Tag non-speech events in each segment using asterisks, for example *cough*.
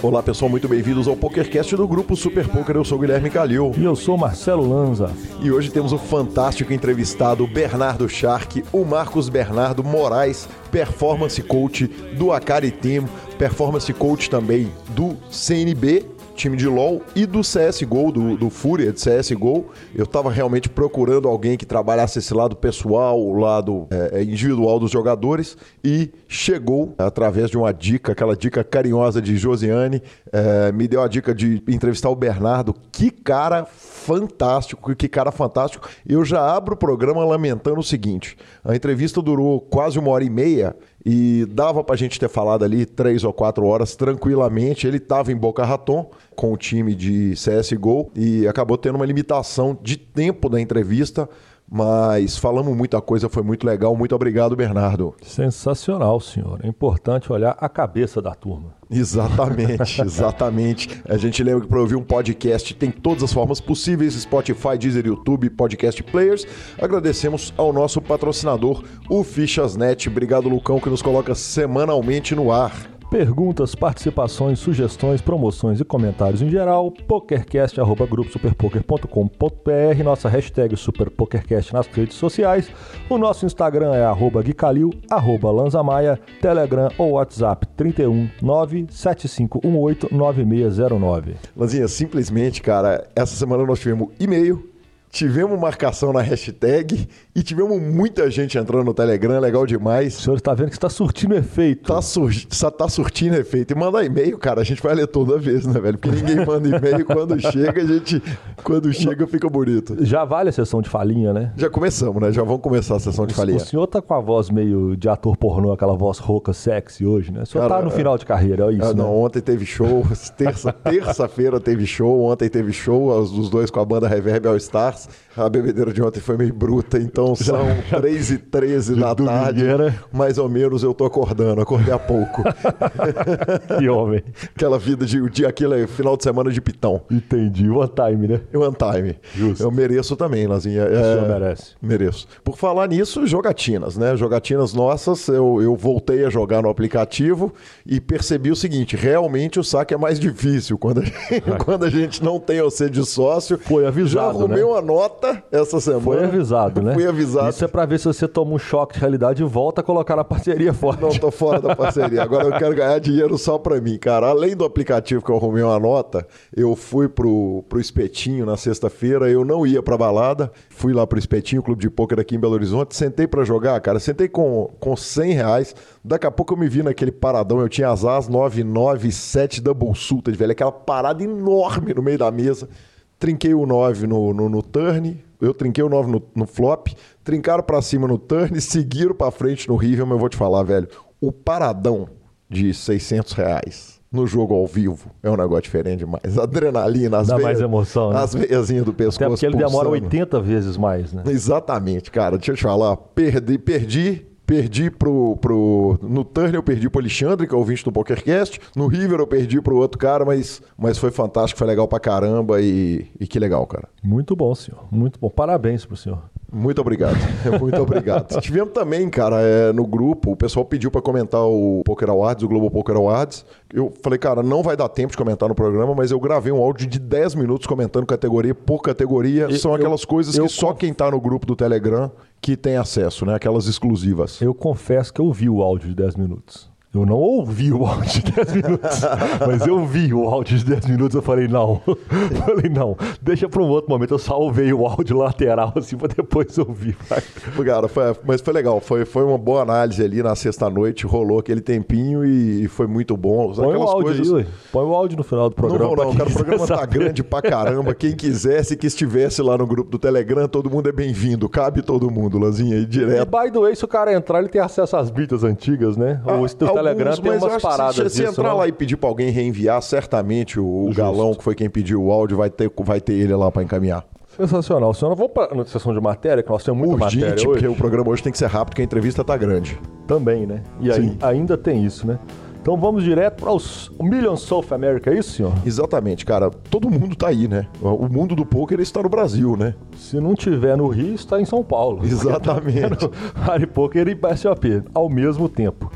Olá pessoal, muito bem-vindos ao PokerCast do grupo Super Poker. Eu sou Guilherme Calil. E eu sou Marcelo Lanza. E hoje temos o fantástico entrevistado Bernardo Shark, o Marcos Bernardo Moraes, performance coach do Akari Team, performance coach também do CNB time de LoL e do CSGO, do, do Fúria de CSGO. Eu estava realmente procurando alguém que trabalhasse esse lado pessoal, o lado é, é, individual dos jogadores e chegou através de uma dica, aquela dica carinhosa de Josiane, é, me deu a dica de entrevistar o Bernardo. Que cara fantástico, que cara fantástico. Eu já abro o programa lamentando o seguinte: a entrevista durou quase uma hora e meia e dava para a gente ter falado ali três ou quatro horas tranquilamente. Ele estava em Boca Raton com o time de CSGO e acabou tendo uma limitação de tempo da entrevista mas falamos muita coisa, foi muito legal. Muito obrigado, Bernardo. Sensacional, senhor. É importante olhar a cabeça da turma. Exatamente, *laughs* exatamente. A gente lembra que para ouvir um podcast tem todas as formas possíveis: Spotify, Deezer, YouTube, Podcast Players. Agradecemos ao nosso patrocinador, o Fichasnet. Obrigado, Lucão, que nos coloca semanalmente no ar. Perguntas, participações, sugestões, promoções e comentários em geral, pokercast.gruposuperpoker.com.br, nossa hashtag SuperPokercast nas redes sociais, o nosso Instagram é arroba guicalil, arroba lanzamaia, Telegram ou WhatsApp 31 97518 9609. Lanzinha, simplesmente, cara, essa semana nós tivemos e-mail, tivemos marcação na hashtag e tivemos muita gente entrando no Telegram, legal demais. O senhor está vendo que está surtindo efeito. Tá, sur tá surtindo efeito. E mandar e-mail, cara, a gente vai ler toda vez, né, velho? Porque ninguém manda e-mail *laughs* quando chega, a gente. Quando chega, fica bonito. Já vale a sessão de falinha, né? Já começamos, né? Já vamos começar a sessão de falinha. O senhor tá com a voz meio de ator pornô, aquela voz rouca, sexy hoje, né? O senhor cara, tá no final de carreira, é isso, ah, Não, né? ontem teve show, *laughs* terça, terça-feira teve show, ontem teve show, os dois com a banda Reverb All Stars. A bebedeira de ontem foi meio bruta, então são 3 e 13 da tarde. Mais ou menos eu tô acordando, acordei há pouco. *laughs* que homem. Aquela vida de, de aquele final de semana de pitão. Entendi, one time, né? One time. Justo. Eu mereço também, Lazinha. É, o merece. Mereço. Por falar nisso, jogatinas, né? Jogatinas nossas, eu, eu voltei a jogar no aplicativo e percebi o seguinte: realmente o saque é mais difícil quando a gente, *laughs* quando a gente não tem OC de sócio. Foi avisado. Já arrumei né? uma nota essa semana. Foi avisado, *laughs* né? Fui avisado. Isso é pra ver se você toma um choque de realidade e volta a colocar na parceria forte. Não, tô fora da parceria. Agora eu quero ganhar dinheiro só pra mim, cara. Além do aplicativo que eu arrumei uma nota, eu fui pro, pro Espetinho na sexta-feira. Eu não ia pra balada. Fui lá pro Espetinho, clube de pôquer aqui em Belo Horizonte. Sentei pra jogar, cara. Sentei com, com 100 reais. Daqui a pouco eu me vi naquele paradão. Eu tinha as as 997 Double Sultan, velho. Aquela parada enorme no meio da mesa. Trinquei o 9 no, no, no turn, eu trinquei o 9 no, no flop, trincaram para cima no turn, *laughs* seguiram para frente no river, mas eu vou te falar, velho, o paradão de 600 reais no jogo ao vivo é um negócio diferente demais. *laughs* Adrenalina, as Dá veias, mais emoção, né? As veiazinhas do pescoço Até porque ele pulsando. demora 80 vezes mais, né? Exatamente, cara. Deixa eu te falar, perdi, perdi Perdi pro, pro. No Turner eu perdi pro Alexandre, que é ouvinte do PokerCast. No River eu perdi pro outro cara, mas, mas foi fantástico, foi legal pra caramba e, e que legal, cara. Muito bom, senhor. Muito bom. Parabéns pro senhor. Muito obrigado. *laughs* Muito obrigado. Tivemos também, cara, é, no grupo, o pessoal pediu para comentar o Poker Awards, o Global Poker Awards. Eu falei, cara, não vai dar tempo de comentar no programa, mas eu gravei um áudio de 10 minutos comentando categoria por categoria. E, São aquelas eu, coisas eu, que só quem tá no grupo do Telegram que tem acesso, né? Aquelas exclusivas. Eu confesso que eu vi o áudio de 10 minutos. Eu não ouvi o áudio de 10 minutos, *laughs* mas eu vi o áudio de 10 minutos. Eu falei, não. *laughs* falei, não, deixa para um outro momento. Eu salvei o áudio lateral assim para depois ouvir. Cara, foi, mas foi legal. Foi, foi uma boa análise ali na sexta-noite. Rolou aquele tempinho e foi muito bom. Põe Aquelas o áudio coisas... aí, Põe o áudio no final do programa. Não, não, não cara, o programa tá saber. tá grande pra caramba. Quem quisesse que estivesse lá no grupo do Telegram, todo mundo é bem-vindo. Cabe todo mundo, Lanzinha, aí direto. E by the way, se o cara entrar, ele tem acesso às bitas antigas, né? Ah, Ou, Telegram tem umas paradas se, se entrar lá e pedir para alguém reenviar, certamente o, o Galão, que foi quem pediu o áudio, vai ter, vai ter ele lá para encaminhar. Sensacional. Senhora, vamos para a sessão de matéria, que nós temos muita Urgente, matéria hoje. porque o programa hoje tem que ser rápido, porque a entrevista está grande. Também, né? E aí, ainda tem isso, né? Então vamos direto para os Million South America, é isso, senhor? Exatamente, cara. Todo mundo tá aí, né? O mundo do poker está no Brasil, né? Se não tiver no Rio, está em São Paulo. Exatamente. *laughs* Harry Poker e BSOP ao mesmo tempo.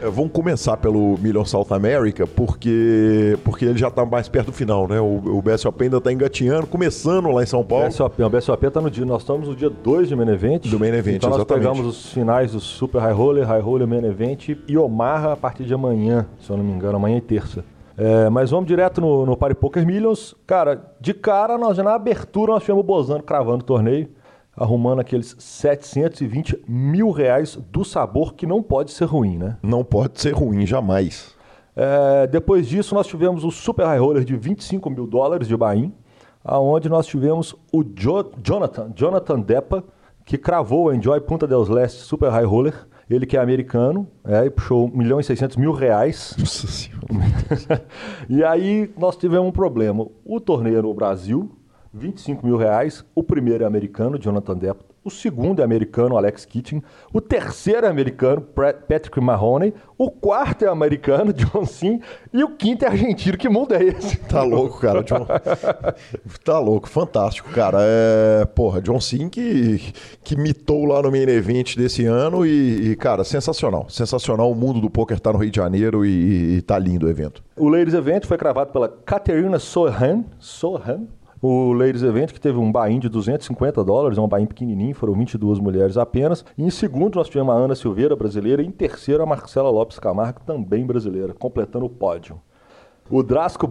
É, vamos começar pelo Million South America, porque, porque ele já está mais perto do final, né? O, o BSOP ainda está engatinhando, começando lá em São Paulo. BSOP, o BSOP está no dia, nós estamos no dia 2 de Main Event. Do Main Event, então nós exatamente. pegamos os finais do Super High Roller, High Roller, Main Event e Omaha a partir de amanhã, se eu não me engano, amanhã e terça. É, mas vamos direto no, no Party Poker Millions. Cara, de cara, nós já na abertura nós tivemos o Bozano cravando o torneio arrumando aqueles 720 mil reais do sabor que não pode ser ruim, né? Não pode ser ruim, jamais. É, depois disso, nós tivemos o Super High Roller de 25 mil dólares de Bahia, aonde nós tivemos o jo Jonathan, Jonathan Deppa, que cravou o Enjoy Punta Deus Leste Super High Roller. Ele que é americano, é, e puxou 1 milhão e 600 mil reais. *laughs* Nossa senhora. *laughs* e aí nós tivemos um problema. O torneio no Brasil, 25 mil reais. O primeiro é americano, Jonathan Depp. O segundo é americano, Alex Keating. O terceiro é americano, Patrick Mahoney. O quarto é americano, *laughs* John Sim. E o quinto é argentino. Que mundo é esse? Tá louco, cara. John... *laughs* tá louco, fantástico, cara. É, porra, John Sim que, que mitou lá no main event desse ano e, e, cara, sensacional. Sensacional. O mundo do poker tá no Rio de Janeiro e, e tá lindo o evento. O Ladies Event foi cravado pela Caterina Sohan. Sohan? O Ladies Event, que teve um buy de 250 dólares, é um buy pequenininho, foram 22 mulheres apenas. E em segundo, nós tivemos a Ana Silveira, brasileira, e em terceiro, a Marcela Lopes Camargo, também brasileira, completando o pódio. O Drasko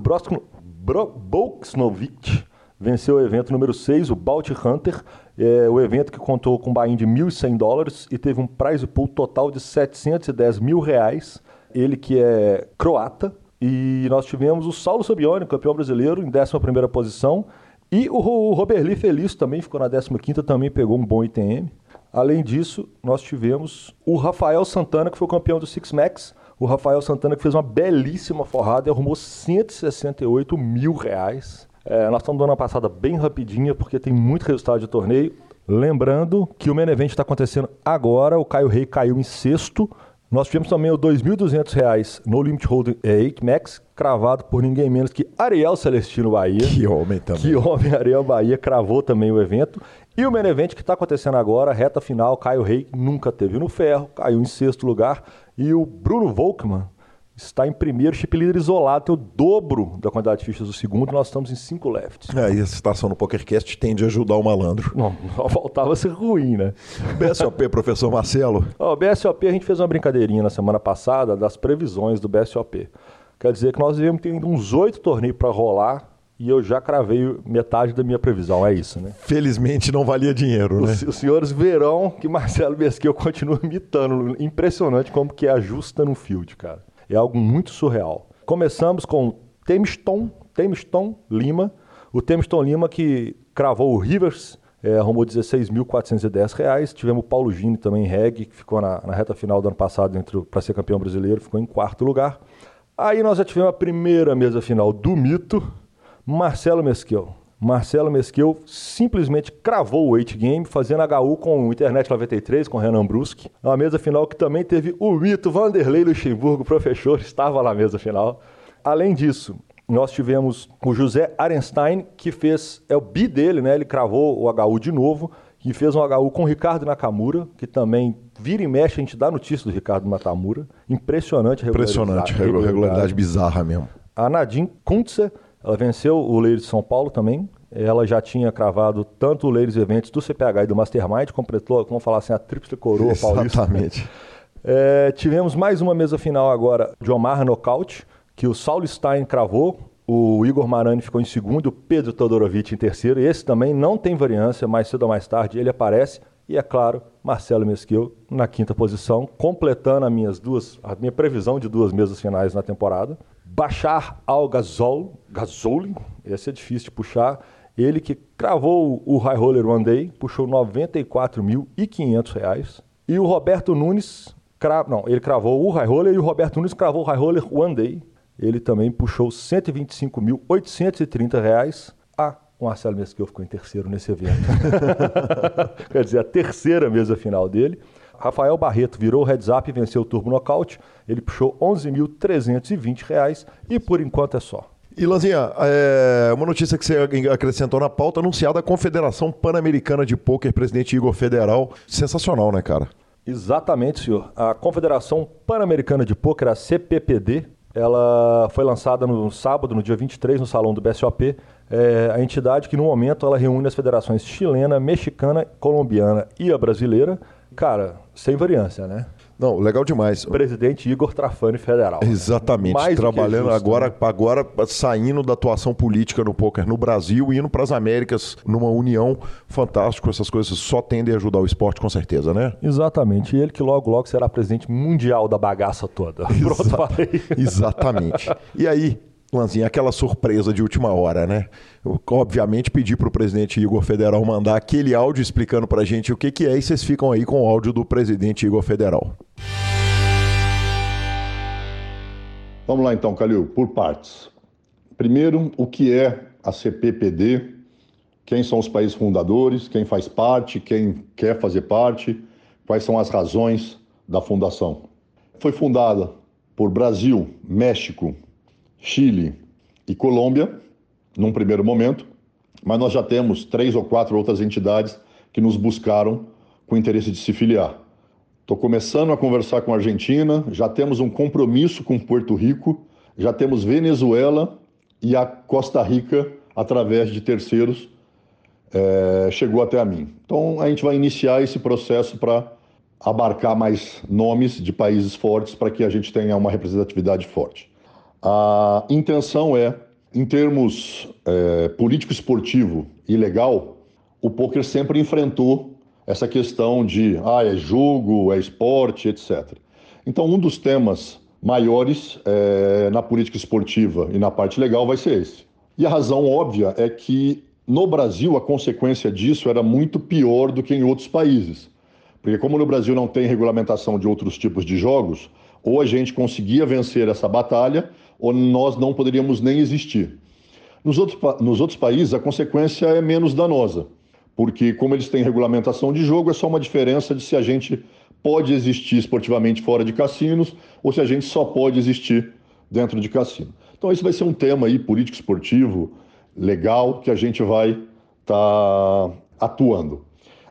Bolksnovic venceu o evento número 6, o Bounty Hunter, é o evento que contou com um buy de 1.100 dólares e teve um prize pool total de 710 mil reais. Ele que é croata, e nós tivemos o Saulo Sabione, campeão brasileiro, em 11 posição. E o Roberli Feliz também ficou na 15, também pegou um bom ITM. Além disso, nós tivemos o Rafael Santana, que foi o campeão do Six Max. O Rafael Santana que fez uma belíssima forrada e arrumou 168 mil reais. É, nós estamos dando uma passada bem rapidinha, porque tem muito resultado de torneio. Lembrando que o Main Event está acontecendo agora, o Caio Rei caiu em sexto, nós tivemos também o R$ 2.200 no Limit Holding 8 Max, cravado por ninguém menos que Ariel Celestino Bahia. Que homem também. Que homem, Ariel Bahia, cravou também o evento. E o main event que está acontecendo agora, reta final, Caio Rei nunca teve no ferro, caiu em sexto lugar. E o Bruno Volkmann está em primeiro, chip líder isolado, tem o dobro da quantidade de fichas do segundo, nós estamos em cinco lefts. É, e a situação no PokerCast tende a ajudar o malandro. Não, *laughs* faltava ser ruim, né? BSOP, *laughs* professor Marcelo. O BSOP, a gente fez uma brincadeirinha na semana passada das previsões do BSOP. Quer dizer que nós devemos ter uns oito torneios para rolar e eu já cravei metade da minha previsão, é isso, né? Felizmente não valia dinheiro, né? Os, senhores verão que Marcelo Besqueu continua *laughs* imitando. Impressionante como que ajusta no field, cara. É algo muito surreal. Começamos com Temiston, Temiston Lima. O Temiston Lima que cravou o Rivers, é, arrumou 16.410 reais. Tivemos o Paulo Gini também, reg, que ficou na, na, reta final do ano passado para ser campeão brasileiro, ficou em quarto lugar. Aí nós já tivemos a primeira mesa final do mito, Marcelo Mesquel. Marcelo Mesquil simplesmente cravou o 8 game, fazendo HU com o Internet 93, com Renan Bruschi. Na mesa final que também teve o mito Vanderlei Luxemburgo, professor, *laughs* estava na mesa final. Além disso, nós tivemos o José Arenstein, que fez, é o bi dele, né? Ele cravou o HU de novo e fez um HU com o Ricardo Nakamura, que também vira e mexe, a gente dá notícia do Ricardo Nakamura. Impressionante a regularidade. Impressionante, regularidade, regularidade bizarra mesmo. A Nadine Kuntze ela venceu o Ladies de São Paulo também. Ela já tinha cravado tanto o Ladies Eventos do CPH e do Mastermind, completou, vamos falar assim, a tríplice coroa *laughs* paulista. Exatamente. É, tivemos mais uma mesa final agora de Omar Nocaute, que o Saulo Stein cravou, o Igor Marani ficou em segundo, o Pedro Todorovic em terceiro. Esse também não tem variância, mais cedo ou mais tarde ele aparece. E é claro, Marcelo Mesquil na quinta posição, completando as minhas duas, a minha previsão de duas mesas finais na temporada. Bachar Al-Gazol, Gazoli, esse é difícil de puxar. Ele que cravou o High Roller One Day, puxou R$ 94.500. E o Roberto Nunes, cra... não, ele cravou o High Roller e o Roberto Nunes cravou o High Roller One Day. Ele também puxou R$ 125.830. Ah, o Marcelo Mesquil ficou em terceiro nesse evento. *laughs* Quer dizer, a terceira mesa final dele. Rafael Barreto virou o heads up e venceu o turbo nocaute. Ele puxou R$ 11.320 e por enquanto é só. E Lanzinha, é, uma notícia que você acrescentou na pauta, anunciada a Confederação Pan-Americana de Pôquer, presidente Igor Federal. Sensacional, né, cara? Exatamente, senhor. A Confederação Pan-Americana de Pôquer, a CPPD, ela foi lançada no sábado, no dia 23, no salão do BSOP. É a entidade que, no momento, ela reúne as federações chilena, mexicana, colombiana e a brasileira. Cara, sem variância, né? Não, legal demais. Presidente Igor Trafani Federal. Né? Exatamente. Né? Trabalhando justo, agora, né? agora saindo da atuação política no poker no Brasil e indo para as Américas numa união fantástico. Essas coisas só tendem a ajudar o esporte, com certeza, né? Exatamente. E ele que logo, logo será presidente mundial da bagaça toda. Pronto, falei. *laughs* Exatamente. E aí, Lanzinha, aquela surpresa de última hora, né? Eu, obviamente pedi para o presidente Igor Federal mandar aquele áudio explicando para a gente o que, que é e vocês ficam aí com o áudio do presidente Igor Federal. Vamos lá então, Calil, por partes. Primeiro, o que é a CPPD? Quem são os países fundadores? Quem faz parte? Quem quer fazer parte? Quais são as razões da fundação? Foi fundada por Brasil, México, Chile e Colômbia, num primeiro momento, mas nós já temos três ou quatro outras entidades que nos buscaram com interesse de se filiar. Estou começando a conversar com a Argentina, já temos um compromisso com Porto Rico, já temos Venezuela e a Costa Rica, através de terceiros, é, chegou até a mim. Então a gente vai iniciar esse processo para abarcar mais nomes de países fortes para que a gente tenha uma representatividade forte. A intenção é, em termos é, político-esportivo e legal, o poker sempre enfrentou essa questão de ah, é jogo, é esporte, etc. Então, um dos temas maiores é, na política esportiva e na parte legal vai ser esse. E a razão óbvia é que no Brasil a consequência disso era muito pior do que em outros países. Porque, como no Brasil não tem regulamentação de outros tipos de jogos, ou a gente conseguia vencer essa batalha, ou nós não poderíamos nem existir. Nos outros, nos outros países, a consequência é menos danosa, porque, como eles têm regulamentação de jogo, é só uma diferença de se a gente pode existir esportivamente fora de cassinos ou se a gente só pode existir dentro de cassino. Então, esse vai ser um tema aí político-esportivo legal que a gente vai estar tá atuando.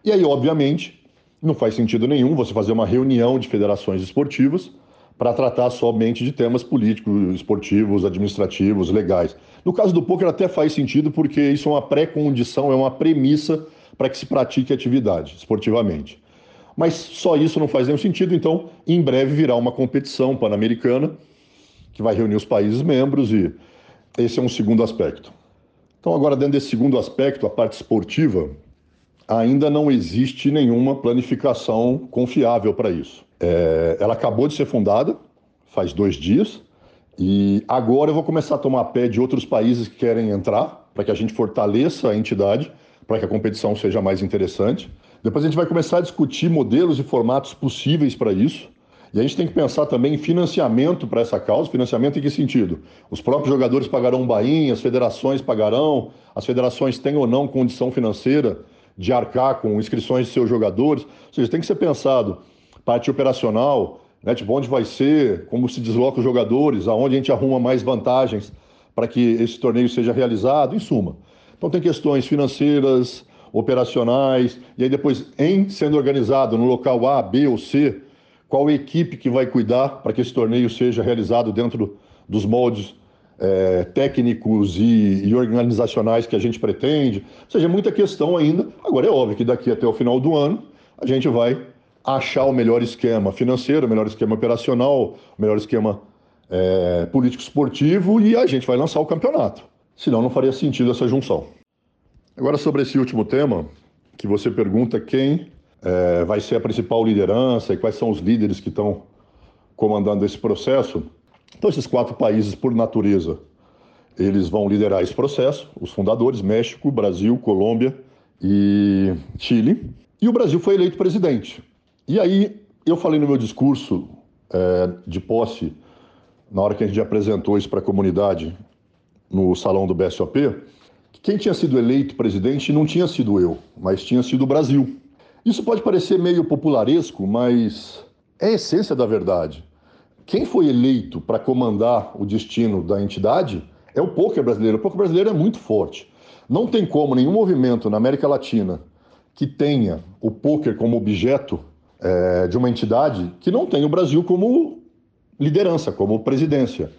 E aí, obviamente, não faz sentido nenhum você fazer uma reunião de federações esportivas para tratar somente de temas políticos, esportivos, administrativos, legais. No caso do poker até faz sentido porque isso é uma pré-condição, é uma premissa para que se pratique atividade esportivamente. Mas só isso não faz nenhum sentido, então em breve virá uma competição pan-americana que vai reunir os países membros e esse é um segundo aspecto. Então agora dentro desse segundo aspecto, a parte esportiva, ainda não existe nenhuma planificação confiável para isso. É, ela acabou de ser fundada, faz dois dias, e agora eu vou começar a tomar pé de outros países que querem entrar, para que a gente fortaleça a entidade, para que a competição seja mais interessante. Depois a gente vai começar a discutir modelos e formatos possíveis para isso. E a gente tem que pensar também em financiamento para essa causa. Financiamento em que sentido? Os próprios jogadores pagarão um as federações pagarão, as federações têm ou não condição financeira de arcar com inscrições de seus jogadores. Ou seja, tem que ser pensado parte operacional, né, onde vai ser, como se desloca os jogadores, aonde a gente arruma mais vantagens para que esse torneio seja realizado, em suma. Então tem questões financeiras, operacionais, e aí depois, em sendo organizado no local A, B ou C, qual equipe que vai cuidar para que esse torneio seja realizado dentro dos moldes é, técnicos e, e, organizacionais que a gente pretende. Ou seja, muita questão ainda. Agora é óbvio que daqui até o final do ano a gente vai achar o melhor esquema financeiro, o melhor esquema operacional, o melhor esquema é, político-esportivo e a gente vai lançar o campeonato. Senão não faria sentido essa junção. Agora sobre esse último tema, que você pergunta quem é, vai ser a principal liderança e quais são os líderes que estão comandando esse processo. Então, esses quatro países, por natureza, eles vão liderar esse processo, os fundadores, México, Brasil, Colômbia e Chile. E o Brasil foi eleito presidente. E aí, eu falei no meu discurso é, de posse, na hora que a gente apresentou isso para a comunidade no salão do BSOP, que quem tinha sido eleito presidente não tinha sido eu, mas tinha sido o Brasil. Isso pode parecer meio popularesco, mas é a essência da verdade. Quem foi eleito para comandar o destino da entidade é o poker brasileiro. O poker brasileiro é muito forte. Não tem como nenhum movimento na América Latina que tenha o poker como objeto é, de uma entidade que não tenha o Brasil como liderança, como presidência.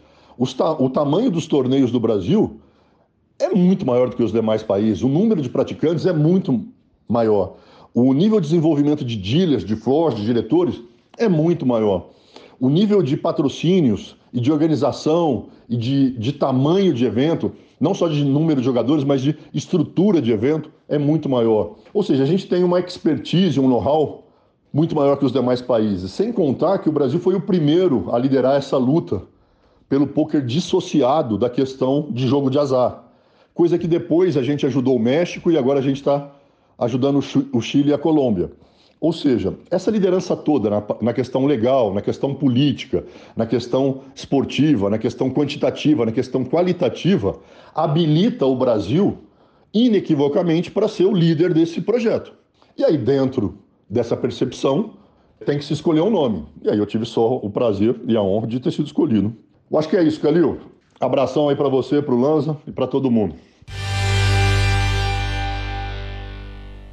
Ta o tamanho dos torneios do Brasil é muito maior do que os demais países. O número de praticantes é muito maior. O nível de desenvolvimento de dealers, de floors, de diretores é muito maior. O nível de patrocínios e de organização e de, de tamanho de evento, não só de número de jogadores, mas de estrutura de evento, é muito maior. Ou seja, a gente tem uma expertise, um know-how muito maior que os demais países. Sem contar que o Brasil foi o primeiro a liderar essa luta pelo poker dissociado da questão de jogo de azar. Coisa que depois a gente ajudou o México e agora a gente está ajudando o Chile e a Colômbia. Ou seja, essa liderança toda na, na, questão legal, na questão política, na questão esportiva, na questão quantitativa, na questão qualitativa, habilita o Brasil inequivocamente para ser o líder desse projeto. E aí, dentro dessa percepção, tem que se escolher um nome. E aí eu tive só o prazer e a honra de ter sido escolhido. Eu acho que é isso, Calil. Abração aí para você, para o Lanza e para todo mundo.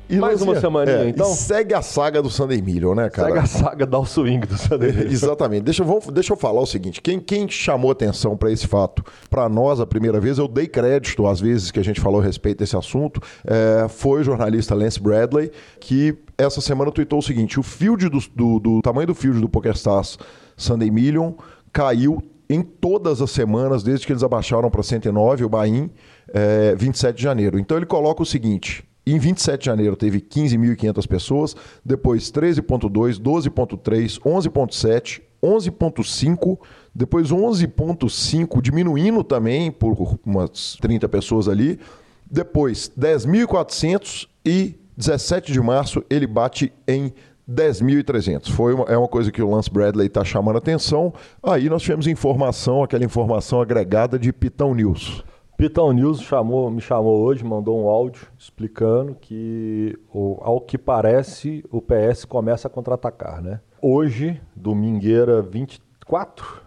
E mais uma semana, é, então? segue a saga do Sunday Million, né, cara? Segue a saga da swing do Sunday *laughs* Million. Exatamente. Deixa, vamos, deixa eu falar o seguinte: quem, quem chamou atenção para esse fato, para nós a primeira vez, eu dei crédito às vezes que a gente falou a respeito desse assunto, é, foi o jornalista Lance Bradley, que essa semana tweetou o seguinte: o field do, do, do tamanho do field do PokerStars Sunday Million caiu em todas as semanas, desde que eles abaixaram para 109, o Bahia, é, 27 de janeiro. Então ele coloca o seguinte: em 27 de janeiro teve 15.500 pessoas, depois 13.2, 12.3, 11.7, 11.5, depois 11.5, diminuindo também por umas 30 pessoas ali, depois 10.400 e 17 de março ele bate em 10.300. Foi uma, é uma coisa que o Lance Bradley está chamando atenção. Aí nós tivemos informação, aquela informação agregada de Pitão News. Pitão News chamou, me chamou hoje, mandou um áudio explicando que, ao que parece, o PS começa a contra-atacar, né? Hoje, domingueira 24,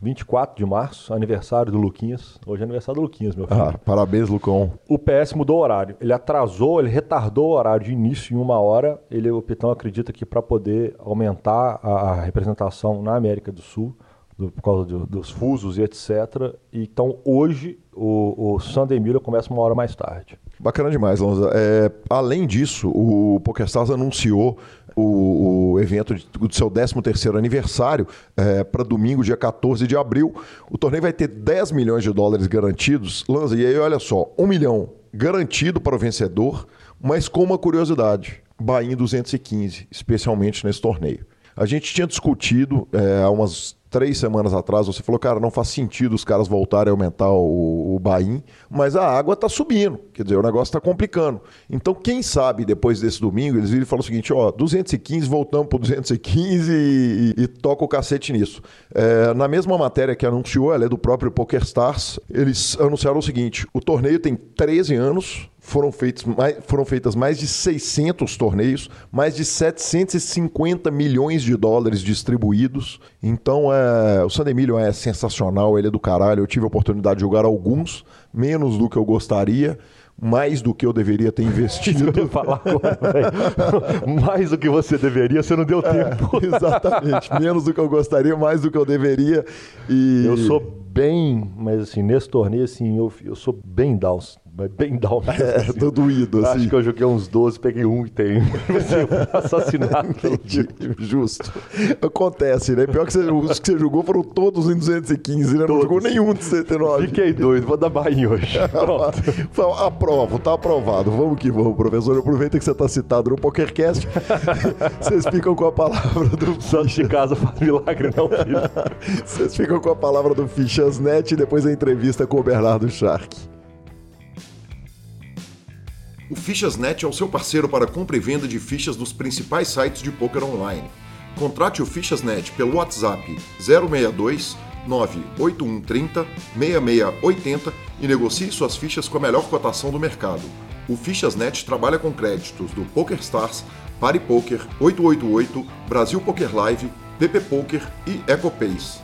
24 de março, aniversário do Luquinhas. Hoje é aniversário do Luquinhas, meu filho. Ah, parabéns, Lucão. O PS mudou o horário. Ele atrasou, ele retardou o horário de início em uma hora. Ele, o Pitão acredita que para poder aumentar a, a representação na América do Sul, do, por causa do, dos fusos e etc. Então hoje o, o Miller começa uma hora mais tarde. Bacana demais, Lanza. É, além disso, o PokerStars anunciou o, o, evento do seu 13º aniversário é, para domingo, dia 14 de abril. O torneio vai ter 10 milhões de dólares garantidos. Lanza, e aí olha só, 1 milhão garantido para o vencedor, mas com uma curiosidade, Bahia 215, especialmente nesse torneio. A gente tinha discutido é, há umas três semanas atrás, você falou, cara, não faz sentido os caras voltarem a aumentar o, o Bahia, mas a água está subindo, quer dizer, o negócio está complicando. Então, quem sabe depois desse domingo, eles viram e falam o seguinte: ó, 215, voltamos para 215 e, e, e toca o cacete nisso. É, na mesma matéria que anunciou, ela é do próprio PokerStars, eles anunciaram o seguinte: o torneio tem 13 anos, foram, feitos mais, foram feitas mais de 600 torneios, mais de 750 milhões de dólares distribuídos. Então, é, o San Emilio é sensacional, ele é do caralho. Eu tive a oportunidade de jogar alguns, menos do que eu gostaria mais do que eu deveria ter investido. *laughs* Eu falar agora, *laughs* mais do que você deveria, você não deu é, tempo. É, exatamente, menos do que eu gostaria, mais do que eu deveria. E... Eu sou bem, mas assim, nesse torneio, assim, eu, eu sou bem down mas bem down *laughs* mesmo. É, assim. tô doído, assim. Acho que eu joguei uns 12, peguei um e tem *laughs* assassinado. Entendi, justo. Acontece, né? Pior que você, os que você jogou foram todos em 215, né? Todos. Não jogou nenhum de 109. Fiquei doido, vou dar bainho hoje. *laughs* Pronto. Aprovo, tá aprovado. Vamos que vamos, professor. Aproveita que você tá citado no PokerCast. Vocês ficam com a palavra do... Santo de casa faz milagre, não, filho. Vocês ficam com a palavra do Fichasnet e depois a entrevista com o Bernardo Shark. O Fichasnet é o seu parceiro para compra e venda de fichas dos principais sites de poker online. Contrate o Fichasnet pelo WhatsApp 062 98130 6680 e negocie suas fichas com a melhor cotação do mercado. O Fichasnet trabalha com créditos do PokerStars, Pari Poker, 888, Brasil Poker Live, PP Poker e EcoPace.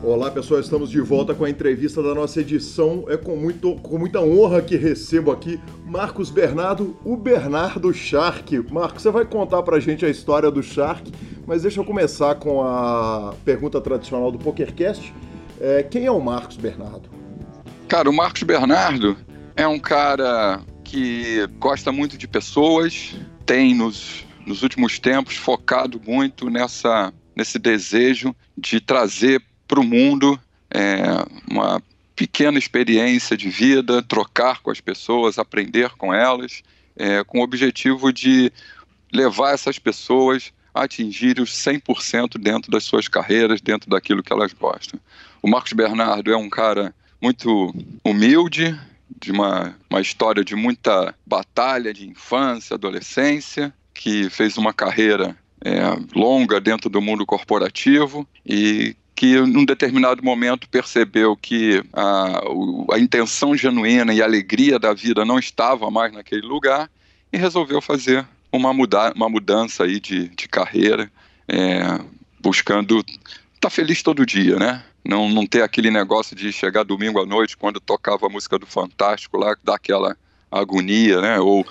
Olá pessoal, estamos de volta com a entrevista da nossa edição. É com, muito, com muita honra que recebo aqui Marcos Bernardo, o Bernardo Shark. Marcos, você vai contar pra gente a história do Shark, mas deixa eu começar com a pergunta tradicional do PokerCast. É, quem é o Marcos Bernardo? Cara, o Marcos Bernardo é um cara que gosta muito de pessoas, tem nos, nos últimos tempos focado muito nessa, nesse desejo de trazer para o mundo é, uma pequena experiência de vida, trocar com as pessoas, aprender com elas, é, com o objetivo de levar essas pessoas a atingir os 100% dentro das suas carreiras, dentro daquilo que elas gostam. O Marcos Bernardo é um cara muito humilde, de uma, uma história de muita batalha de infância, adolescência, que fez uma carreira é, longa dentro do mundo corporativo e que num determinado momento percebeu que a, a intenção genuína e a alegria da vida não estava mais naquele lugar e resolveu fazer uma, muda, uma mudança aí de, de carreira, é, buscando estar tá feliz todo dia, né? Não, não ter aquele negócio de chegar domingo à noite quando tocava a música do Fantástico lá, dar aquela agonia, né? Ou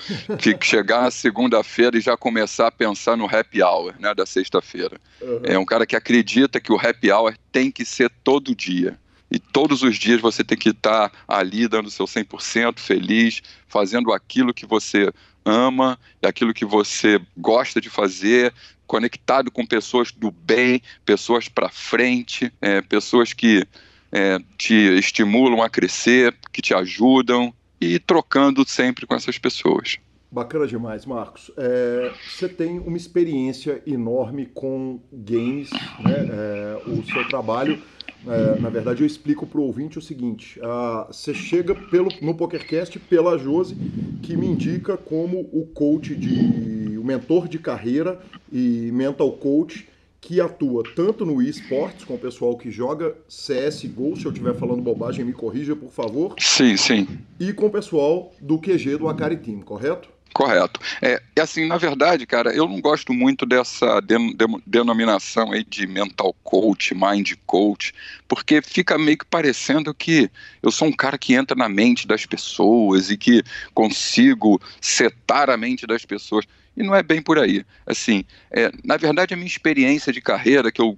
chegar na segunda-feira e já começar a pensar no happy hour, né? Da sexta-feira. Uhum. É um cara que acredita que o happy hour tem que ser todo dia. E todos os dias você tem que estar ali dando seu 100% feliz, fazendo aquilo que você ama, aquilo que você gosta de fazer, conectado com pessoas do bem, pessoas para frente, é, pessoas que é, te estimulam a crescer, que te ajudam, e trocando sempre com essas pessoas. Bacana demais, Marcos. É, você tem uma experiência enorme com games, né? É, o seu trabalho, é, na verdade, eu explico para o ouvinte o seguinte: você chega pelo, no PokerCast pela Jose, que me indica como o coach de, o mentor de carreira e mental coach que atua tanto no esportes, com o pessoal que joga CSGO, se eu estiver falando bobagem, me corrija, por favor. Sim, sim. E com o pessoal do QG do Akari Team, correto? Correto. É, assim, na verdade, cara, eu não gosto muito dessa den denominação aí de mental coach, mind coach, porque fica meio que parecendo que eu sou um cara que entra na mente das pessoas e que consigo setar a mente das pessoas. E não é bem por aí. Assim, é, na verdade, a minha experiência de carreira que eu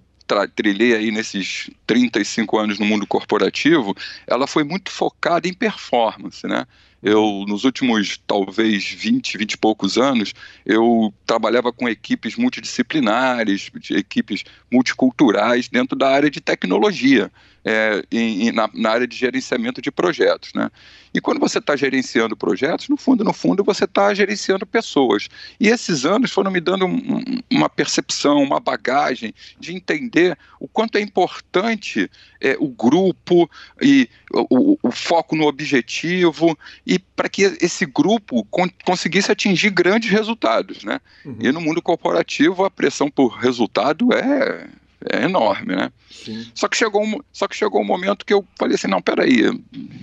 trilhei aí nesses 35 anos no mundo corporativo, ela foi muito focada em performance, né? Eu, nos últimos, talvez, 20, 20 e poucos anos, eu trabalhava com equipes multidisciplinares, equipes multiculturais dentro da área de tecnologia é, em, na, na, área de gerenciamento de projetos. Né? E quando você está gerenciando projetos, no fundo, no fundo, você está gerenciando pessoas. E esses anos foram me dando um, uma percepção, uma bagagem de entender o quanto é importante é, o grupo e o, o, foco no objetivo e para que esse grupo con conseguisse atingir grandes resultados. Né? Uhum. E no mundo corporativo, a pressão por resultado é é enorme, né? Sim. Só que chegou um, só que chegou um momento que eu falei assim, não, peraí,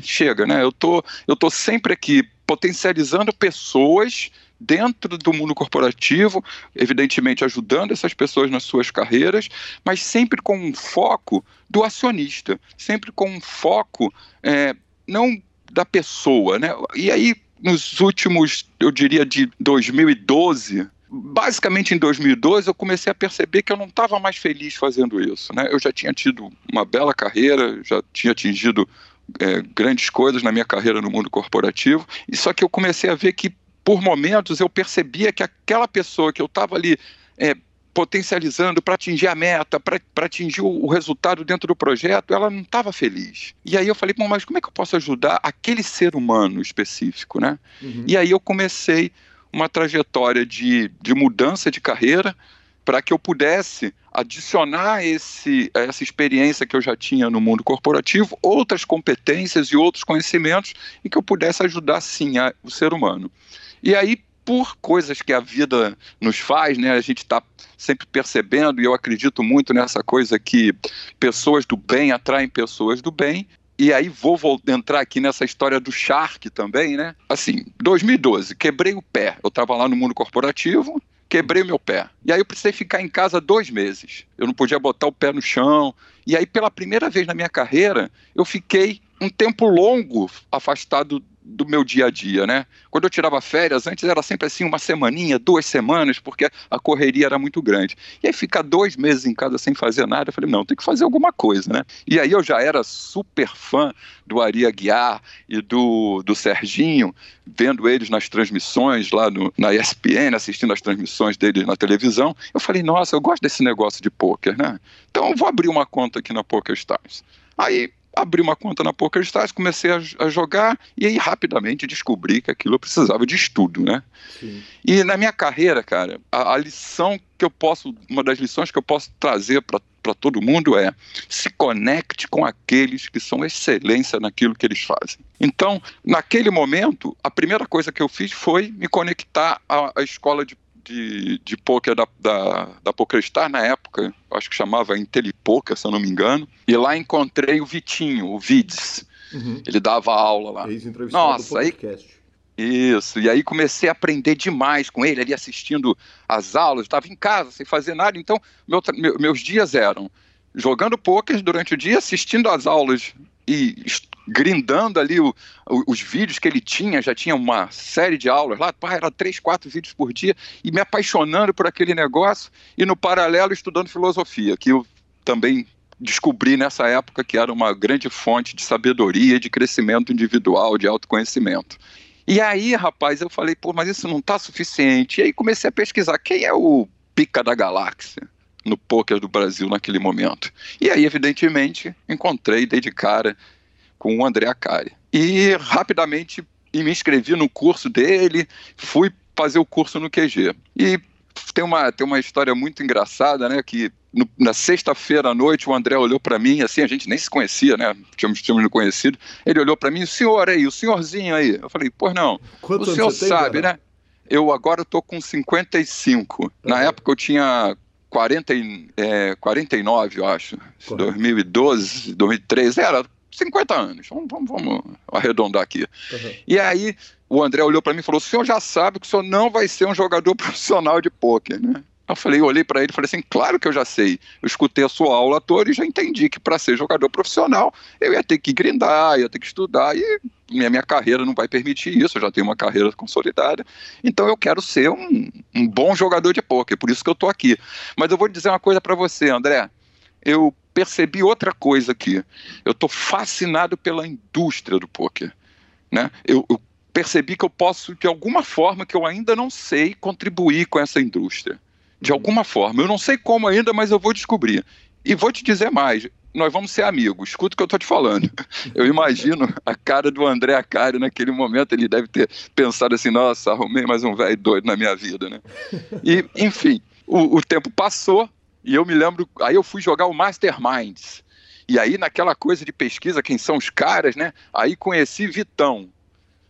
chega, né? Eu tô, eu tô sempre aqui potencializando pessoas dentro do mundo corporativo, evidentemente ajudando essas pessoas nas suas carreiras, mas sempre com um foco do acionista, sempre com um foco é, não da pessoa, né? E aí nos últimos, eu diria de 2012 basicamente em 2012 eu comecei a perceber que eu não estava mais feliz fazendo isso. Né? Eu já tinha tido uma bela carreira, já tinha atingido é, grandes coisas na minha carreira no mundo corporativo, e só que eu comecei a ver que por momentos eu percebia que aquela pessoa que eu estava ali é, potencializando para atingir a meta, para atingir o, resultado dentro do projeto, ela não estava feliz. E aí eu falei, bom, mas como é que eu posso ajudar aquele ser humano específico, né? Uhum. E aí eu comecei uma trajetória de, de mudança de carreira, para que eu pudesse adicionar esse, essa experiência que eu já tinha no mundo corporativo, outras competências e outros conhecimentos, e que eu pudesse ajudar sim a, o ser humano. E aí, por coisas que a vida nos faz, né, a gente está sempre percebendo, e eu acredito muito nessa coisa que pessoas do bem atraem pessoas do bem, e aí vou, vou, entrar aqui nessa história do Shark também, né? Assim, 2012, quebrei o pé. Eu estava lá no mundo corporativo, quebrei meu pé. E aí eu precisei ficar em casa dois meses. Eu não podia botar o pé no chão. E aí, pela primeira vez na minha carreira, eu fiquei um tempo longo afastado do meu dia a dia, né? Quando eu tirava férias, antes era sempre assim, uma semaninha, duas semanas, porque a correria era muito grande. E aí ficar dois meses em casa sem fazer nada, eu falei, não, tem que fazer alguma coisa, né? E aí eu já era super fã do Ari Aguiar e do, do Serginho, vendo eles nas transmissões lá no, na ESPN, assistindo as transmissões deles na televisão. Eu falei, nossa, eu gosto desse negócio de pôquer, né? Então eu vou abrir uma conta aqui na PokerStars. Aí abri uma conta na PokerStars, comecei a, a, jogar e aí rapidamente descobri que aquilo eu precisava de estudo, né? Sim. E na minha carreira, cara, a, a, lição que eu posso, uma das lições que eu posso trazer para todo mundo é se conecte com aqueles que são excelência naquilo que eles fazem. Então, naquele momento, a primeira coisa que eu fiz foi me conectar à, à escola de de, de poker da, da, da PokerStar na época, acho que chamava Intelipoker, se eu não me engano, e lá encontrei o Vitinho, o Vids. Uhum. Ele dava aula lá. Nossa, aí, isso, e aí comecei a aprender demais com ele, ali assistindo as aulas, estava em casa sem fazer nada, então meu, meu, meus dias eram jogando poker durante o dia, assistindo as aulas e grindando ali o, o, os vídeos que ele tinha, já tinha uma série de aulas lá, pá, era três, quatro vídeos por dia, e me apaixonando por aquele negócio, e no paralelo estudando filosofia, que eu também descobri nessa época que era uma grande fonte de sabedoria, de crescimento individual, de autoconhecimento. E aí, rapaz, eu falei, pô, mas isso não está suficiente. E aí comecei a pesquisar quem é o pica da galáxia no poker do Brasil naquele momento. E aí, evidentemente, encontrei, dei de cara com o André Acari. E rapidamente me inscrevi no curso dele, fui fazer o curso no QG. E tem uma, tem uma história muito engraçada, né? Que no, na sexta-feira à noite o André olhou para mim, assim, a gente nem se conhecia, né? Tínhamos, tínhamos conhecido. Ele olhou para mim, o senhor aí, o senhorzinho aí. Eu falei, pois não, Quanto o senhor sabe, tem, né? Eu agora estou com 55. Uhum. Na época eu tinha 40, é, 49, eu acho. Correto. 2012, 2013, era 50 anos. Vamos, vamos, vamos arredondar aqui. Uhum. E aí o André olhou para mim e falou: o senhor já sabe que o senhor não vai ser um jogador *laughs* profissional de pôquer, né? Eu falei, eu olhei para ele e falei assim, claro que eu já sei. Eu escutei a sua aula toda e já entendi que para ser jogador profissional eu ia ter que grindar, ia ter que estudar e minha, minha carreira não vai permitir isso, eu já tenho uma carreira consolidada. Então eu quero ser um, um bom jogador de pôquer, por isso que eu estou aqui. Mas eu vou dizer uma coisa para você, André. Eu percebi outra coisa aqui. Eu estou fascinado pela indústria do pôquer. Né? Eu, eu percebi que eu posso, de alguma forma, que eu ainda não sei, contribuir com essa indústria de alguma forma. Eu não sei como ainda, mas eu vou descobrir. E vou te dizer mais, nós vamos ser amigos. Escuta o que eu estou te falando. *laughs* Eu imagino a cara do André Acari naquele momento, ele deve ter pensado assim, nossa, arrumei mais um velho doido na minha vida, né? E, enfim, o, o tempo passou e eu me lembro, aí eu fui jogar o Masterminds. E aí, naquela coisa de pesquisa, quem são os caras, né? Aí conheci Vitão.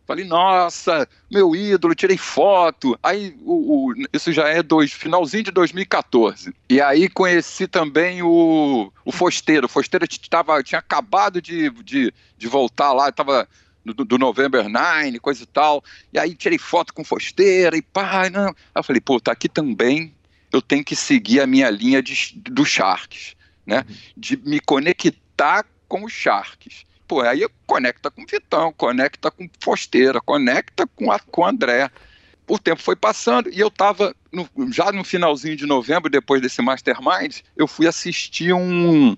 Falei, nossa, meu ídolo, tirei foto. Aí, o, o, isso já é dois, finalzinho de 2014. E aí conheci também o, o Fosteiro. O Fosteiro tava, tinha acabado de, de, de voltar lá, estava do, do, November 9, coisa e tal. E aí tirei foto com Fosteira e pá, não. Aí eu falei, pô, tá aqui também. Eu tenho que seguir a minha linha de, do Sharks, né? Uhum. De me conectar com os Sharks. Pô, aí conecta com o Vitão, conecta com Fosteira, conecta com, a, com o André. O tempo foi passando e eu estava, já no finalzinho de novembro, depois desse Mastermind, eu fui assistir um.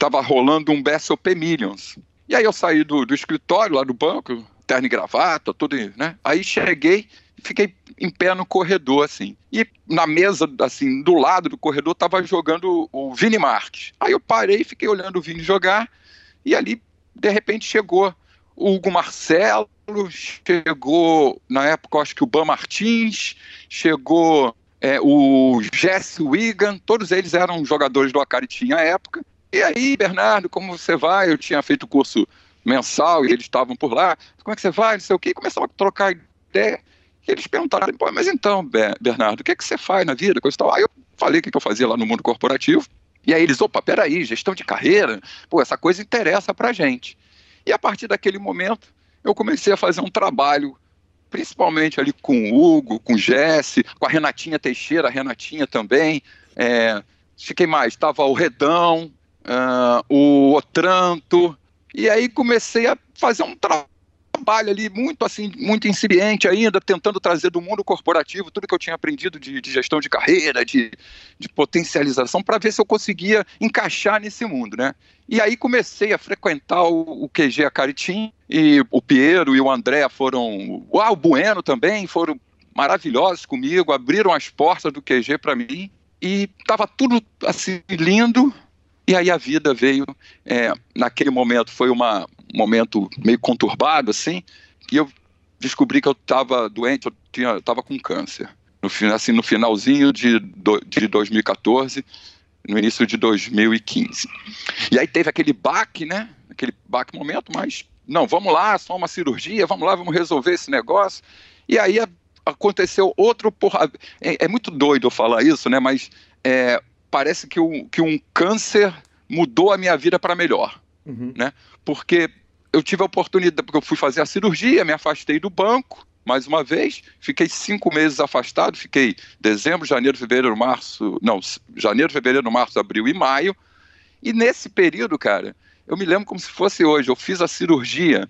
Tava rolando um BSOP Millions. E aí eu saí do, do escritório lá do banco, terno e gravata, tudo, né? Aí cheguei fiquei em pé no corredor, assim. E na mesa, assim, do lado do corredor, tava jogando o Vini Marques. Aí eu parei, fiquei olhando o Vini jogar, e ali de repente chegou o Hugo Marcelo, chegou, na época, acho que o Ban Martins, chegou é, o Jesse Wigan, todos eles eram jogadores do Acaritim à época. E aí, Bernardo, como você vai? Eu tinha feito curso mensal e eles estavam por lá. Como é que você vai? Não sei o quê. E começaram a trocar ideia. Eles perguntaram, Pô, mas então, Bernardo, o que, é que você faz na vida? Coisa tal. Aí eu falei o que eu fazia lá no mundo corporativo. E aí eles, opa, peraí, gestão de carreira, pô, essa coisa interessa pra gente. E a partir daquele momento, eu comecei a fazer um trabalho, principalmente ali com o Hugo, com o Jesse, com a Renatinha Teixeira, a Renatinha também. É, fiquei mais, estava o Redão, uh, o Otranto, e aí comecei a fazer um trabalho trabalho ali muito assim, muito incipiente ainda, tentando trazer do mundo corporativo tudo que eu tinha aprendido de, de gestão de carreira, de, de potencialização, para ver se eu conseguia encaixar nesse mundo, né? E aí comecei a frequentar o, o QG Acaritim, e o Piero e o André foram, uau, o Bueno também, foram maravilhosos comigo, abriram as portas do QG para mim, e estava tudo assim lindo, e aí a vida veio, é, naquele momento foi uma, um momento meio conturbado, assim, e eu descobri que eu estava doente, eu estava com câncer. No, assim, no finalzinho de, do, de 2014, no início de 2015. E aí teve aquele baque, né? Aquele baque momento, mas não, vamos lá, só uma cirurgia, vamos lá, vamos resolver esse negócio. E aí aconteceu outro porra. É, é muito doido eu falar isso, né? Mas é, parece que, um, que um câncer mudou a minha vida para melhor, uhum. né? Porque eu tive a oportunidade, porque eu fui fazer a cirurgia, me afastei do banco, mais uma vez, fiquei cinco meses afastado, fiquei dezembro, janeiro, fevereiro, março, não, janeiro, fevereiro, março, abril e maio, e nesse período, cara, eu me lembro como se fosse hoje, eu fiz a cirurgia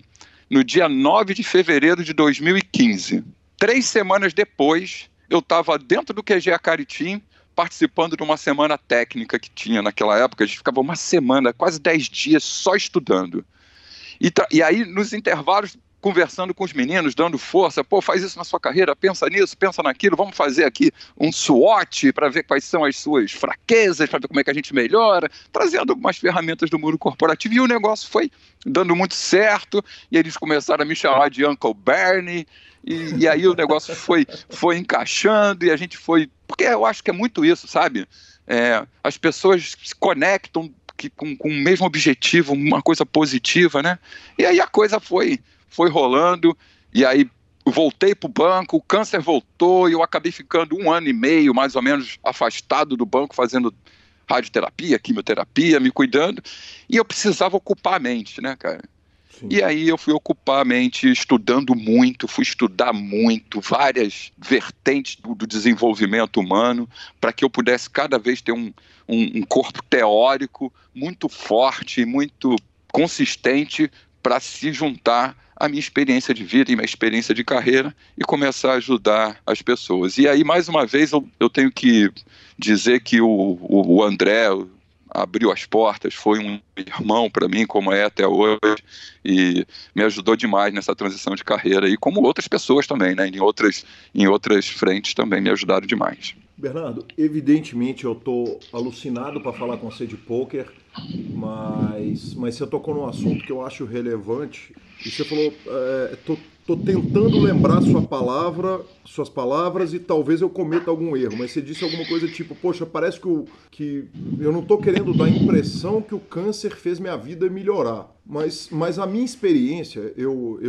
no dia 9 de fevereiro de 2015. Três semanas depois, eu estava dentro do QG Acaritim, participando de uma semana técnica que tinha naquela época. A gente ficava uma semana, quase dez dias, só estudando. E, e aí, nos intervalos, conversando com os meninos, dando força, pô, faz isso na sua carreira, pensa nisso, pensa naquilo, vamos fazer aqui um SWOT para ver quais são as suas fraquezas, para ver como é que a gente melhora, trazendo algumas ferramentas do mundo corporativo, e o negócio foi dando muito certo, e eles começaram a me chamar de Uncle Bernie, e, e, aí o negócio foi, foi encaixando e a gente foi. Porque eu acho que é muito isso, sabe? É, as pessoas se conectam que, com, com o mesmo objetivo, uma coisa positiva, né? E aí a coisa foi, foi rolando, e aí voltei para o banco, o câncer voltou e eu acabei ficando um ano e meio, mais ou menos, afastado do banco, fazendo radioterapia, quimioterapia, me cuidando, e eu precisava ocupar a mente, né, cara? Sim. E aí eu fui ocupar a mente estudando muito, fui estudar muito, várias vertentes do, do desenvolvimento humano, para que eu pudesse cada vez ter um, um, um corpo teórico muito forte, muito consistente para se juntar à minha experiência de vida e minha experiência de carreira e começar a ajudar as pessoas. E aí, mais uma vez, eu, eu tenho que dizer que o, o, o André, abriu as portas, foi um irmão para mim, como é até hoje, e me ajudou demais nessa transição de carreira, e como outras pessoas também, né, em outras, em outras frentes também me ajudaram demais. Bernardo, evidentemente eu tô alucinado para falar com você de poker, mas, mas você tocou num assunto que eu acho relevante, e você falou, é, tô Tô tentando lembrar sua palavra, suas palavras e talvez eu cometa algum erro, mas você disse alguma coisa tipo, poxa, parece que, o, que eu não tô querendo dar a impressão que o câncer fez minha vida melhorar. Mas, mas a minha experiência, eu,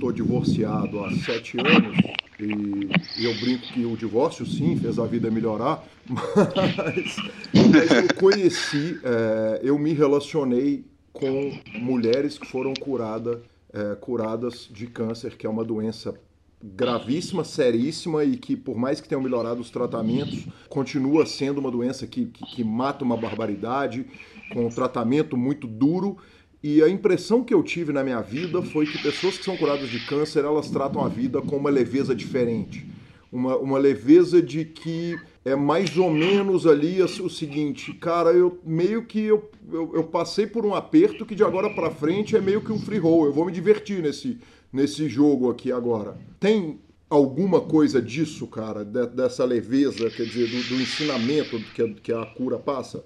tô divorciado há sete anos e, e eu brinco que o divórcio sim fez a vida melhorar, mas, *laughs* mas eu conheci, é, eu me relacionei com mulheres que foram curadas é, curadas de câncer, que é uma doença gravíssima, seríssima e que, por mais que tenham melhorado os tratamentos, continua sendo uma doença que, que, que mata uma barbaridade, com um tratamento muito duro. E a impressão que eu tive na minha vida foi que pessoas que são curadas de câncer, elas tratam a vida com uma leveza diferente. Uma, uma leveza de que é mais ou menos ali o seguinte, cara, eu meio que eu, eu, eu passei por um aperto que de agora para frente é meio que um free roll. Eu vou me divertir nesse, nesse jogo aqui agora. Tem alguma coisa disso, cara, de, dessa leveza, quer dizer, do, do ensinamento que que a cura passa?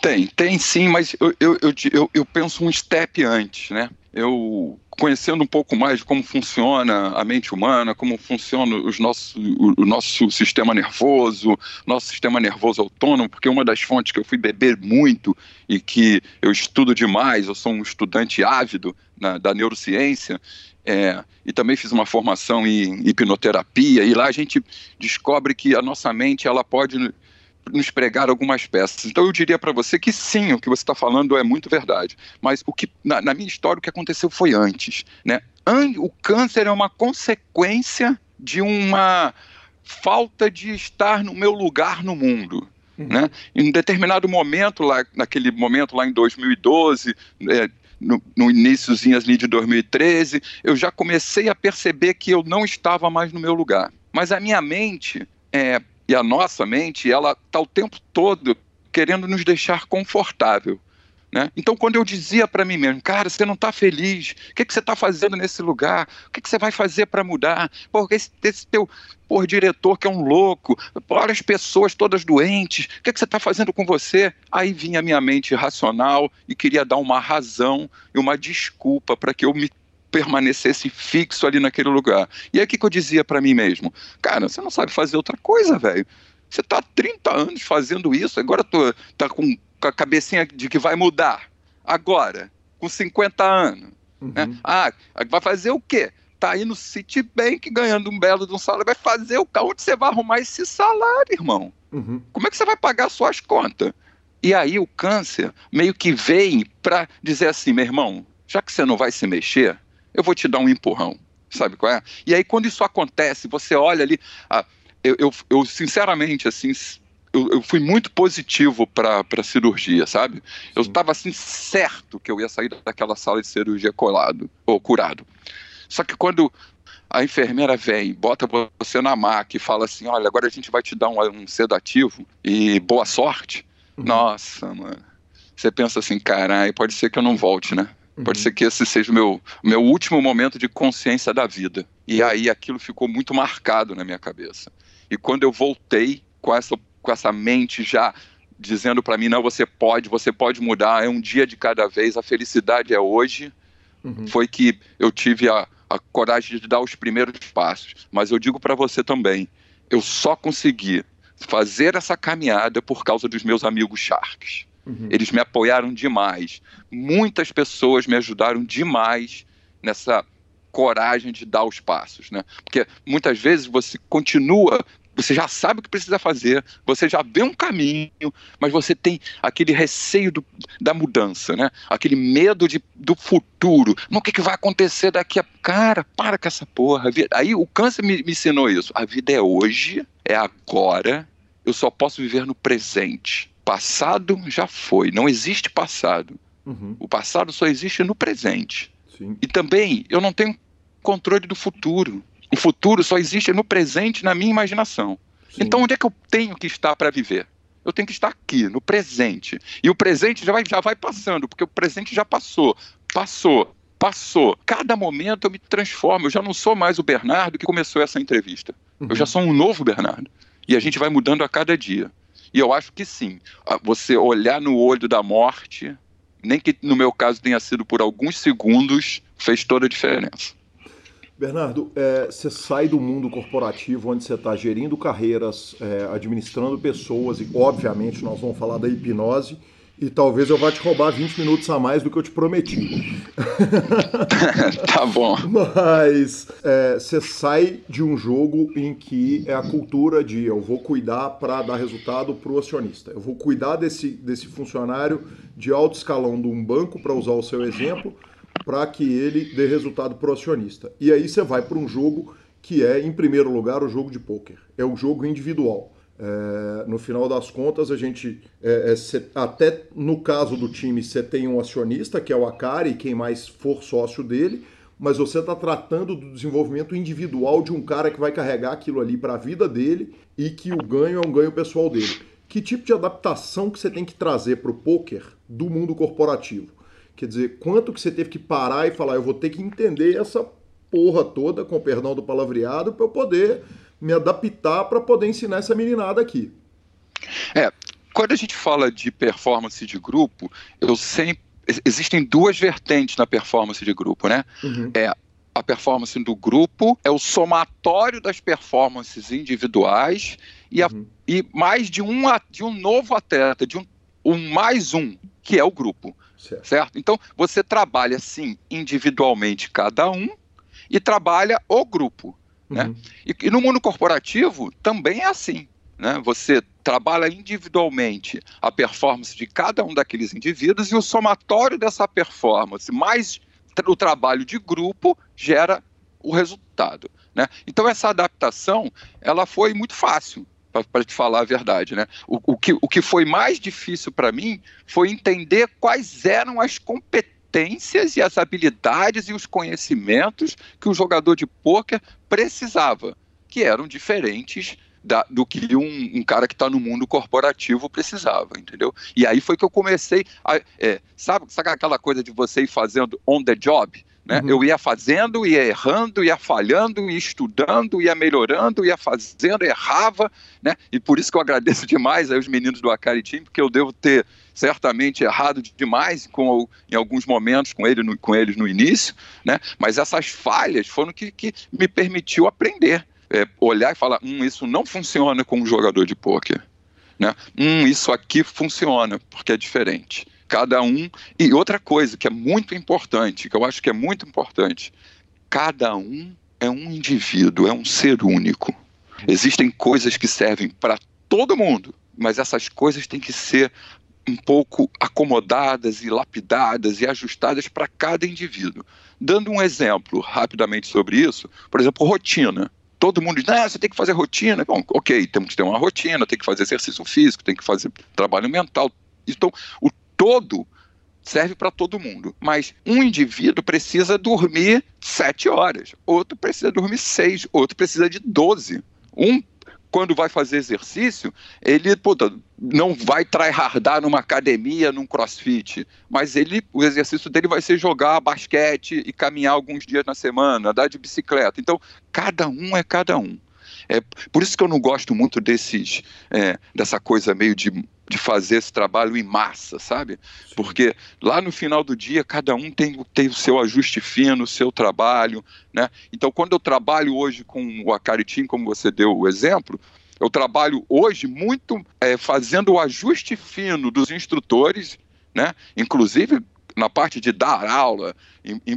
Tem, tem sim, mas eu, eu, eu, eu, penso um step antes, né? eu conhecendo um pouco mais de como funciona a mente humana, como funciona os nossos, o, nosso sistema nervoso, nosso sistema nervoso autônomo, porque uma das fontes que eu fui beber muito e que eu estudo demais, eu sou um estudante ávido na, da neurociência, é, e também fiz uma formação em hipnoterapia, e lá a gente descobre que a nossa mente ela pode nos pregar algumas peças. Então eu diria para você que sim, o que você está falando é muito verdade. Mas o que na, na, minha história o que aconteceu foi antes, né? O câncer é uma consequência de uma falta de estar no meu lugar no mundo. Uhum. Né? Em um determinado momento, lá, naquele momento lá em 2012, é, no, no iníciozinho ali de 2013, eu já comecei a perceber que eu não estava mais no meu lugar. Mas a minha mente, é, e a nossa mente, ela está o tempo todo querendo nos deixar confortável. Né? Então, quando eu dizia para mim mesmo, cara, você não está feliz, o que, que você está fazendo nesse lugar? O que, que você vai fazer para mudar? Porque esse, esse teu por diretor que é um louco, olha as pessoas todas doentes, o que, que você está fazendo com você? Aí vinha a minha mente racional e queria dar uma razão e uma desculpa para que eu me permanecesse fixo ali naquele lugar. E aí o que, que eu dizia para mim mesmo? Cara, você não sabe fazer outra coisa, velho. Você está há 30 anos fazendo isso, agora tô, tá com, com a cabecinha de que vai mudar. Agora, com 50 anos. Uhum. Né? Ah, vai fazer o quê? Tá aí no Citibank ganhando um belo de um salário. Vai fazer o quê? Onde você vai arrumar esse salário, irmão? Uhum. Como é que você vai pagar suas contas? E aí o câncer meio que vem para dizer assim, meu irmão, já que você não vai se mexer, eu vou te dar um empurrão. Sabe qual é? E aí, quando isso acontece, você olha ali. Ah, eu, eu, eu, sinceramente, assim, eu, eu, fui muito positivo para a cirurgia, sabe? Eu estava assim certo que eu ia sair daquela sala de cirurgia colado ou curado. Só que quando a enfermeira vem, bota você na maca e fala assim: olha, agora a gente vai te dar um, um sedativo e boa sorte. Uhum. Nossa, mano. Você pensa assim, caralho, pode ser que eu não volte, né? Pode uhum. ser que esse seja o meu, meu último momento de consciência da vida. E aí aquilo ficou muito marcado na minha cabeça. E quando eu voltei com essa, com essa mente já dizendo para mim: não, você pode, você pode mudar, é um dia de cada vez, a felicidade é hoje, uhum. foi que eu tive a, a coragem de dar os primeiros passos. Mas eu digo para você também: eu só consegui fazer essa caminhada por causa dos meus amigos Sharks. Uhum. Eles me apoiaram demais. Muitas pessoas me ajudaram demais nessa coragem de dar os passos, né? Porque muitas vezes você continua, você já sabe o que precisa fazer, você já vê um caminho, mas você tem aquele receio do, da mudança, né? Aquele medo de, do futuro. o que, que vai acontecer daqui a. Cara, para com essa porra. Aí o câncer me, me ensinou isso. A vida é hoje, é agora, eu só posso viver no presente passado já foi, não existe passado. Uhum. O passado só existe no presente. Sim. E também eu não tenho controle do futuro. O futuro só existe no presente, na minha imaginação. Sim. Então onde é que eu tenho que estar para viver? Eu tenho que estar aqui, no presente. E o presente já vai, já vai passando, porque o presente já passou. Passou, passou. Cada momento eu me transformo. Eu já não sou mais o Bernardo que começou essa entrevista. Uhum. Eu já sou um novo Bernardo. E a gente vai mudando a cada dia. E eu acho que sim. Você olhar no olho da morte, nem que no meu caso tenha sido por alguns segundos, fez toda a diferença. Bernardo, é, você sai do mundo corporativo onde você está gerindo carreiras, é, administrando pessoas e, obviamente, nós vamos falar da hipnose e talvez eu vá te roubar 20 minutos a mais do que eu te prometi. *laughs* tá bom. Mas é, você sai de um jogo em que é a cultura de eu vou cuidar para dar resultado para o acionista. Eu vou cuidar desse, desse funcionário de alto escalão de um banco, para usar o seu exemplo, para que ele dê resultado para o acionista. E aí você vai para um jogo que é, em primeiro lugar, o jogo de pôquer. É o jogo individual. É, no final das contas, a gente, é, é, cê, até no caso do time, você tem um acionista, que é o Acari, quem mais for sócio dele, mas você está tratando do desenvolvimento individual de um cara que vai carregar aquilo ali para a vida dele e que o ganho é um ganho pessoal dele. Que tipo de adaptação que você tem que trazer para o poker do mundo corporativo? Quer dizer, quanto que você teve que parar e falar, eu vou ter que entender essa porra toda, com perdão do palavreado, para eu poder me adaptar para poder ensinar essa meninada aqui. É, quando a gente fala de performance de grupo, eu sempre existem duas vertentes na performance de grupo, né? Uhum. É a performance do grupo, é o somatório das performances individuais e, a, uhum. e mais de um, de um novo atleta, de um, um mais um, que é o grupo. Certo. certo? Então, você trabalha, sim, individualmente cada um e trabalha o grupo. Né? Uhum. E, e no mundo corporativo também é assim. Né? Você trabalha individualmente a performance de cada um daqueles indivíduos e o somatório dessa performance, mais o trabalho de grupo, gera o resultado. Né? Então essa adaptação ela foi muito fácil para te falar a verdade, né? O, o, que, o que foi mais difícil para mim foi entender quais eram as competências e as habilidades e os conhecimentos que o jogador de pôquer precisava, que eram diferentes da, do que um, um cara que está no mundo corporativo precisava, entendeu? E aí foi que eu comecei a, é, sabe, sabe aquela coisa de você ir fazendo on the job? Né? Uhum. Eu ia fazendo, ia errando, ia falhando, ia estudando, ia melhorando, ia fazendo, errava, né? E por isso que eu agradeço *laughs* demais aos meninos do Akari Team, porque eu devo ter certamente errado demais com, em alguns momentos com, ele, com eles no início, né? Mas essas falhas foram que, que me permitiu aprender é, olhar e falar: hum, isso não funciona com um jogador de pôquer. Né? Hum, isso aqui funciona, porque é diferente. Cada um. E outra coisa que é muito importante, que eu acho que é muito importante: cada um é um indivíduo, é um ser único. Existem coisas que servem para todo mundo, mas essas coisas têm que ser um pouco acomodadas e lapidadas e ajustadas para cada indivíduo. Dando um exemplo rapidamente sobre isso, por exemplo, rotina todo mundo diz, ah, você tem que fazer rotina. Bom, ok, temos que ter uma rotina, tem que fazer exercício físico, tem que fazer trabalho mental. Então, o todo serve para todo mundo. Mas um indivíduo precisa dormir sete horas, outro precisa dormir seis, outro precisa de doze. Um quando vai fazer exercício, ele puta, não vai tryhardar numa academia, num crossfit, mas ele, o exercício dele vai ser jogar basquete e caminhar alguns dias na semana, andar de bicicleta. Então, cada um é cada um. É, por isso que eu não gosto muito desses, é, dessa coisa meio de, de fazer esse trabalho em massa, sabe? Porque lá no final do dia, cada um tem, tem o seu ajuste fino, o seu trabalho, né? Então, quando eu trabalho hoje com o Akari Team, como você deu o exemplo, eu trabalho hoje muito é, fazendo o ajuste fino dos instrutores, né? Inclusive na parte de dar aula,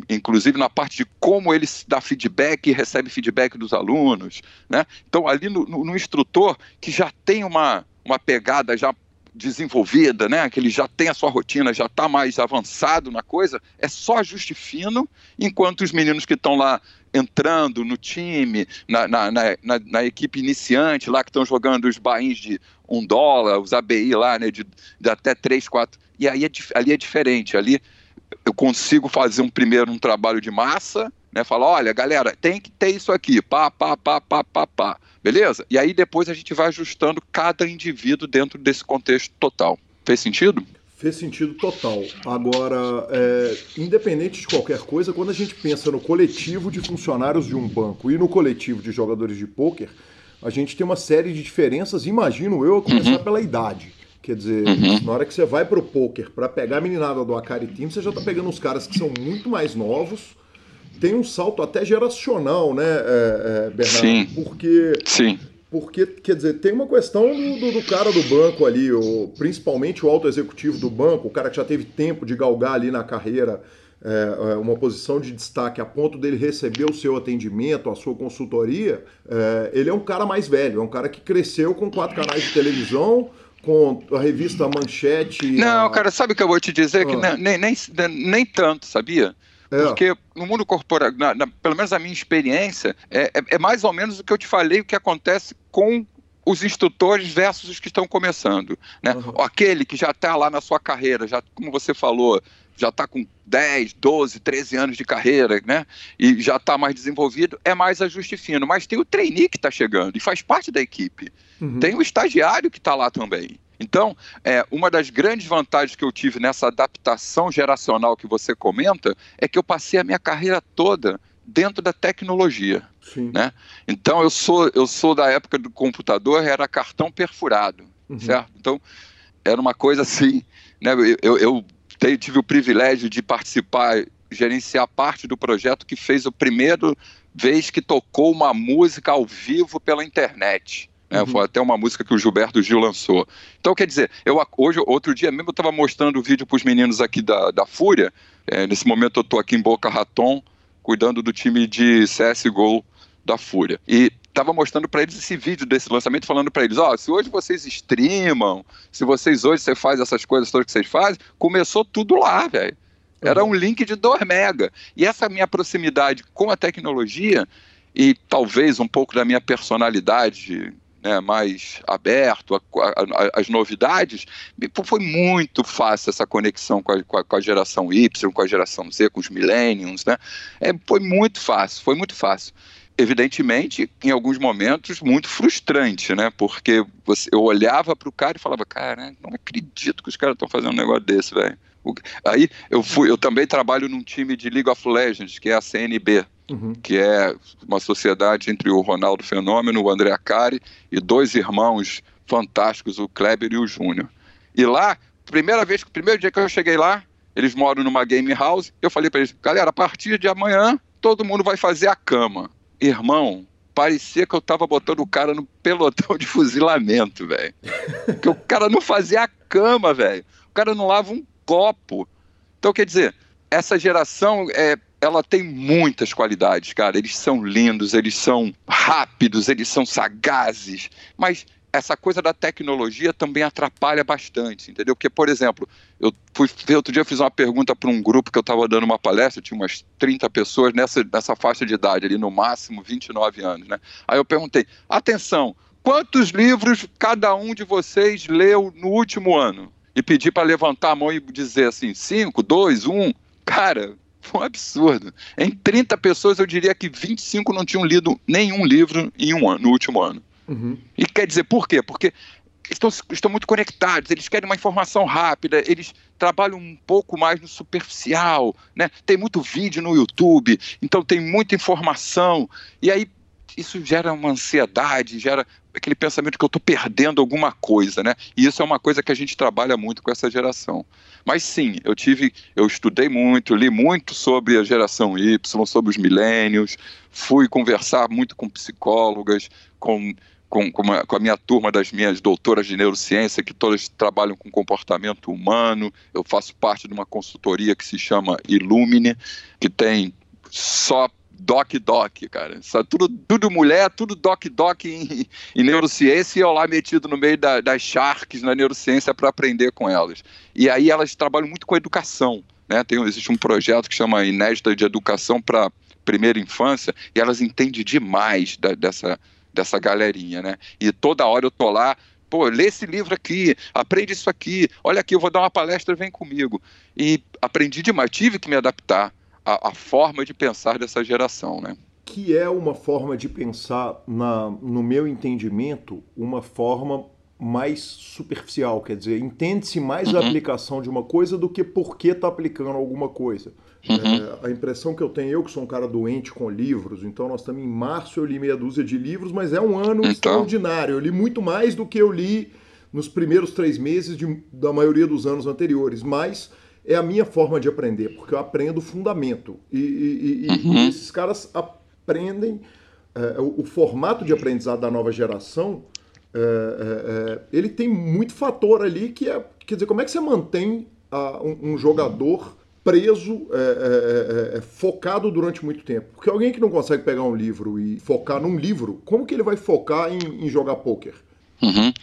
inclusive na parte de como ele dá feedback e recebe feedback dos alunos. Né? Então, ali no, no, no instrutor que já tem uma, uma pegada já desenvolvida, né? que ele já tem a sua rotina, já está mais avançado na coisa, é só ajuste fino, enquanto os meninos que estão lá entrando no time, na, na, na, na, equipe iniciante, lá que estão jogando os bains de um dólar, os ABI lá, né, de, de até três, quatro. E aí é, ali é diferente, ali eu consigo fazer um primeiro um trabalho de massa, né, falar, olha, galera, tem que ter isso aqui, pá, pá, pá, pá, pá, pá, beleza? E aí depois a gente vai ajustando cada indivíduo dentro desse contexto total. Fez sentido? Fez sentido total. Agora, é, independente de qualquer coisa, quando a gente pensa no coletivo de funcionários de um banco e no coletivo de jogadores de pôquer, a gente tem uma série de diferenças, imagino eu, a começar uhum. pela idade. Quer dizer, uhum. na hora que você vai pro poker para pegar a meninada do Akari Team, você já tá pegando uns caras que são muito mais novos. Tem um salto até geracional, né, é, é, Bernardo? Sim. Porque Sim. Porque, quer dizer, tem uma questão do, do, do, cara do banco ali, o, principalmente o alto executivo do banco, o cara que já teve tempo de galgar ali na carreira é, é, uma posição de destaque a ponto dele receber o seu atendimento, a sua consultoria, é, ele é um cara mais velho, é um cara que cresceu com quatro canais de televisão, com a revista Manchete. Não, a... cara, sabe o que eu vou te dizer? Ah. Que nem, nem, nem tanto, sabia? É. Porque no mundo corporativo, pelo menos a minha experiência, é, é, é, mais ou menos o que eu te falei, o que acontece com os instrutores versus os que estão começando. Né? Uhum. Aquele que já está lá na sua carreira, já, como você falou, já está com 10, 12, 13 anos de carreira, né? E já está mais desenvolvido, é mais ajuste fino. Mas tem o trainee que está chegando e faz parte da equipe. Uhum. Tem o estagiário que está lá também. Então, é, uma das grandes vantagens que eu tive nessa adaptação geracional que você comenta é que eu passei a minha carreira toda dentro da tecnologia. Sim. Né? Então, eu sou, eu sou da época do computador, era cartão perfurado, uhum. certo? Então, era uma coisa assim, né? eu, eu tive o privilégio de participar, gerenciar parte do projeto que fez o primeiro vez que tocou uma música ao vivo pela internet. Né? Uhum. Foi até uma música que o Gilberto Gil lançou. Então, quer dizer, eu hoje, outro dia mesmo, eu estava mostrando o vídeo para os meninos aqui da, da Fúria. É, nesse momento eu estou aqui em Boca Raton, cuidando do time de CSGO da Fúria. E estava mostrando para eles esse vídeo desse lançamento, falando para eles: ó, oh, se hoje vocês streamam, se vocês hoje você faz essas coisas todas que vocês fazem, começou tudo lá, velho. Era um link de 2 mega. E essa minha proximidade com a tecnologia e talvez um pouco da minha personalidade né, mais aberto às novidades, foi muito fácil essa conexão com a, com a, geração Y, com a geração Z, com os millennials, né? É, foi muito fácil, foi muito fácil evidentemente, em alguns momentos, muito frustrante, né? Porque você, eu olhava para o cara e falava, cara, não acredito que os caras estão fazendo um negócio desse, velho. Aí eu fui, eu também trabalho num time de League of Legends, que é a CNB, uhum. que é uma sociedade entre o Ronaldo Fenômeno, o André Acari e dois irmãos fantásticos, o Kleber e o Júnior. E lá, primeira vez, primeiro dia que eu cheguei lá, eles moram numa game house, eu falei para eles, galera, a partir de amanhã todo mundo vai fazer a cama irmão, parecia que eu tava botando o cara no pelotão de fuzilamento, velho. que o cara não fazia a cama, velho. O cara não lava um copo. Então, quer dizer, essa geração é, ela tem muitas qualidades, cara. Eles são lindos, eles são rápidos, eles são sagazes, mas essa coisa da tecnologia também atrapalha bastante, entendeu? Porque, por exemplo, eu fui outro dia eu fiz uma pergunta para um grupo que eu estava dando uma palestra, tinha umas 30 pessoas nessa, nessa faixa de idade, ali no máximo 29 anos, né? Aí eu perguntei: atenção, quantos livros cada um de vocês leu no último ano? E pedi para levantar a mão e dizer assim: cinco, dois, um. Cara, foi um absurdo. Em 30 pessoas, eu diria que 25 não tinham lido nenhum livro em um ano, no último ano. Uhum. E quer dizer, por quê? Porque estão, estão muito conectados, eles querem uma informação rápida, eles trabalham um pouco mais no superficial, né? Tem muito vídeo no YouTube, então tem muita informação. E aí isso gera uma ansiedade, gera aquele pensamento que eu estou perdendo alguma coisa, né? E isso é uma coisa que a gente trabalha muito com essa geração. Mas sim, eu tive, eu estudei muito, li muito sobre a geração Y, sobre os milênios, fui conversar muito com psicólogas, com com, com, a, com, a, minha turma das minhas doutoras de neurociência, que todas trabalham com comportamento humano. Eu faço parte de uma consultoria que se chama Illumine, que tem só doc-doc, cara. Só tudo, tudo mulher, tudo doc-doc em, em, neurociência e eu lá metido no meio da, das sharks na neurociência para aprender com elas. E aí elas trabalham muito com educação. Né? Tem, existe um projeto que chama Inédita de Educação para Primeira Infância e elas entendem demais da, dessa dessa galerinha, né? E toda hora eu tô lá, pô, lê esse livro aqui, aprende isso aqui, olha aqui, eu vou dar uma palestra, vem comigo. E aprendi demais, tive que me adaptar à, à forma de pensar dessa geração, né? Que é uma forma de pensar, na, no meu entendimento, uma forma mais superficial, quer dizer, entende-se mais uhum. a aplicação de uma coisa do que por que está aplicando alguma coisa. Uhum. É, a impressão que eu tenho, eu que sou um cara doente com livros, então nós estamos em março, eu li meia dúzia de livros, mas é um ano então... extraordinário. Eu li muito mais do que eu li nos primeiros três meses de, da maioria dos anos anteriores, mas é a minha forma de aprender, porque eu aprendo fundamento. E, e, e, uhum. e esses caras aprendem, é, o, o, formato de aprendizado da nova geração, é, é, é ele tem muito fator ali que é, quer dizer, como é que você mantém uh, um, um jogador preso, é, é, é, é, focado durante muito tempo. Porque alguém que não consegue pegar um livro e focar num livro, como que ele vai focar em, em jogar pôquer? Uhum.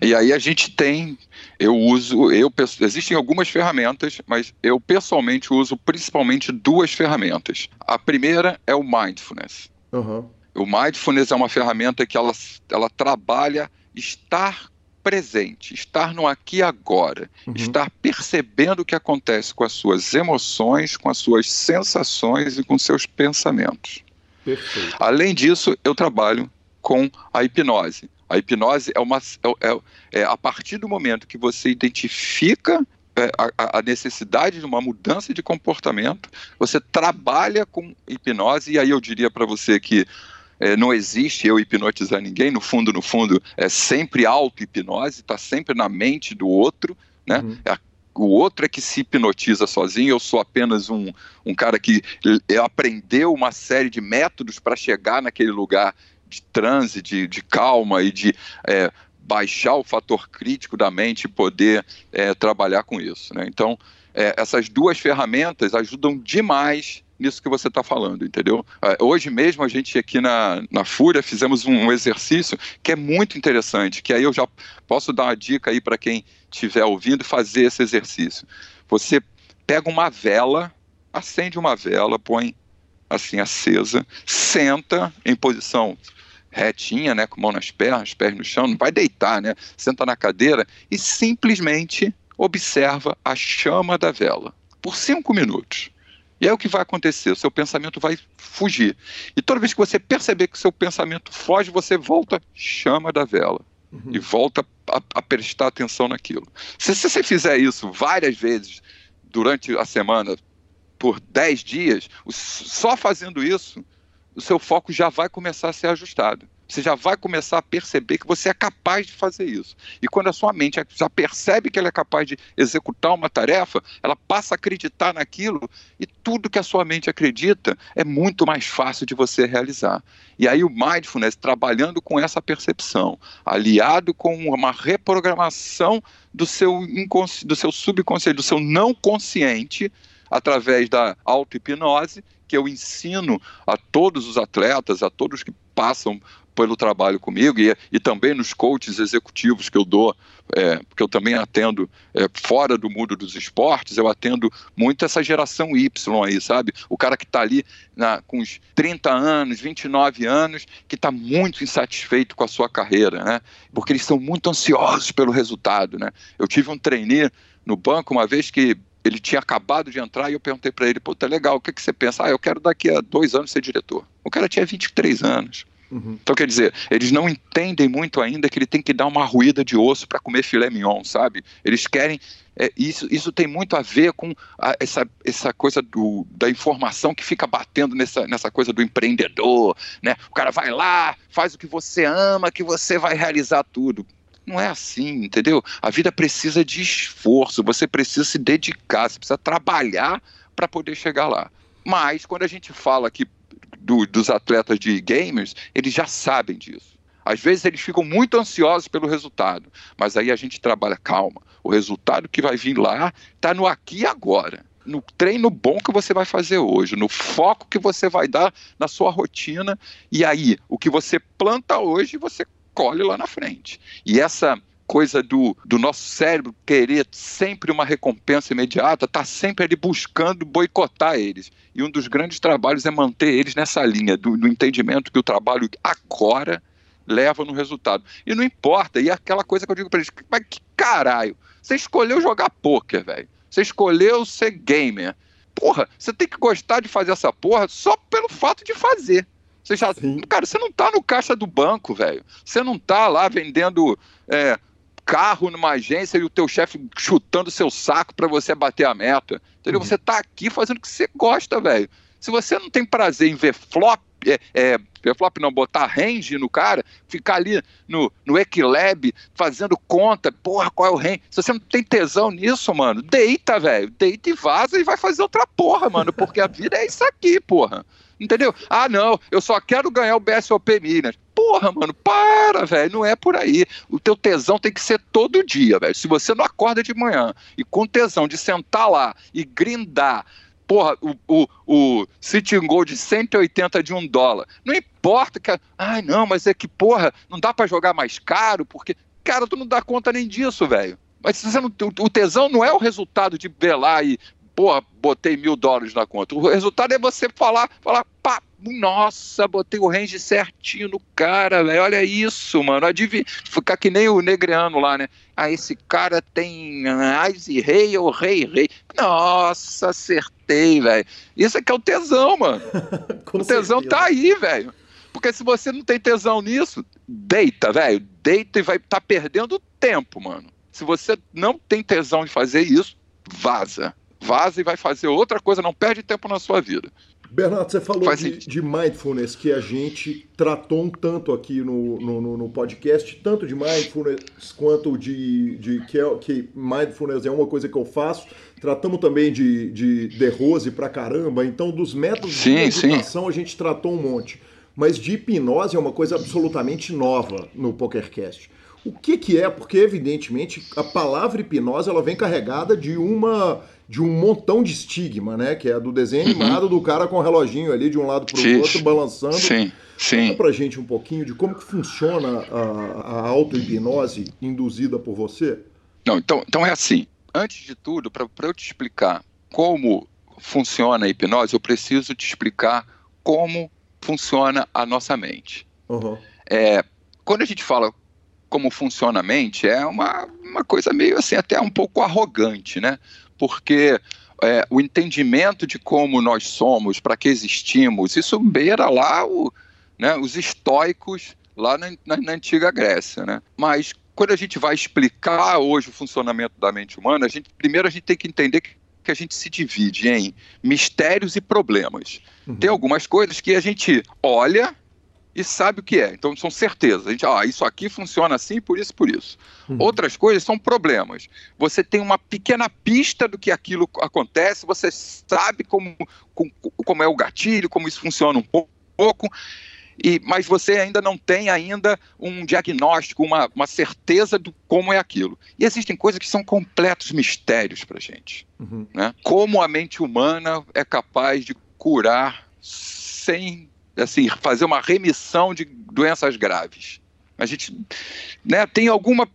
E aí a gente tem, eu uso, eu existem algumas ferramentas, mas eu pessoalmente uso principalmente duas ferramentas. A primeira é o mindfulness. Uhum. O mindfulness é uma ferramenta que ela, ela trabalha estar presente, estar no aqui e agora, uhum. estar percebendo o que acontece com as suas emoções, com as suas sensações e com seus pensamentos. Perfeito. Além disso, eu trabalho com a hipnose. A hipnose é uma é, é, é a partir do momento que você identifica é, a, a, necessidade de uma mudança de comportamento, você trabalha com hipnose, e aí eu diria para você que é, não existe eu hipnotizar ninguém, no fundo, no fundo, é sempre auto-hipnose, está sempre na mente do outro, né? Uhum. É, o outro é que se hipnotiza sozinho, eu sou apenas um, um cara que aprendeu uma série de métodos para chegar naquele lugar de transe, de, de calma e de é, baixar o fator crítico da mente e poder é, trabalhar com isso. Né? Então, é, essas duas ferramentas ajudam demais nisso que você está falando, entendeu? É, hoje mesmo a gente aqui na, na Fúria fizemos um, exercício que é muito interessante, que aí eu já posso dar uma dica aí para quem estiver ouvindo fazer esse exercício. Você pega uma vela, acende uma vela, põe assim acesa, senta em posição retinha, né, com mão nas pernas, pés no chão, não vai deitar, né? Senta na cadeira e simplesmente observa a chama da vela por cinco minutos. E aí o que vai acontecer? O seu pensamento vai fugir. E toda vez que você perceber que o seu pensamento foge, você volta, chama da vela. Uhum. E volta a, a, prestar atenção naquilo. Se, se você fizer isso várias vezes durante a semana, por 10 dias, só fazendo isso, o seu foco já vai começar a ser ajustado. Você já vai começar a perceber que você é capaz de fazer isso. E quando a sua mente já percebe que ela é capaz de executar uma tarefa, ela passa a acreditar naquilo e tudo que a sua mente acredita é muito mais fácil de você realizar. E aí o mindfulness trabalhando com essa percepção, aliado com uma reprogramação do seu, do seu subconsciente, do seu não consciente, através da auto-hipnose, que eu ensino a todos os atletas, a todos que passam pelo trabalho comigo e, e também nos coaches executivos que eu dou, é, que eu também atendo é, fora do mundo dos esportes, eu atendo muito essa geração Y aí, sabe? O cara que está ali na, com uns 30 anos, 29 anos, que está muito insatisfeito com a sua carreira, né? Porque eles são muito ansiosos pelo resultado, né? Eu tive um trainee no banco uma vez que ele tinha acabado de entrar e eu perguntei para ele, pô, tá legal, o que, que você pensa? Ah, eu quero daqui a dois anos ser diretor. O cara tinha 23 anos. Uhum. Então, quer dizer, eles não entendem muito ainda que ele tem que dar uma ruída de osso para comer filé mignon, sabe? Eles querem. É, isso, isso tem muito a ver com a, essa, essa coisa do, da informação que fica batendo nessa, nessa coisa do empreendedor, né? O cara vai lá, faz o que você ama, que você vai realizar tudo. Não é assim, entendeu? A vida precisa de esforço, você precisa se dedicar, você precisa trabalhar para poder chegar lá. Mas quando a gente fala que do, dos atletas de gamers, eles já sabem disso. Às vezes eles ficam muito ansiosos pelo resultado, mas aí a gente trabalha, calma, o resultado que vai vir lá está no aqui e agora. No treino bom que você vai fazer hoje, no foco que você vai dar na sua rotina, e aí o que você planta hoje você colhe lá na frente. E essa coisa do, do nosso cérebro querer sempre uma recompensa imediata, está sempre ali buscando boicotar eles. E um dos grandes trabalhos é manter eles nessa linha do, do entendimento que o trabalho agora leva no resultado. E não importa, e é aquela coisa que eu digo para eles, mas que caralho, você escolheu jogar pôquer, velho. Você escolheu ser gamer. Porra, você tem que gostar de fazer essa porra só pelo fato de fazer. Você já, cara, você não tá no caixa do banco, velho. Você não tá lá vendendo é, carro numa agência e o teu chefe chutando seu saco para você bater a meta. Entendeu? Uhum. Você tá aqui fazendo o que você gosta, velho. Se você não tem prazer em ver flop, é, é, ver flop não, botar range no cara, ficar ali no, no Equilab fazendo conta, porra, qual é o range? Se você não tem tesão nisso, mano, deita, velho. Deita e vaza e vai fazer outra porra, mano, porque a vida é isso aqui, porra. Entendeu? Ah, não, eu só quero ganhar o BSOP Minas. Porra, mano, para, velho, não é por aí. O teu tesão tem que ser todo dia, velho. Se você não acorda de manhã e com tesão de sentar lá e grindar, porra, o, o, o City Gold de 180 de um dólar. Não importa que. Ai, não, mas é que, porra, não dá para jogar mais caro, porque. Cara, tu não dá conta nem disso, velho. Mas você não, o tesão não é o resultado de belar e porra, botei mil dólares na conta. O resultado é você falar, falar, pá, nossa, botei o range certinho no cara, velho. Olha isso, mano. Adivinha. Ficar que nem o negreano lá, né? Ah, esse cara tem Ice Rei ou Rei Rei. Nossa, acertei, velho. Isso é que é o tesão, mano. *laughs* o tesão certeza. tá aí, velho. Porque se você não tem tesão nisso, deita, velho. Deita e vai estar tá perdendo tempo, mano. Se você não tem tesão em fazer isso, vaza vaza e vai fazer outra coisa, não perde tempo na sua vida. Bernardo, você falou de, de, mindfulness que a gente tratou um tanto aqui no, no, no podcast, tanto de mindfulness quanto de, de que, é, que, mindfulness é uma coisa que eu faço. Tratamos também de, de De Rose pra caramba, então dos métodos sim, de meditação sim. a gente tratou um monte. Mas de hipnose é uma coisa absolutamente nova no PokerCast. O que, que é? Porque, evidentemente, a palavra hipnose ela vem carregada de uma de um montão de estigma, né? Que é do desenho uhum. animado do cara com o reloginho ali de um lado para o outro, balançando. Sim, sim. Conta pra gente um pouquinho de como que funciona a, a auto-hipnose induzida por você. Não, então, então é assim. Antes de tudo, para eu te explicar como funciona a hipnose, eu preciso te explicar como funciona a nossa mente. Uhum. É, quando a gente fala como funciona a mente, é uma, uma coisa meio assim, até um pouco arrogante, né? Porque é, o entendimento de como nós somos, para que existimos, isso beira lá o, né, os estoicos lá na, na, na, antiga Grécia. Né? Mas quando a gente vai explicar hoje o funcionamento da mente humana, a gente, primeiro a gente tem que entender que, que a gente se divide em mistérios e problemas. Uhum. Tem algumas coisas que a gente olha e sabe o que é. Então são certezas. A gente, ah, isso aqui funciona assim, por isso, por isso. Uhum. Outras coisas são problemas. Você tem uma pequena pista do que aquilo acontece, você sabe como, como, como é o gatilho, como isso funciona um pouco. E, mas você ainda não tem ainda um diagnóstico, uma, uma certeza do como é aquilo. E existem coisas que são completos mistérios para gente. Uhum. Né? Como a mente humana é capaz de curar sem assim, fazer uma remissão de doenças graves. A gente né, tem alguma.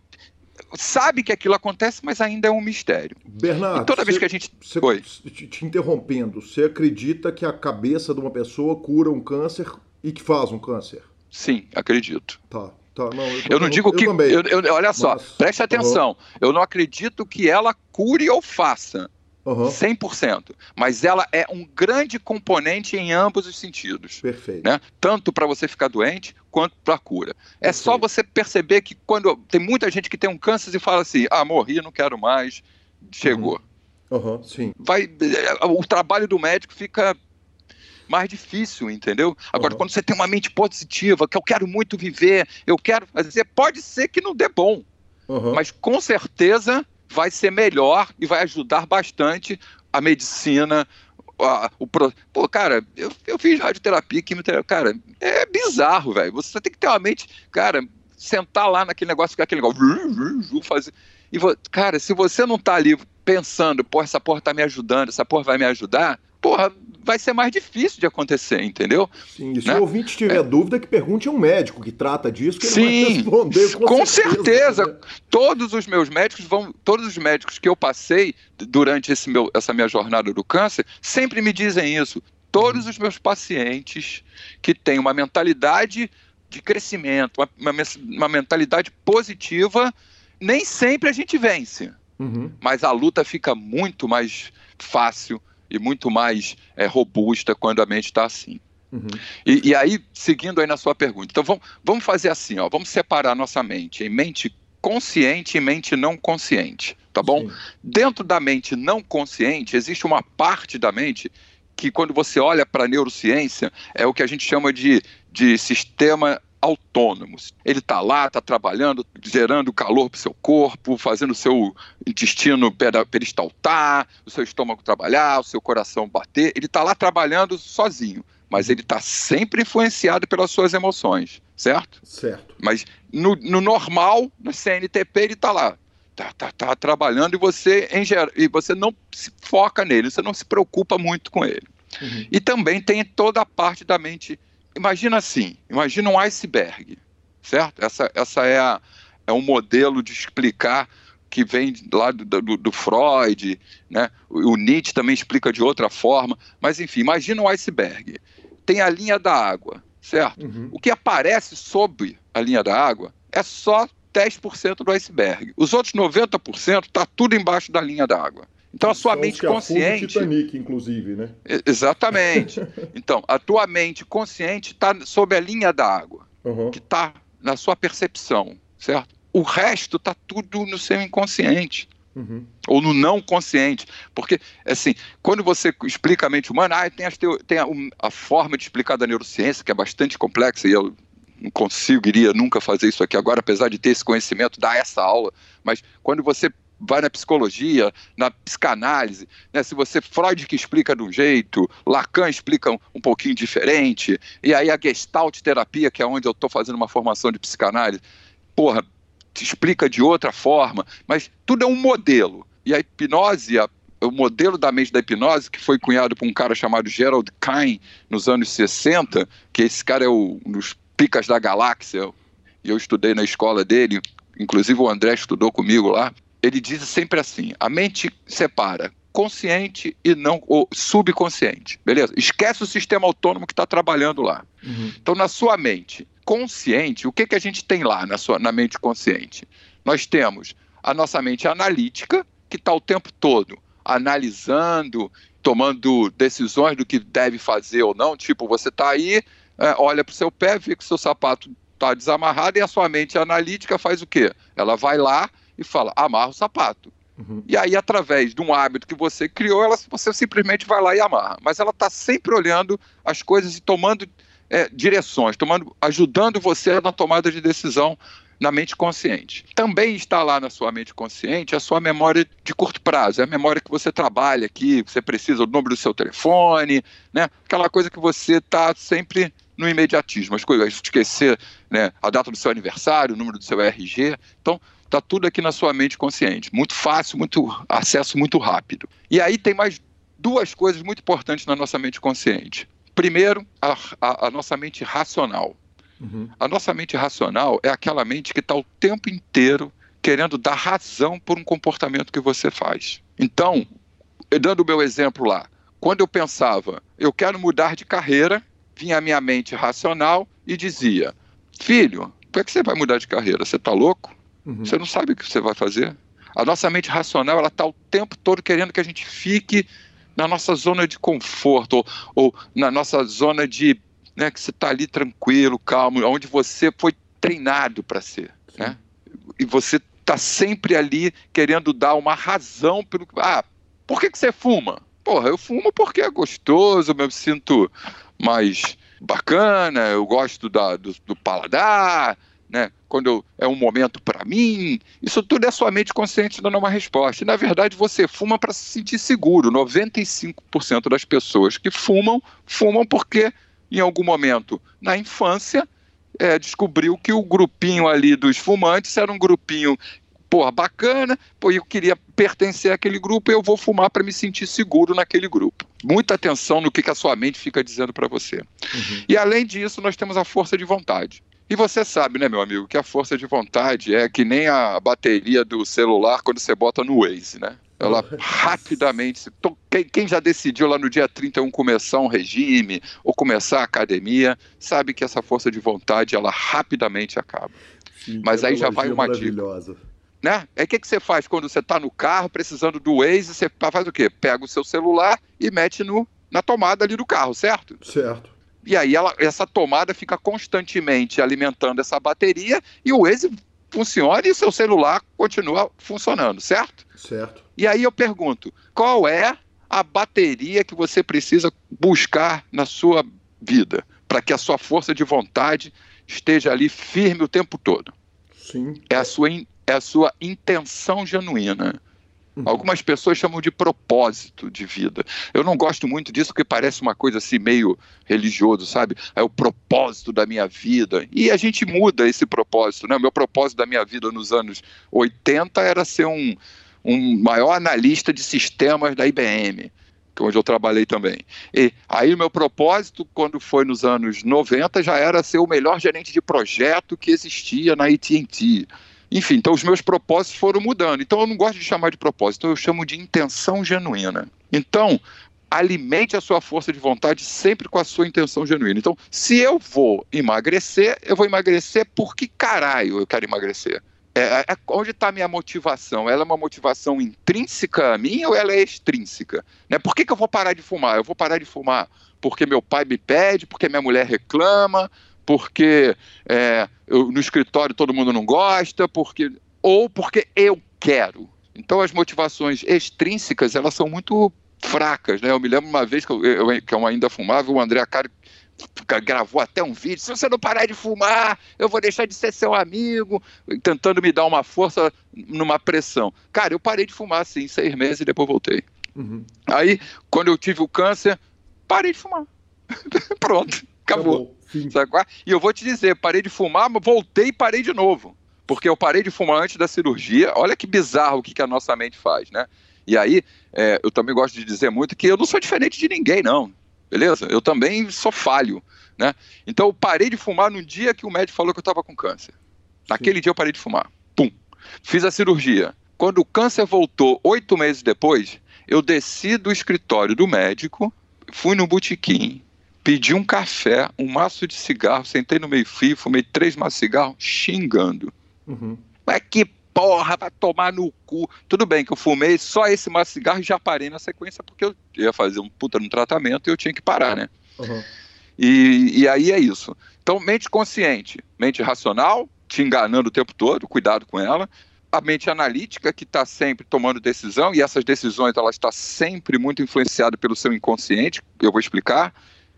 Sabe que aquilo acontece, mas ainda é um mistério. Bernardo, e toda vez que a gente. Cê, Oi. Te interrompendo, você acredita que a cabeça de uma pessoa cura um câncer e que faz um câncer? Sim, acredito. Tá. Tá, não, eu, eu, não digo que. Eu, eu, olha só, preste atenção. Uhum. Eu não acredito que ela cure ou faça. Uhum. 100%. Mas ela é um grande componente em ambos os sentidos. Perfeito. Né? Tanto para você ficar doente quanto para a cura. É Perfeito. só você perceber que quando tem muita gente que tem um câncer e fala assim: ah, morri, não quero mais, chegou. Uhum. Uhum, sim. Vai, o trabalho do médico fica mais difícil, entendeu? Agora, quando você tem uma mente positiva, que eu quero muito viver, eu quero fazer, pode ser que não dê bom. Mas com certeza vai ser melhor e vai ajudar bastante a medicina. A, o pro... Pô, cara, eu, eu fiz radioterapia, quimioterapia, cara, é bizarro, velho. Você tem que ter uma mente, cara, sentar lá naquele negócio, ficar aquele negócio, fazer. E, cara, se você não tá ali pensando, pô, essa porra tá me ajudando, essa porra vai me ajudar, porra, vai ser mais difícil de acontecer, entendeu? Sim, se né? o ouvinte tiver é. dúvida, que pergunte a um médico que trata disso, que Sim, ele vai responder com, com certeza. certeza. Né? Todos os meus médicos vão, todos os médicos que eu passei durante esse meu, essa minha jornada do câncer, sempre me dizem isso. Todos os meus pacientes que têm uma mentalidade de crescimento, uma, uma, uma mentalidade positiva, nem sempre a gente vence. Uhum. Mas a luta fica muito mais fácil e muito mais é, robusta quando a mente está assim. Uhum. E, e, aí, seguindo aí na sua pergunta, então vamos, vamos fazer assim, ó, vamos separar a nossa mente em mente consciente e mente não consciente, tá bom? Sim. Dentro da mente não consciente, existe uma parte da mente que quando você olha para a neurociência, é o que a gente chama de, de sistema autônomos. Ele está lá, está trabalhando, gerando calor para o seu corpo, fazendo o seu intestino peristaltar, o seu estômago trabalhar, o seu coração bater. Ele está lá trabalhando sozinho, mas ele está sempre influenciado pelas suas emoções, certo? Certo. Mas no, no normal, no CNTP, ele está lá. Tá, tá, tá trabalhando e você, em geral, e você não se foca nele, você não se preocupa muito com ele. Uhum. E também tem toda a parte da mente imagina assim, imagina um iceberg, certo? Essa, essa é, a, é um modelo de explicar que vem lá do, do, do, Freud, né? O Nietzsche também explica de outra forma, mas enfim, imagina um iceberg. Tem a linha da água, certo? Uhum. O que aparece sob a linha da água é só 10% do iceberg. Os outros 90% está tudo embaixo da linha da água. Então a sua mente consciente. Titanic, inclusive, né? Exatamente. *laughs* então, a tua mente consciente está sob a linha da água, uhum. que está na sua percepção, certo? O resto está tudo no seu inconsciente. Uhum. Ou no não consciente. Porque, assim, quando você explica a mente humana, ah, tem, teo... tem a, a, forma de explicar da neurociência, que é bastante complexa, e eu não conseguiria nunca fazer isso aqui agora, apesar de ter esse conhecimento, dar essa aula. Mas quando você vai na psicologia, na psicanálise, né? se você Freud que explica de um jeito, Lacan explica um, um pouquinho diferente, e aí a Gestalt terapia, que é onde eu estou fazendo uma formação de psicanálise, porra, te explica de outra forma, mas tudo é um modelo. E a hipnose, a, o modelo da mente da hipnose, que foi cunhado por um cara chamado Gerald Kine nos anos 60, que esse cara é o, um dos picas da galáxia, e eu estudei na escola dele, inclusive o André estudou comigo lá ele diz sempre assim: a mente separa consciente e não ou subconsciente, beleza? Esquece o sistema autônomo que está trabalhando lá. Uhum. Então, na sua mente consciente, o que, que a gente tem lá na, sua, na mente consciente? Nós temos a nossa mente analítica, que está o tempo todo analisando, tomando decisões do que deve fazer ou não. Tipo, você está aí, é, olha para o seu pé, vê que o seu sapato está desamarrado e a sua mente analítica faz o quê? Ela vai lá e fala: amarra o sapato. Uhum. E aí, através de um hábito que você criou, ela, você simplesmente vai lá e amarra. Mas ela está sempre olhando as coisas e tomando é, direções, tomando, ajudando você na tomada de decisão na mente consciente. Também está lá na sua mente consciente a sua memória de curto prazo, é a memória que você trabalha aqui, você precisa do número do seu telefone, né? Aquela coisa que você está sempre no imediatismo, as coisas, esquecer né, a data do seu aniversário, o número do seu RG. Então, Está tudo aqui na sua mente consciente. Muito fácil, muito acesso muito rápido. E aí tem mais duas coisas muito importantes na nossa mente consciente. Primeiro, a, a, a nossa mente racional. Uhum. A nossa mente racional é aquela mente que está o tempo inteiro querendo dar razão por um comportamento que você faz. Então, dando o meu exemplo lá, quando eu pensava, eu quero mudar de carreira, vinha a minha mente racional e dizia: Filho, por que você vai mudar de carreira? Você está louco? Uhum. Você não sabe o que você vai fazer. A nossa mente racional ela está o tempo todo querendo que a gente fique na nossa zona de conforto ou, ou na nossa zona de né, que você está ali tranquilo, calmo, onde você foi treinado para ser, né? E você está sempre ali querendo dar uma razão pelo ah, por que, que você fuma? Porra, eu fumo porque é gostoso, eu me sinto mais bacana, eu gosto da, do, do paladar, né? quando é um momento para mim. Isso tudo é sua mente consciente dando uma resposta. E, na verdade, você fuma para se sentir seguro. 95% das pessoas que fumam, fumam porque, em algum momento, na infância, é, descobriu que o grupinho ali dos fumantes era um grupinho porra, bacana, pô, eu queria pertencer àquele grupo e eu vou fumar para me sentir seguro naquele grupo. Muita atenção no que, que a sua mente fica dizendo para você. Uhum. E além disso, nós temos a força de vontade. E você sabe, né, meu amigo, que a força de vontade é que nem a bateria do celular quando você bota no Waze, né? Ela rapidamente. Quem já decidiu lá no dia 31 começar um regime ou começar a academia, sabe que essa força de vontade ela rapidamente acaba. Sim, Mas aí já vai uma dica. Né? Aí o que, que você faz quando você está no carro precisando do Waze? Você faz o quê? Pega o seu celular e mete no, na tomada ali do carro, certo? Certo. E aí ela, essa tomada fica constantemente alimentando essa bateria e o Waze funciona e o seu celular continua funcionando, certo? Certo. E aí eu pergunto, qual é a bateria que você precisa buscar na sua vida para que a sua força de vontade esteja ali firme o tempo todo? Sim. É a sua, é a sua intenção genuína. Uhum. Algumas pessoas chamam de propósito de vida. Eu não gosto muito disso porque parece uma coisa assim meio religioso, sabe? É o propósito da minha vida. E a gente muda esse propósito, né? O meu propósito da minha vida nos anos 80 era ser um, um maior analista de sistemas da IBM, é onde eu trabalhei também. E aí o meu propósito, quando foi nos anos 90, já era ser o melhor gerente de projeto que existia na AT&T. Enfim, então os meus propósitos foram mudando. Então eu não gosto de chamar de propósito, eu chamo de intenção genuína. Então, alimente a sua força de vontade sempre com a sua intenção genuína. Então, se eu vou emagrecer, eu vou emagrecer porque caralho eu quero emagrecer. É, é, é onde está a minha motivação? Ela é uma motivação intrínseca a mim ou ela é extrínseca? Né? Por que, que eu vou parar de fumar? Eu vou parar de fumar porque meu pai me pede, porque minha mulher reclama, porque é, eu, no escritório todo mundo não gosta, porque ou porque eu quero. Então as motivações extrínsecas, elas são muito fracas, né? Eu me lembro uma vez que eu, eu, que eu ainda fumava, o André Acari gravou até um vídeo, se você não parar de fumar, eu vou deixar de ser seu amigo, tentando me dar uma força numa pressão. Cara, eu parei de fumar assim, seis meses e depois voltei. Uhum. Aí, quando eu tive o câncer, parei de fumar. *laughs* Pronto, acabou. acabou e eu vou te dizer, parei de fumar, voltei e parei de novo. Porque eu parei de fumar antes da cirurgia. Olha que bizarro o que, que a nossa mente faz, né? E aí, é, eu também gosto de dizer muito que eu não sou diferente de ninguém, não. Beleza? Eu também sou falho, né? Então, eu parei de fumar no dia que o médico falou que eu estava com câncer. Naquele Sim. dia eu parei de fumar. Pum. Fiz a cirurgia. Quando o câncer voltou oito meses depois, eu desci do escritório do médico, fui no botequim, pedi um café, um maço de cigarro, sentei no meio-fio, fumei três maços de cigarro, xingando. Uhum. Mas que porra, vai tomar no cu. Tudo bem que eu fumei só esse maço de cigarro e já parei na sequência, porque eu ia fazer um puta no tratamento e eu tinha que parar, né? Uhum. E, e aí é isso. Então, mente consciente, mente racional, te enganando o tempo todo, cuidado com ela. A mente analítica, que está sempre tomando decisão, e essas decisões ela está sempre muito influenciada pelo seu inconsciente, eu vou explicar.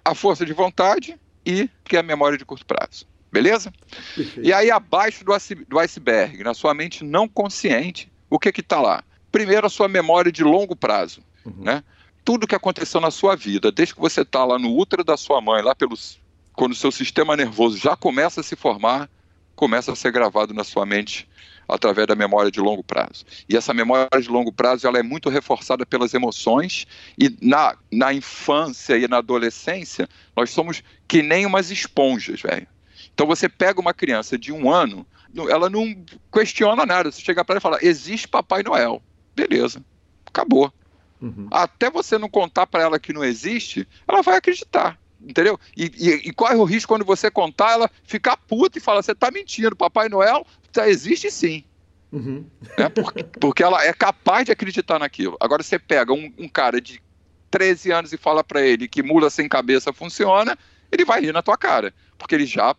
A força de vontade e que é a memória de curto prazo. Beleza? Perfeito. E aí, abaixo do, do iceberg, na sua mente não consciente, o que está lá? Primeiro, a sua memória de longo prazo. Uhum. Né? Tudo que aconteceu na sua vida, desde que você está lá no útero da sua mãe, lá pelos, quando o seu sistema nervoso já começa a se formar, começa a ser gravado na sua mente através da memória de longo prazo. E essa memória de longo prazo ela é muito reforçada pelas emoções e na, na infância e na adolescência nós somos que nem umas esponjas, velho. Então você pega uma criança de um ano, ela não questiona nada. Você chega para ela e fala: existe Papai Noel. Beleza, acabou. Uhum. Até você não contar para ela que não existe, ela vai acreditar. Entendeu? E, e, e, corre o risco quando você contar, ela ficar puta e fala: você tá mentindo, Papai Noel tá, existe sim. Uhum. É porque, porque, ela é capaz de acreditar naquilo. Agora você pega um, um cara de 13 anos e fala para ele que mula sem cabeça funciona, ele vai rir na tua cara. Porque ele já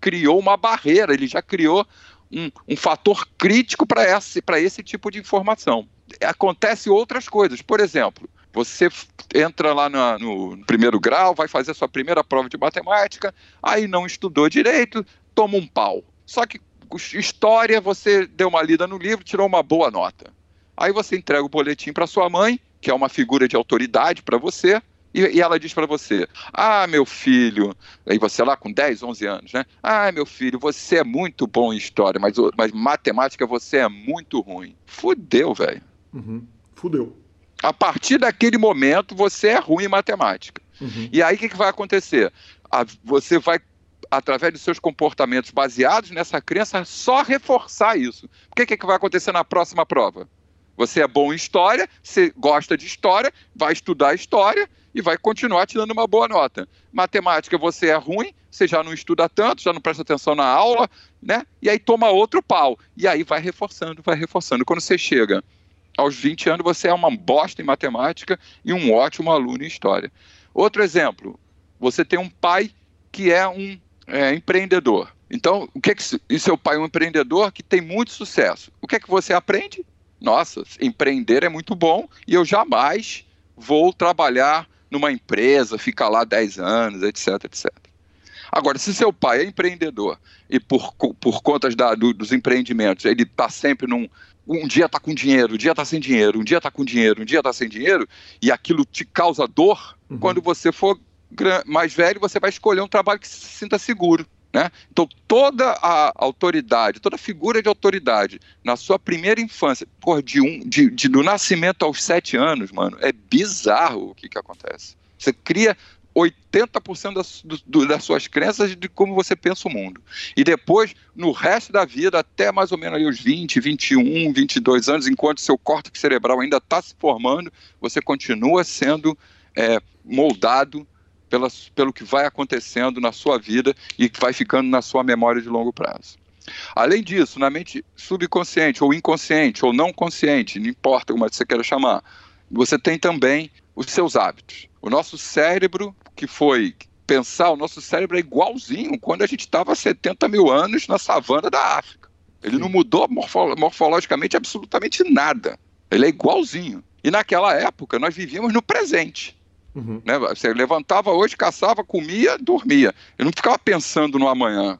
criou uma barreira, ele já criou um, um fator crítico para esse, esse tipo de informação. Acontece outras coisas, por exemplo, você entra lá no, primeiro grau, vai fazer a sua primeira prova de matemática, aí não estudou direito, toma um pau. Só que história, você deu uma lida no livro, tirou uma boa nota. Aí você entrega o boletim para sua mãe, que é uma figura de autoridade para você, e, e ela diz para você: Ah, meu filho, aí você lá com 10, 11 anos, né? Ah, meu filho, você é muito bom em história, mas, mas matemática você é muito ruim. Fudeu, velho. Uhum. Fudeu. A partir daquele momento, você é ruim em matemática. Uhum. E aí o que, que vai acontecer? A, você vai através dos seus comportamentos baseados nessa crença, só reforçar isso. O que, que vai acontecer na próxima prova? Você é bom em história, você gosta de história, vai estudar história e vai continuar te dando uma boa nota. Matemática, você é ruim, você já não estuda tanto, já não presta atenção na aula, né? E aí toma outro pau. E aí vai reforçando, vai reforçando. Quando você chega aos 20 anos, você é uma bosta em matemática e um ótimo aluno em história. Outro exemplo, você tem um pai que é um é, empreendedor. Então, o que é que e seu pai é um empreendedor que tem muito sucesso? O que é que você aprende? nossa, empreender é muito bom e eu jamais vou trabalhar numa empresa, ficar lá 10 anos, etc, etc. Agora, se seu pai é empreendedor e por, por conta da, do, dos empreendimentos, ele está sempre num. Um dia está com dinheiro, um dia está sem dinheiro, um dia está com dinheiro, um dia está sem dinheiro, e aquilo te causa dor, uhum. quando você for mais velho, você vai escolher um trabalho que se sinta seguro. Né? Então, toda a autoridade, toda figura de autoridade na sua primeira infância, por de um, de, de, do nascimento aos sete anos, mano, é bizarro o que, que acontece. Você cria 80% das, do, das suas crenças de como você pensa o mundo. E depois, no resto da vida, até mais ou menos ali os 20, 21, 22 anos, enquanto seu córtex cerebral ainda está se formando, você continua sendo é, moldado pelas, pelo que vai acontecendo na sua vida e vai ficando na sua memória de longo prazo. Além disso, na mente subconsciente, ou inconsciente, ou não consciente, não importa como você queira chamar, você tem também os seus hábitos. O nosso cérebro, que foi pensar, o nosso cérebro é igualzinho quando a gente estava há 70 mil anos na savana da África. Ele não mudou morfo morfologicamente absolutamente nada. Ele é igualzinho. E naquela época nós vivíamos no presente. Uhum. Né? Você levantava hoje, caçava, comia, dormia. Eu não ficava pensando no amanhã.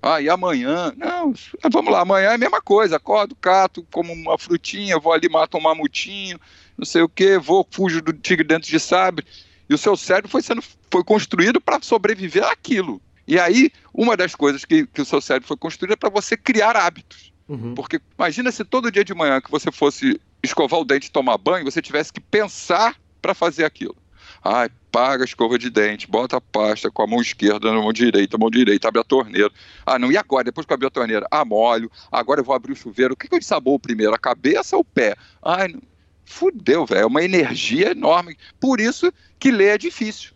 Ah, e amanhã? Não, vamos lá, amanhã é a mesma coisa. Acordo, cato, como uma frutinha, vou ali, mato um mamutinho, não sei o que, vou, fujo do tigre dentro de sabre. E o seu cérebro foi, sendo, foi construído para sobreviver àquilo. E aí, uma das coisas que, que o seu cérebro foi construído é para você criar hábitos. Uhum. Porque imagina se todo dia de manhã que você fosse escovar o dente e tomar banho, você tivesse que pensar para fazer aquilo. Ai, paga a escova de dente, bota a pasta com a mão esquerda na mão direita, mão direita, abre a torneira. Ah, não, e agora? Depois que eu abrir a torneira, ah, molho, agora eu vou abrir o chuveiro. O que, que eu ensabou primeiro, a cabeça ou o pé? Ai, não... fudeu, velho, é uma energia enorme. Por isso que ler é difícil.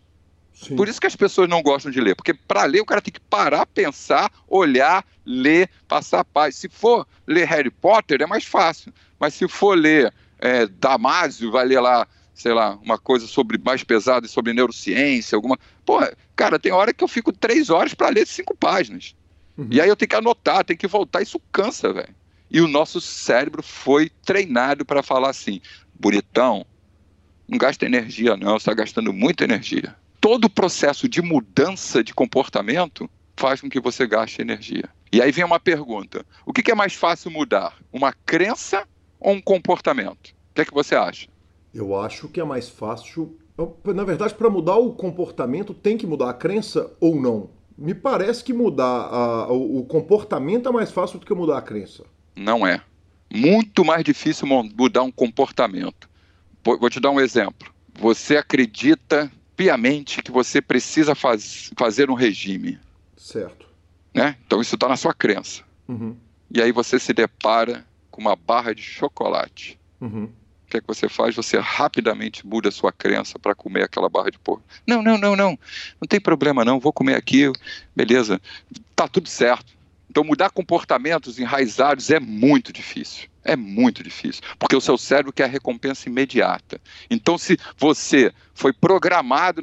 Sim. Por isso que as pessoas não gostam de ler, porque para ler o cara tem que parar, pensar, olhar, ler, passar a paz. Se for ler Harry Potter é mais fácil, mas se for ler é, Damásio, vai ler lá, sei lá, uma coisa sobre mais pesada sobre neurociência, alguma. Pô, cara, tem hora que eu fico três horas para ler cinco páginas. Uhum. E aí eu tenho que anotar, tenho que voltar, isso cansa, velho. E o nosso cérebro foi treinado para falar assim: bonitão, não gasta energia, não, está gastando muita energia todo o processo de mudança de comportamento faz com que você gaste energia. E aí vem uma pergunta: o que é mais fácil mudar? Uma crença ou um comportamento? O que é que você acha? Eu acho que é mais fácil. Na verdade, para mudar o comportamento, tem que mudar a crença ou não? Me parece que mudar a, o comportamento é mais fácil do que mudar a crença. Não é. Muito mais difícil mudar um comportamento. Vou te dar um exemplo. Você acredita piamente que você precisa faz, fazer um regime. Certo. Né? Então isso está na sua crença. Uhum. E aí você se depara com uma barra de chocolate. Uhum. O que é que você faz? Você rapidamente muda a sua crença para comer aquela barra de porco. Não, não, não, não. Não tem problema não. Vou comer aqui. Beleza. Tá tudo certo. Então mudar comportamentos enraizados é muito difícil. É muito difícil, porque o seu cérebro quer a recompensa imediata. Então, se você foi programado,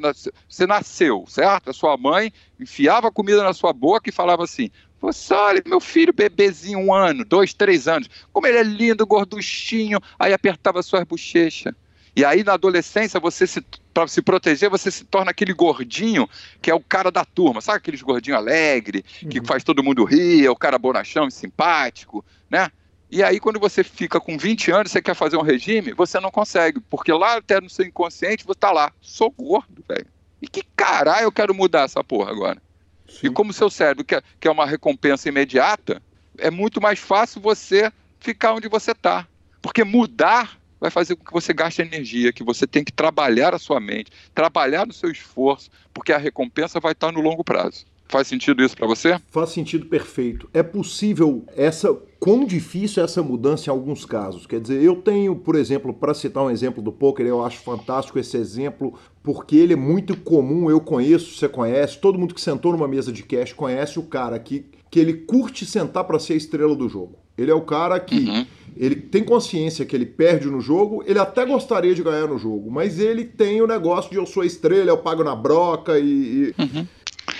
você nasceu, certo? A sua mãe enfiava comida na sua boca e falava assim: você olha, meu filho, bebezinho, um ano, dois, três anos, como ele é lindo, gorduchinho, aí apertava suas bochechas. E aí, na adolescência, você se para se proteger, você se torna aquele gordinho que é o cara da turma, sabe aqueles gordinho alegre, que uhum. faz todo mundo rir, é o cara bonachão e simpático, né? E aí, quando você fica com 20 anos, você quer fazer um regime, você não consegue, porque lá até no seu inconsciente você tá lá, sou gordo, velho. E que caralho eu quero mudar essa porra agora? Sim. E como o seu cérebro quer, quer uma recompensa imediata, é muito mais fácil você ficar onde você tá. Porque mudar vai fazer com que você gaste energia, que você tem que trabalhar a sua mente, trabalhar no seu esforço, porque a recompensa vai estar no longo prazo. Faz sentido isso para você? Faz sentido perfeito. É possível essa. Quão difícil é essa mudança em alguns casos? Quer dizer, eu tenho, por exemplo, para citar um exemplo do poker, eu acho fantástico esse exemplo, porque ele é muito comum, eu conheço, você conhece, todo mundo que sentou numa mesa de cash conhece o cara que, que ele curte sentar para ser a estrela do jogo. Ele é o cara que uhum. ele tem consciência que ele perde no jogo, ele até gostaria de ganhar no jogo, mas ele tem o negócio de eu sou a estrela, eu pago na broca e. Uhum.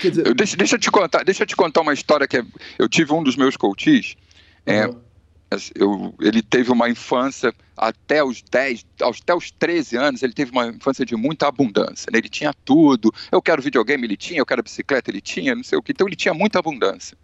Quer dizer... deixa, deixa, eu te contar, deixa eu te contar uma história que é, eu tive um dos meus coaches. É, uhum. eu, ele teve uma infância até os 10, até os 13 anos, ele teve uma infância de muita abundância. Né? Ele tinha tudo. Eu quero videogame, ele tinha, eu quero bicicleta, ele tinha, não sei o que. Então ele tinha muita abundância.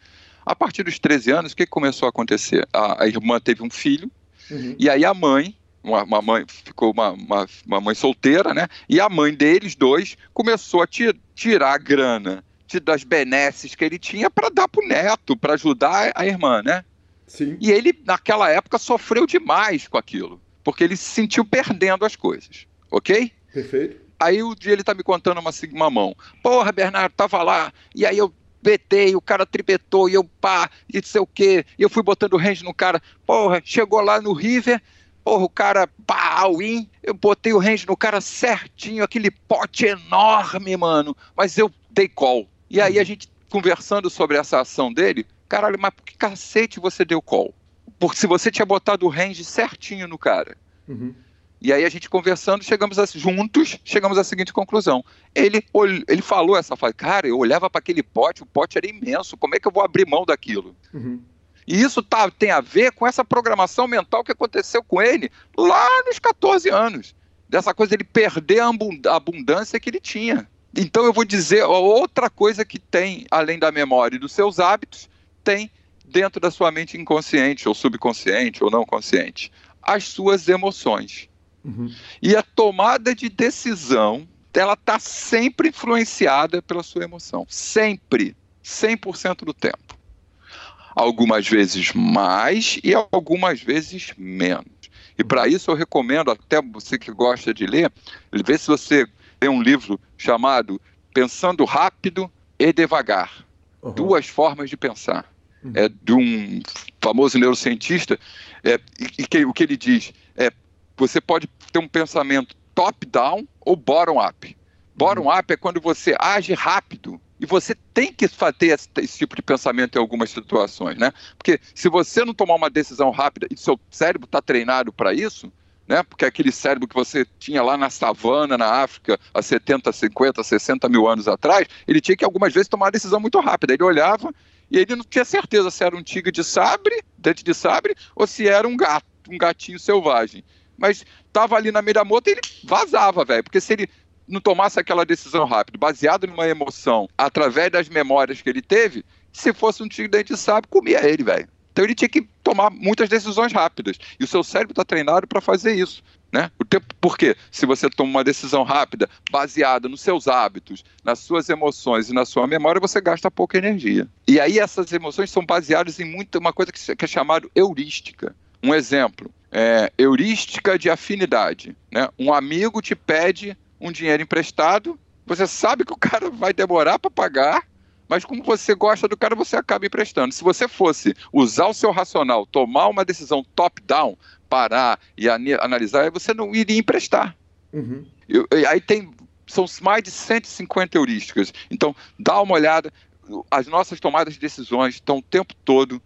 A partir dos 13 anos, o que começou a acontecer? A, a irmã teve um filho, uhum. e aí a mãe, uma, uma mãe, ficou uma, uma, uma, mãe solteira, né? E a mãe deles dois começou a tirar a grana de, das benesses que ele tinha para dar para o neto, para ajudar a irmã, né? Sim. E ele, naquela época, sofreu demais com aquilo, porque ele se sentiu perdendo as coisas, ok? Perfeito. Aí o dia ele tá me contando uma, uma mão. Porra, Bernardo, tava lá, e aí eu betei, o cara tripetou, e eu pá, e não sei o quê, e eu fui botando range no cara, porra, chegou lá no River, porra, o cara, pá, all-in, eu botei o range no cara certinho, aquele pote enorme, mano, mas eu dei call. E aí a uhum. gente conversando sobre essa ação dele, caralho, mas por que cacete você deu call? Porque se você tinha botado o range certinho no cara. Uhum. E aí a gente conversando, chegamos a, juntos, chegamos à seguinte conclusão. Ele, ele falou essa frase, cara, eu olhava para aquele pote, o pote era imenso, como é que eu vou abrir mão daquilo? Uhum. E isso tá, tem a ver com essa programação mental que aconteceu com ele lá nos 14 anos. Dessa coisa de ele perder a abundância que ele tinha. Então eu vou dizer outra coisa que tem, além da memória e dos seus hábitos, tem dentro da sua mente inconsciente, ou subconsciente, ou não consciente, as suas emoções. Uhum. E a tomada de decisão, ela está sempre influenciada pela sua emoção. Sempre. 100% do tempo. Algumas vezes mais e algumas vezes menos. E para isso eu recomendo, até você que gosta de ler, ver se você tem um livro chamado Pensando Rápido e Devagar. Uhum. Duas formas de pensar. Uhum. É de um famoso neurocientista, é, e, e que, o que ele diz você pode ter um pensamento top-down ou bottom-up. Bottom-up é quando você age rápido e você tem que ter esse, esse, tipo de pensamento em algumas situações, né? Porque se você não tomar uma decisão rápida e seu cérebro está treinado para isso, né? Porque aquele cérebro que você tinha lá na savana, na África, há 70, 50, 60 mil anos atrás, ele tinha que algumas vezes tomar uma decisão muito rápida. Ele olhava e ele não tinha certeza se era um tigre de sabre, dente de sabre, ou se era um gato, um gatinho selvagem. Mas estava ali na meia da e ele vazava, velho. Porque se ele não tomasse aquela decisão rápida, baseado numa emoção, através das memórias que ele teve, se fosse um tigre dente de sabre, comia ele, velho. Então ele tinha que tomar muitas decisões rápidas. E o seu cérebro está treinado para fazer isso. Né? O tempo, por quê? Se você toma uma decisão rápida, baseada nos seus hábitos, nas suas emoções e na sua memória, você gasta pouca energia. E aí essas emoções são baseadas em muito, uma coisa que, que é chamada heurística. Um exemplo, é, heurística de afinidade. Né? Um amigo te pede um dinheiro emprestado, você sabe que o cara vai demorar para pagar, mas como você gosta do cara, você acaba emprestando. Se você fosse usar o seu racional, tomar uma decisão top-down, parar e analisar, você não iria emprestar. Uhum. Eu, aí tem, são mais de 150 heurísticas. Então, dá uma olhada. As nossas tomadas de decisões estão o tempo todo,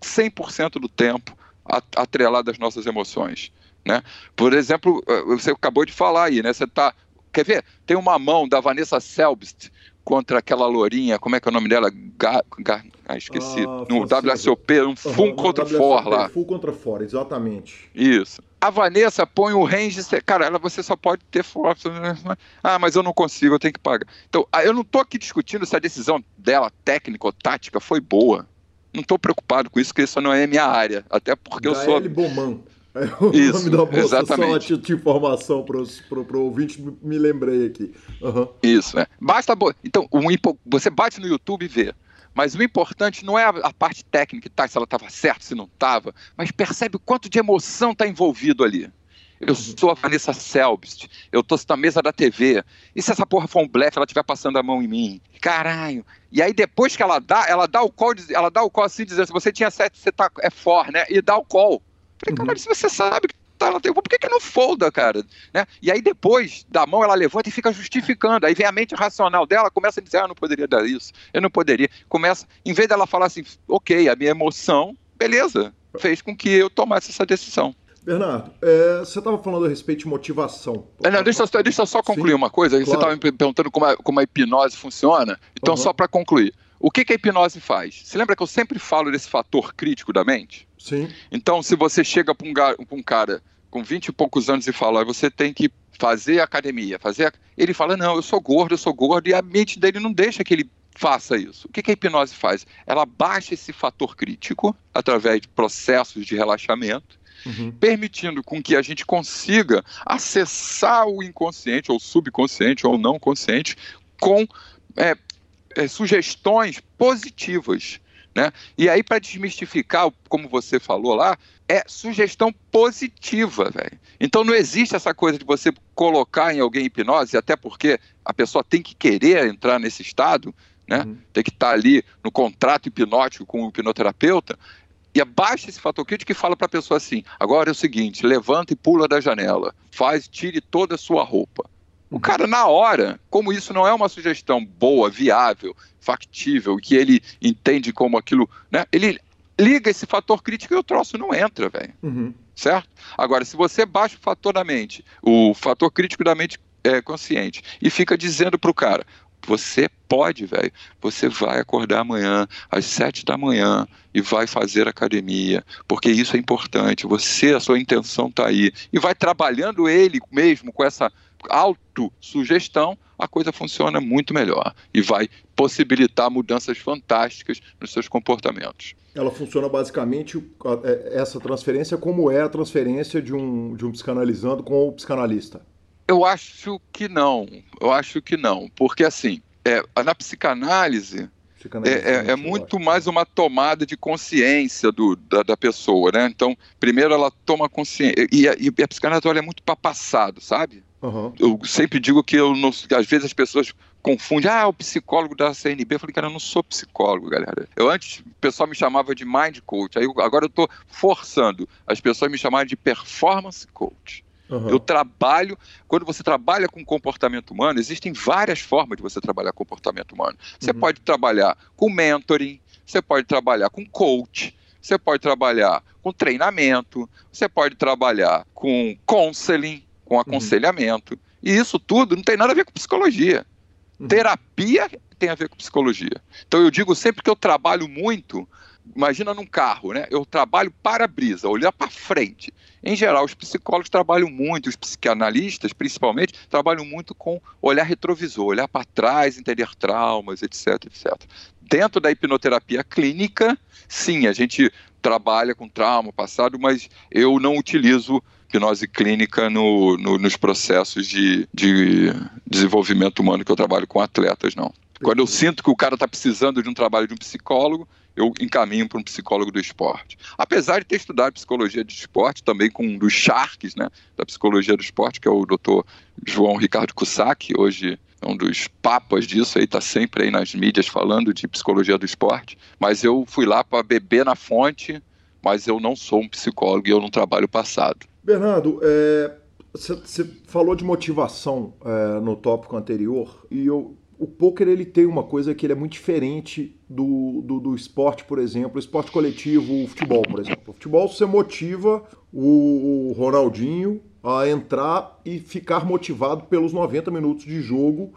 100% do tempo, atreladas às nossas emoções. Né? Por exemplo, eh, você acabou de falar aí, né? Você tá. Quer ver? Tem uma mão da Vanessa Selbst contra aquela lourinha, como é que é o nome dela? Ga, ga, ah, esqueci. Ah, no WSOP, um full uhum, contra for lá. Full contra for, exatamente. Isso. A Vanessa põe o range, cara, ela, você só pode ter força. Né? Ah, mas eu não consigo, eu tenho que pagar. Então, ah, eu não estou aqui discutindo se a decisão dela, técnica ou tática, foi boa. Não estou preocupado com isso, porque isso não é minha área. Até porque Gael eu sou. Boman. *laughs* É o Isso, nome da moça, exatamente. só de informação para o ouvinte, me lembrei aqui. Uhum. Isso, é. Basta. Então, um, você bate no YouTube e vê. Mas o importante não é a, a parte técnica, tá, se ela estava certa, se não estava, mas percebe o quanto de emoção está envolvido ali. Eu uhum. sou a Vanessa Selbst, eu tô na mesa da TV. E se essa porra for um blefe, ela estiver passando a mão em mim? Caralho. E aí depois que ela dá, ela dá o call, ela dá o call assim, dizendo, se você tinha sete, você tá, é for, né? E dá o call. Falei, uhum. cara, se você sabe que tá, ela tem, por que, que não folda, cara? Né? E aí depois da mão ela levanta e fica justificando. Aí vem a mente racional dela, começa a dizer, ah, eu não poderia dar isso, eu não poderia. Começa, em vez dela falar assim, ok, a minha emoção, beleza, fez com que eu tomasse essa decisão. Bernardo, é, você estava falando a respeito de motivação. É, não, deixa, deixa eu só concluir Sim, uma coisa. Claro. Você estava me perguntando como a, como a hipnose funciona. Então, uhum. só para concluir. O que, que a hipnose faz? Você lembra que eu sempre falo desse fator crítico da mente? Sim. Então, se você chega para um, um, cara com 20 e poucos anos e fala, você tem que fazer academia, fazer. Ele fala, não, eu sou gordo, eu sou gordo, e a mente dele não deixa que ele faça isso. O que, que a hipnose faz? Ela baixa esse fator crítico através de processos de relaxamento, uhum. permitindo com que a gente consiga acessar o inconsciente, ou subconsciente, ou não consciente, com é, é, sugestões positivas. Né? E aí, para desmistificar, como você falou lá, é sugestão positiva, velho. Então não existe essa coisa de você colocar em alguém hipnose, até porque a pessoa tem que querer entrar nesse estado, né? Uhum. Tem que estar tá ali no contrato hipnótico com o hipnoterapeuta. E abaixa esse fator crítico e fala para a pessoa assim: agora é o seguinte, levanta e pula da janela, faz, tire toda a sua roupa. O cara, na hora, como isso não é uma sugestão boa, viável, factível, que ele entende como aquilo, né? Ele liga esse fator crítico e o troço não entra, velho. Uhum. Certo? Agora, se você baixa o fator da mente, o fator crítico da mente é, consciente, e fica dizendo pro cara, Você pode, velho. Você vai acordar amanhã às sete da manhã e vai fazer academia, porque isso é importante. Você, a sua intenção está aí e vai trabalhando ele mesmo com essa autossugestão, a coisa funciona muito melhor e vai possibilitar mudanças fantásticas nos seus comportamentos. Ela funciona basicamente é, essa transferência como é a transferência de um, de um psicanalizando com o psicanalista. Eu acho que não. Eu acho que não. Porque, assim, é, na psicanálise, é, é, é, muito mais uma tomada de consciência do, da, da, pessoa, né? Então, primeiro ela toma consciência. E, a, e a psicanálise é muito para passado, sabe? Uhum. Eu sempre digo que eu não, às vezes as pessoas confundem, ah, o psicólogo da CNB. Eu falei, cara, eu não sou psicólogo, galera. Eu antes, o pessoal me chamava de mind coach. Aí agora eu estou forçando as pessoas me chamarem de performance coach. Uhum. Eu trabalho, quando você trabalha com comportamento humano, existem várias formas de você trabalhar comportamento humano. Você uhum. pode trabalhar com mentoring, você pode trabalhar com coach, você pode trabalhar com treinamento, você pode trabalhar com counseling, com uhum. aconselhamento. Uhum. E isso tudo não tem nada a ver com psicologia. Uhum. Terapia tem a ver com psicologia. Então eu digo sempre que eu trabalho muito imagina num carro, né? Eu trabalho para-brisa, olhar para frente. Em geral, os psicólogos trabalham muito, os psicanalistas, principalmente, trabalham muito com olhar retrovisor, olhar para trás, entender traumas, etc, etc. Dentro da hipnoterapia clínica, sim, a gente trabalha com trauma passado, mas eu não utilizo hipnose clínica no, no, nos processos de, de desenvolvimento humano que eu trabalho com atletas, não. Quando eu sinto que o cara está precisando de um trabalho de um psicólogo, eu encaminho para um psicólogo do esporte. Apesar de ter estudado psicologia de esporte, também com um dos Sharks, né, da psicologia do esporte, que é o doutor João Ricardo Cussac, hoje é um dos papas disso aí, está sempre aí nas mídias falando de psicologia do esporte. Mas eu fui lá para beber na fonte, mas eu não sou um psicólogo e eu não trabalho passado. Bernardo, você é, falou de motivação é, no tópico anterior e eu o poker ele tem uma coisa que ele é muito diferente do, do, do, esporte, por exemplo, esporte coletivo, o futebol, por exemplo. O futebol você motiva o, o Ronaldinho a entrar e ficar motivado pelos 90 minutos de jogo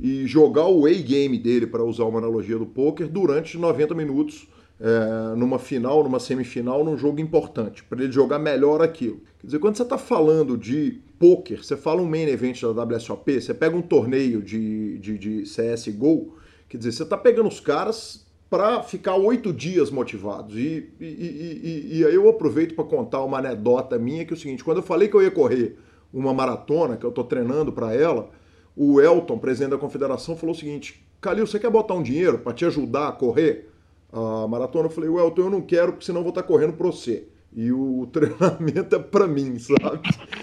e jogar o A-game dele, para usar uma analogia do poker, durante 90 minutos é, numa final, numa semifinal, num jogo importante, para ele jogar melhor aquilo. Quer dizer, quando você está falando de poker, você fala um main event da WSOP, você pega um torneio de, de, de CSGO, quer dizer, você está pegando os caras para ficar oito dias motivados. E, e, e, e, aí eu aproveito para contar uma anedota minha, que é o seguinte, quando eu falei que eu ia correr uma maratona, que eu estou treinando para ela, o Elton, presidente da confederação, falou o seguinte, Calil, você quer botar um dinheiro para te ajudar a correr? A maratona, eu falei, Elton, eu não quero, porque senão eu vou estar correndo para você. E o *laughs* treinamento é para mim, sabe?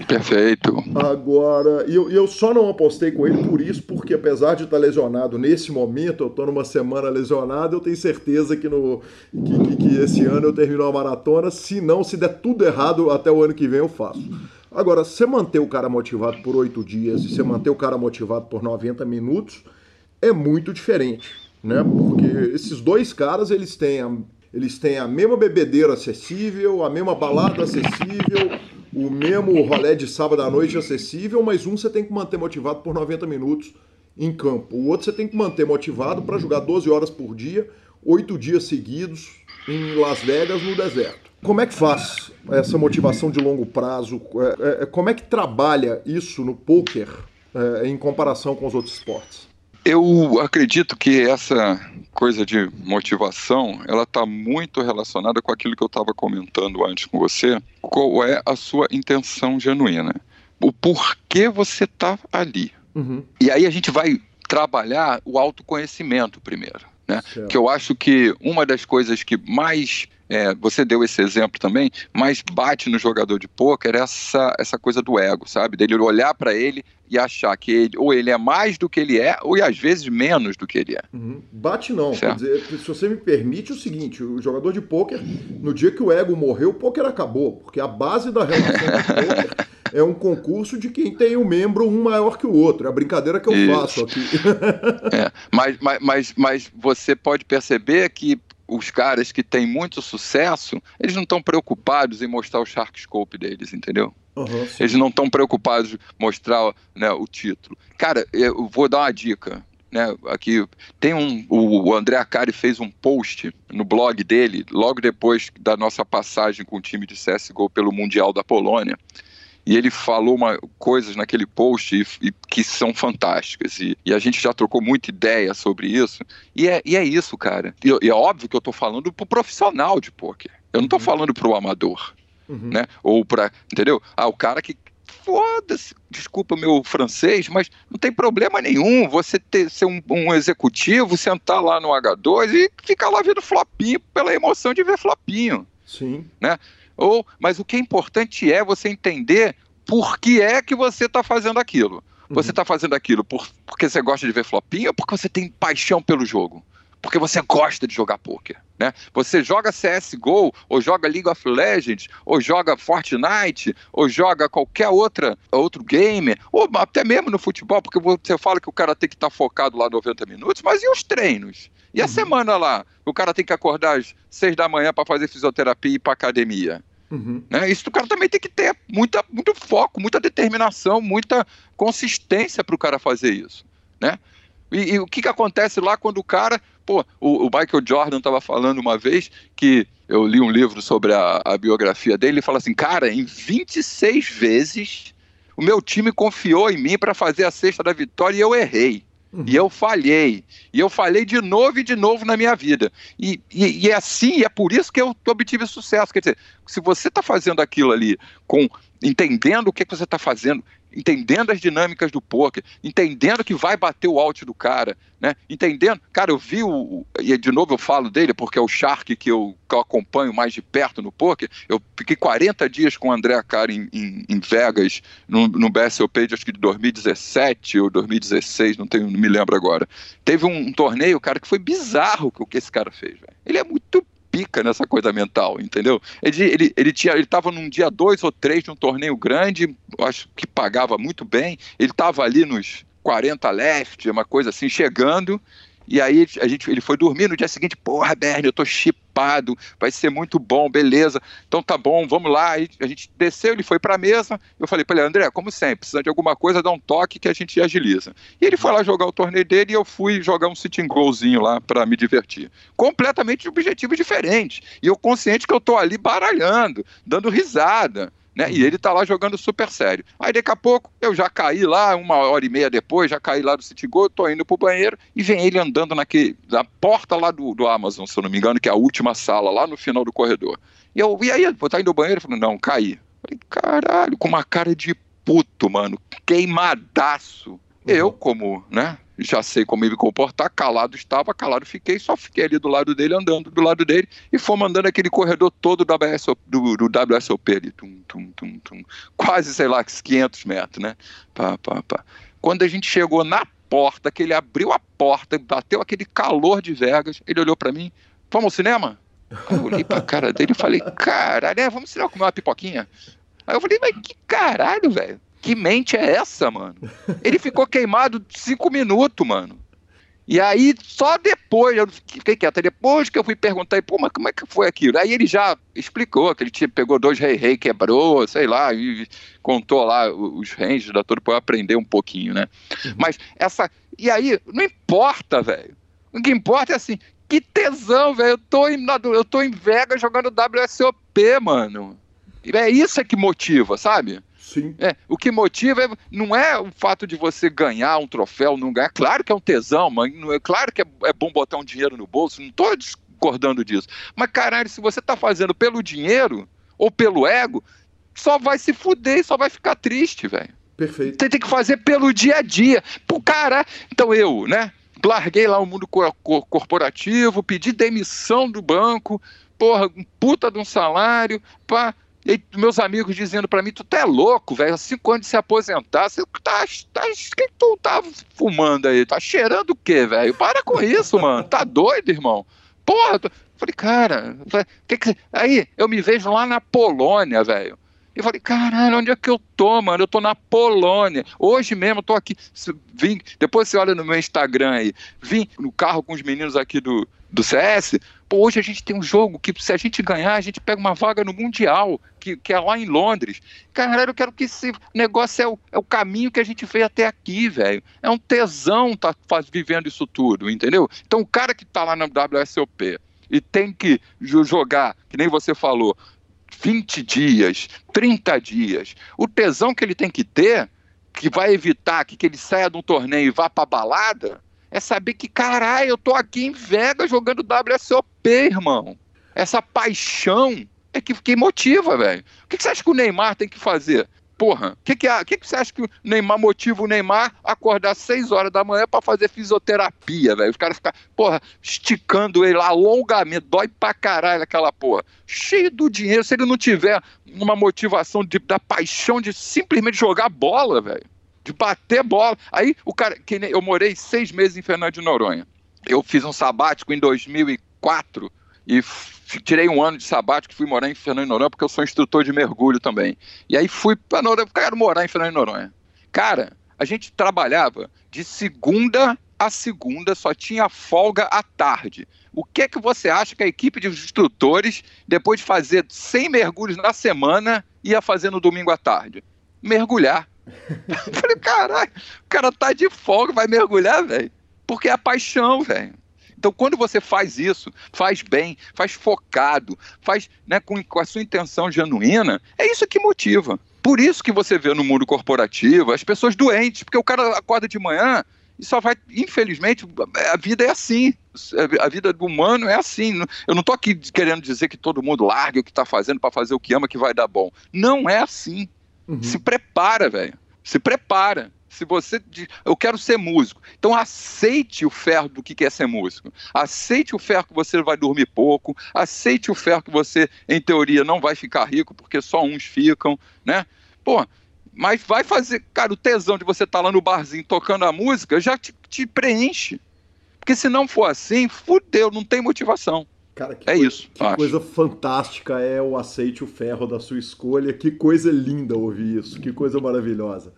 Perfeito. Agora, e eu, eu só não apostei com ele por isso, porque apesar de estar lesionado nesse momento, eu estou numa semana lesionado, eu tenho certeza que, no, que, que, que esse ano eu termino a maratona. Se não, se der tudo errado, até o ano que vem eu faço. Agora, você manter o cara motivado por oito dias e você manter o cara motivado por 90 minutos é muito diferente né? Porque esses dois caras, eles têm a, eles têm a mesma bebedeira acessível, a mesma balada acessível, o mesmo rolé de sábado à noite acessível, mas um você tem que manter motivado por 90 minutos em campo. O outro você tem que manter motivado para jogar 12 horas por dia, oito dias seguidos em Las Vegas, no deserto. Como é que faz essa motivação de longo prazo? É, é, como é que trabalha isso no poker é, em comparação com os outros esportes? Eu acredito que essa coisa de motivação, ela está muito relacionada com aquilo que eu estava comentando antes com você. Qual é a sua intenção genuína? O porquê você está ali. Uhum. E aí a gente vai trabalhar o autoconhecimento primeiro. Né? Que eu acho que uma das coisas que mais é, você deu esse exemplo também, mas bate no jogador de pôquer essa, essa coisa do ego, sabe? Dele olhar para ele e achar que ele, ou ele é mais do que ele é, ou às vezes menos do que ele é. Uhum. Bate não. Certo. Quer dizer, se você me permite o seguinte, o jogador de pôquer, no dia que o ego morreu, o pôquer acabou, porque a base da relação do pôquer é um concurso de quem tem um membro um maior que o outro. É a brincadeira que eu Isso. faço aqui. *laughs* é, mas, mas, mas, mas você pode perceber que os caras que têm muito sucesso, eles não estão preocupados em mostrar o Shark Scope deles, entendeu? Uhum, eles não estão preocupados em mostrar né, o título. Cara, eu vou dar uma dica. né, aqui tem um, o André Acari fez um post no blog dele, logo depois da nossa passagem com o time de CSGO pelo Mundial da Polônia, e ele falou uma, coisas naquele post e, e, que são fantásticas. E, e, a gente já trocou muita ideia sobre isso. E é, e é isso, cara. E, é óbvio que eu estou falando pro profissional de poker. Eu não estou uhum. falando pro amador. Uhum. Né? Ou para, entendeu? Ah, o cara que foda-se, desculpa meu francês, mas não tem problema nenhum você ter, ser um, um, executivo, sentar lá no H2 e ficar lá vendo flopinho pela emoção de ver flopinho. Sim. Né? Ou, mas o que é importante é você entender por que é que você está fazendo aquilo. Você está uhum. fazendo aquilo por, porque você gosta de ver flopinho ou porque você tem paixão pelo jogo? Porque você gosta de jogar poker, né? Você joga CS:GO ou joga League of Legends ou joga Fortnite ou joga qualquer outra outro game ou até mesmo no futebol, porque você fala que o cara tem que estar tá focado lá 90 minutos, mas e os treinos? E a uhum. semana lá? O cara tem que acordar às 6 da manhã para fazer fisioterapia e ir para academia. Uhum. Né? Isso o cara também tem que ter muita, muito foco, muita determinação, muita consistência para o cara fazer isso. Né? E, e, o que, que acontece lá quando o cara. Pô, o, o Michael Jordan estava falando uma vez que eu li um livro sobre a, a biografia dele e fala assim: cara, em 26 vezes o meu time confiou em mim para fazer a cesta da vitória e eu errei. Uhum. E eu falhei. E eu falhei de novo e de novo na minha vida. E, e, e é assim, e é por isso que eu obtive sucesso. Quer dizer, se você está fazendo aquilo ali com entendendo o que, que você está fazendo, entendendo as dinâmicas do poker, entendendo que vai bater o out do cara, né? Entendendo, cara, eu vi o e de novo eu falo dele porque é o Shark que eu, que eu acompanho mais de perto no poker. Eu fiquei 40 dias com o André Cara em, em, em, Vegas no, no BSOP acho que de 2017 ou 2016, não tenho, não me lembro agora. Teve um, um torneio, cara, que foi bizarro o que esse cara fez. Ele é muito pica nessa coisa mental, entendeu? Ele, ele, ele tinha, ele estava num dia dois ou três de um torneio grande, acho que pagava muito bem. Ele estava ali nos 40 left, uma coisa assim, chegando. E aí a gente, ele foi dormir no dia seguinte, porra, Bernie, eu tô chipado, vai ser muito bom, beleza. Então tá bom, vamos lá. A gente desceu, ele foi pra mesa. Eu falei para ele, André, como sempre, precisa de alguma coisa, dá um toque que a gente agiliza. E ele foi lá jogar o torneio dele e eu fui jogar um sitting goalzinho lá para me divertir. Completamente de objetivos diferentes. E eu consciente que eu tô ali baralhando, dando risada. Né? E ele tá lá jogando super sério. Aí daqui a pouco eu já caí lá, uma hora e meia depois, já caí lá do City Go, tô indo pro banheiro e vem ele andando naquele, na porta lá do, do Amazon, se eu não me engano, que é a última sala, lá no final do corredor. E eu, e aí, pô, tá indo ao banheiro? Eu falei, não, caí. Falei, caralho, com uma cara de puto, mano, queimadaço. Uhum. Eu, como, né, já sei como me comportar, calado estava, calado fiquei, só fiquei ali do lado dele, andando do lado dele, e fomos andando aquele corredor todo do, WSOP, do, do WSOP ali, tum, tum, tum, tum, quase, sei lá, 500 metros, né? Pá, pá, pá. Quando a gente chegou na porta, que ele abriu a porta, bateu aquele calor de Vegas, ele olhou para mim, vamos ao cinema? Eu olhei pra cara dele e falei, caralho, é, vamos ao cinema comer uma pipoquinha? Aí eu falei, mas que caralho, velho? Que mente é essa, mano? Ele ficou queimado cinco minutos, mano. E aí, só depois, eu fiquei quieto, depois que eu fui perguntar, pô, mas como é que foi aquilo? Aí ele já explicou que ele tinha, pegou dois rei-rei, quebrou, sei lá, e contou lá os ranges da tudo para eu aprender um pouquinho, né? Uhum. Mas essa. E aí, não importa, velho. O que importa é assim, que tesão, velho. Eu, tô em, eu tô em Vegas jogando WSOP, mano. É isso é que motiva, sabe? Sim. É, o que motiva é, não é o fato de você ganhar um troféu, não ganhar. Claro que é um tesão, mas não é claro que é, é bom botar um dinheiro no bolso, não estou discordando disso. Mas caralho, se você está fazendo pelo dinheiro ou pelo ego, só vai se fuder e só vai ficar triste, velho. Perfeito. Você tem que fazer pelo dia a dia. Pô, cara, então eu, né? Larguei lá o mundo corporativo, pedi demissão do banco, porra, um puta de um salário, pá e meus amigos dizendo para mim, tu tá louco, velho, há cinco anos de se aposentar, você tá, tá, que tu tá fumando aí? Tá cheirando o quê, velho? Para com isso, *laughs* mano, tá doido, irmão? Porra, tô... falei, cara, que que... aí eu me vejo lá na Polônia, velho, Eu falei, caralho, onde é que eu tô, mano? Eu tô na Polônia. Hoje mesmo eu tô aqui. Vim, depois você olha no meu Instagram aí. Vim no carro com os meninos aqui do, do CS. Pô, hoje a gente tem um jogo que, se a gente ganhar, a gente pega uma vaga no Mundial, que, que é lá em Londres. Caralho, eu quero que esse negócio é o, é o caminho que a gente fez até aqui, velho. É um tesão tá faz, vivendo isso tudo, entendeu? Então, o cara que tá lá na WSOP e tem que jogar, que nem você falou, 20 dias, 30 dias, o tesão que ele tem que ter, que vai evitar que, que ele saia de um torneio e vá pra balada, é saber que, caralho, eu tô aqui em Vegas jogando WSOP, irmão. Essa paixão é que, que motiva, velho. O que, que você acha que o Neymar tem que fazer? Porra, o que, que, que, que você acha que o Neymar motiva o Neymar a acordar às 6 horas da manhã para fazer fisioterapia, velho? Os caras ficam, porra, esticando ele lá longamente, dói pra caralho aquela porra. Cheio do dinheiro, se ele não tiver uma motivação de, da paixão de simplesmente jogar bola, velho. De bater bola. Aí o cara, que eu morei seis meses em Fernando de Noronha. Eu fiz um sabático em 2004 e tirei um ano de sabático, fui morar em Fernando de Noronha, porque eu sou instrutor de mergulho também. E aí fui para Noronha, quero morar em Fernando de Noronha. Cara, a gente trabalhava de segunda a segunda, só tinha folga à tarde. O que é que você acha que a equipe de instrutores, depois de fazer 100 mergulhos na semana, ia fazer no domingo à tarde? Mergulhar. *laughs* falei, caralho, o cara tá de folga, vai mergulhar, velho. Porque é a paixão, velho. Então, quando você faz isso, faz bem, faz focado, faz né, com, com a sua intenção genuína, é isso que motiva. Por isso que você vê no mundo corporativo as pessoas doentes, porque o cara acorda de manhã e só vai, infelizmente, a vida é assim. A vida do humano é assim. Eu não estou aqui querendo dizer que todo mundo largue o que está fazendo para fazer o que ama que vai dar bom. Não é assim. Uhum. Se prepara, velho. Se prepara. Se você eu quero ser músico, então aceite o ferro do que é ser músico. Aceite o ferro que você vai dormir pouco, aceite o ferro que você, em teoria, não vai ficar rico, porque só uns ficam, né? Pô, mas vai fazer, cara, o tesão de você estar tá lá no barzinho tocando a música já te, te preenche. Porque se não for assim, fudeu, não tem motivação. Cara, que é coisa, isso. Que coisa fantástica é o aceite o ferro da sua escolha. Que coisa linda ouvir isso. Que coisa maravilhosa.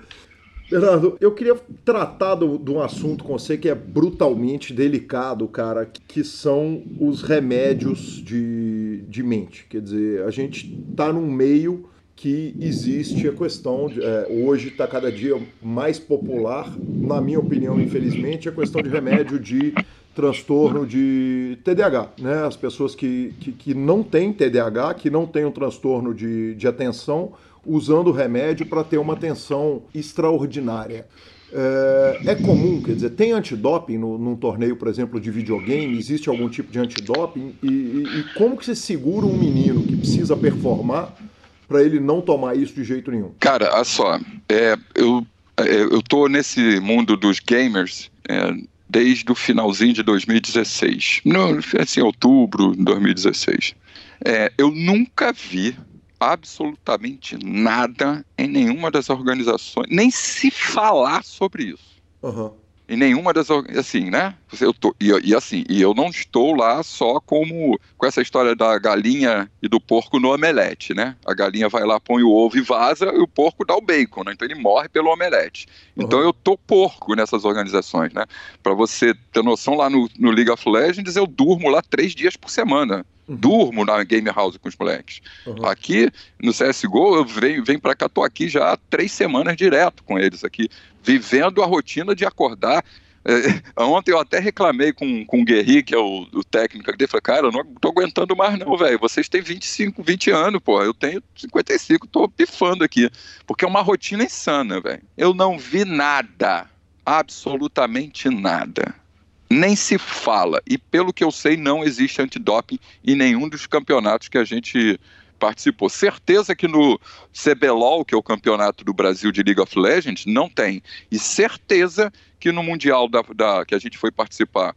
Bernardo, eu queria tratar de um assunto com você que é brutalmente delicado, cara, que são os remédios de, de mente. Quer dizer, a gente está num meio que existe a questão, de, é, hoje está cada dia mais popular, na minha opinião, infelizmente, a questão de remédio de transtorno de TDAH. Né? As pessoas que, que, que não têm TDAH, que não têm um transtorno de, de atenção, usando remédio para ter uma atenção extraordinária. É, é, comum, quer dizer, tem antidoping no, num torneio, por exemplo, de videogame? Existe algum tipo de antidoping? E, e, e como que você segura um menino que precisa performar para ele não tomar isso de jeito nenhum? Cara, olha só, é, eu, é, eu tô nesse mundo dos gamers é, desde o finalzinho de 2016, no, assim, outubro de 2016. É, eu nunca vi absolutamente nada em nenhuma das organizações, nem se falar sobre isso. Uhum. Em nenhuma das assim, né? Eu tô, e, e, assim, e eu não estou lá só como com essa história da galinha e do porco no omelete, né? A galinha vai lá, põe o ovo e vaza, e o porco dá o bacon, né? Então ele morre pelo omelete. Uhum. Então eu tô porco nessas organizações, né? Para você ter noção, lá no, no League of Legends eu durmo lá três dias por semana. Durmo na Game House com os moleques. Uhum. Aqui no CSGO, eu venho, venho para cá, tô aqui já há três semanas direto com eles aqui, vivendo a rotina de acordar. É, *laughs* ontem eu até reclamei com, com o Guerri, que é o, o técnico dele, falei, cara, eu não tô aguentando mais não, velho, vocês têm 25, 20 anos, pô, eu tenho 55, tô pifando aqui, porque é uma rotina insana, velho. Eu não vi nada, absolutamente nada nem se fala. E pelo que eu sei, não existe antidoping em nenhum dos campeonatos que a gente participou. Certeza que no CBLOL, que é o campeonato do Brasil de League of Legends, não tem. E certeza que no Mundial da, da que a gente foi participar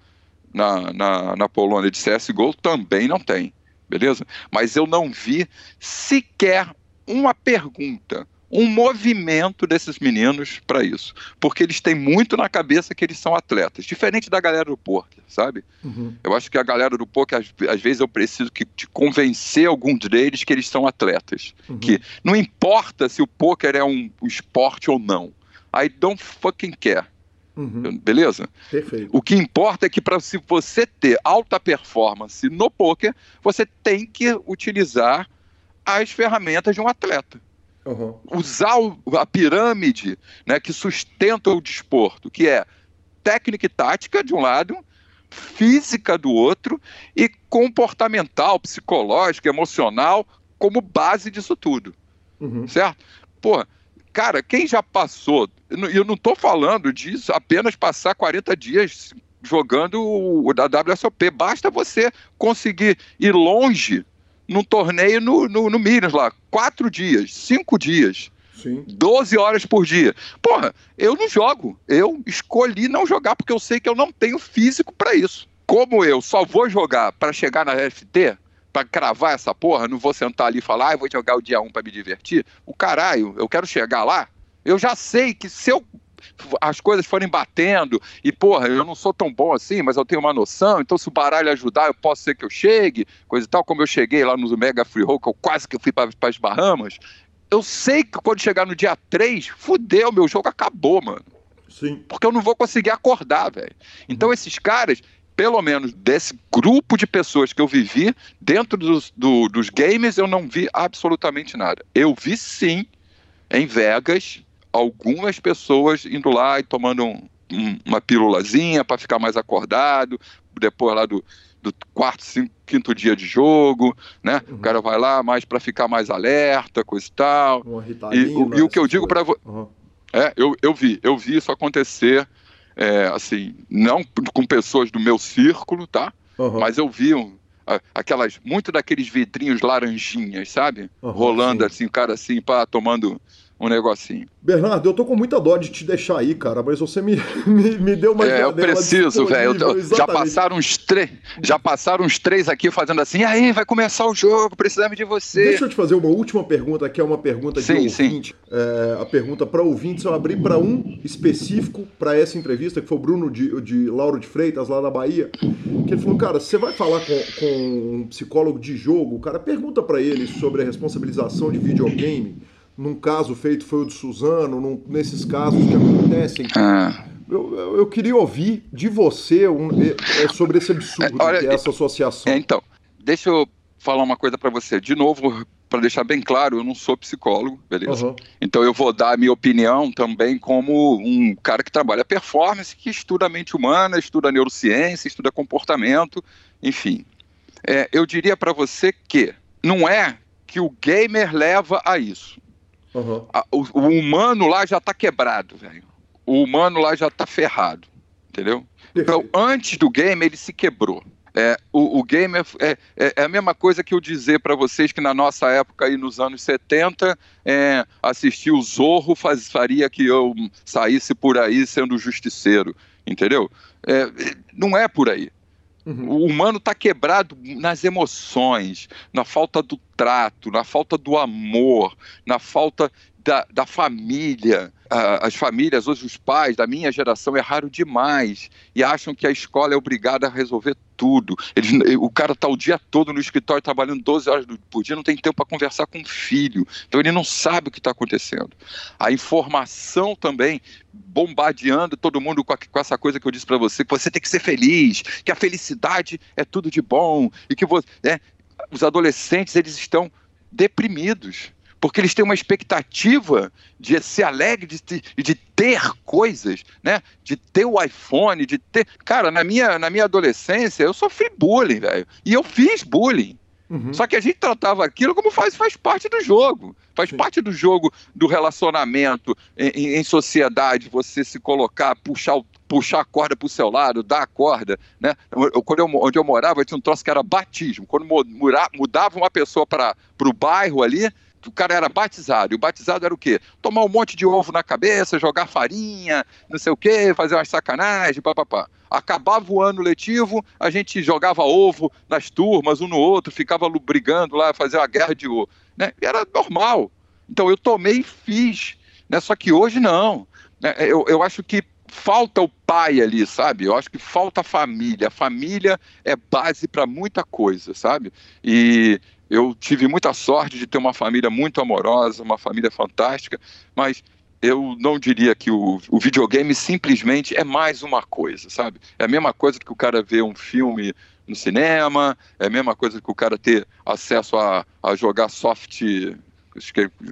na, na, na Polônia de CSGO também não tem. Beleza? Mas eu não vi sequer uma pergunta, um movimento desses meninos para isso. Porque eles têm muito na cabeça que eles são atletas, diferente da galera do poker, sabe? Uhum. Eu acho que a galera do poker, às, às, vezes, eu preciso que, de convencer alguns deles que eles são atletas. Uhum. Que não importa se o poker é um, um esporte ou não. I don't fucking care. Uhum. Beleza? Perfeito. O que importa é que para se você ter alta performance no poker, você tem que utilizar as ferramentas de um atleta. Uhum. Usar a pirâmide né, que sustenta o desporto, que é técnica e tática de um lado, física do outro e comportamental, psicológico, emocional como base disso tudo. Uhum. Certo? Pô, cara, quem já passou, eu não estou falando disso apenas passar 40 dias jogando o da WSOP, basta você conseguir ir longe num torneio no, no, no Minas lá, quatro dias, cinco dias. Sim. 12 horas por dia. Porra, eu não jogo. Eu escolhi não jogar porque eu sei que eu não tenho físico para isso. Como eu só vou jogar para chegar na FT, para cravar essa porra, não vou sentar ali e falar, ah, vou jogar o dia 1 para me divertir. O caralho, eu quero chegar lá. Eu já sei que se eu as coisas forem batendo e, porra, eu não sou tão bom assim, mas eu tenho uma noção, então se o baralho ajudar, eu posso ser que eu chegue, coisa e tal, como eu cheguei lá no Mega Free Roll, que eu quase que fui para as Bahamas. Eu sei que quando chegar no dia 3, fudeu, meu jogo acabou, mano. Sim. Porque eu não vou conseguir acordar, velho. Então uhum. esses caras, pelo menos desse grupo de pessoas que eu vivi, dentro dos, do, dos games, eu não vi absolutamente nada. Eu vi sim, em Vegas, algumas pessoas indo lá e tomando um, um, uma pílulazinha para ficar mais acordado, depois lá do, do quarto, cinco, quinto dia de jogo, né? Uhum. O cara vai lá mais para ficar mais alerta, coisa e tal. E, o, e o que eu digo para você. Uhum. É, eu, eu vi, eu vi isso acontecer, é, assim, não com pessoas do meu círculo, tá? Uhum. Mas eu vi um, aquelas, muito daqueles vidrinhos laranjinhas, sabe? Rolando sim. assim, cara assim, pá, tomando um negocinho. Bernardo, eu tô com muita dó de te deixar aí, cara, mas você me, *laughs* me, me deu uma É, eu preciso, velho. Já passaram uns três, já passaram uns três aqui fazendo assim, aí vai começar o jogo, precisamos de você. Deixa eu te fazer uma última pergunta, que é uma pergunta de sim, ouvinte. Sim. É, a pergunta para ouvintes, eu abri para um específico para essa entrevista, que foi o Bruno de, de Lauro de Freitas, lá da Bahia, que ele falou, cara, você vai falar com, com um psicólogo de jogo, cara pergunta para ele sobre a responsabilização de videogame num caso feito foi o de Suzano, num, nesses casos que acontecem. Ah. Eu, eu, queria ouvir de você um, é, sobre esse absurdo é, olha, que é essa associação. É, então, deixa eu falar uma coisa para você. De novo, para deixar bem claro, eu não sou psicólogo, beleza? Uhum. Então eu vou dar a minha opinião também como um cara que trabalha performance, que estuda a mente humana, estuda neurociência, estuda comportamento, enfim. É, eu diria para você que não é que o gamer leva a isso. Uhum. A, o, o, humano lá já tá quebrado, velho. O humano lá já tá ferrado, entendeu? Então, antes do game, ele se quebrou. É, o, o game é, é, é, a mesma coisa que eu dizer para vocês que na nossa época, aí nos anos 70, é, assistir o Zorro faz, faria que eu saísse por aí sendo justiceiro, entendeu? É, não é por aí. Uhum. O humano está quebrado nas emoções, na falta do trato, na falta do amor, na falta da, da família. As famílias, hoje os pais da minha geração erraram demais e acham que a escola é obrigada a resolver tudo. O cara está o dia todo no escritório trabalhando 12 horas por dia, não tem tempo para conversar com o filho. Então ele não sabe o que está acontecendo. A informação também bombardeando todo mundo com, a, com essa coisa que eu disse para você, que você tem que ser feliz, que a felicidade é tudo de bom e que você, né, os adolescentes eles estão deprimidos porque eles têm uma expectativa de ser alegre, de, de, ter coisas, né? De ter o iPhone, de ter. Cara, na minha, na minha adolescência, eu sofri bullying, velho. E eu fiz bullying. Uhum. Só que a gente tratava aquilo como faz, faz parte do jogo. Faz Sim. parte do jogo do relacionamento em, em, sociedade, você se colocar, puxar, puxar a corda para o seu lado, dar a corda. Né? quando eu, onde eu morava, tinha um troço que era batismo. Quando mudava uma pessoa para o bairro ali, o cara era batizado. E o batizado era o quê? Tomar um monte de ovo na cabeça, jogar farinha, não sei o quê, fazer umas sacanagens, papapá. Acabava o ano letivo, a gente jogava ovo nas turmas, um no outro, ficava brigando lá, fazia uma guerra de ovo. Né? Era normal. Então eu tomei e fiz. Né? Só que hoje não. Né? Eu, eu acho que falta o pai ali, sabe? Eu acho que falta a família. A família é base para muita coisa, sabe? E eu tive muita sorte de ter uma família muito amorosa, uma família fantástica, mas eu não diria que o, o, videogame simplesmente é mais uma coisa, sabe? É a mesma coisa que o cara vê um filme no cinema, é a mesma coisa que o cara ter acesso a, a jogar soft,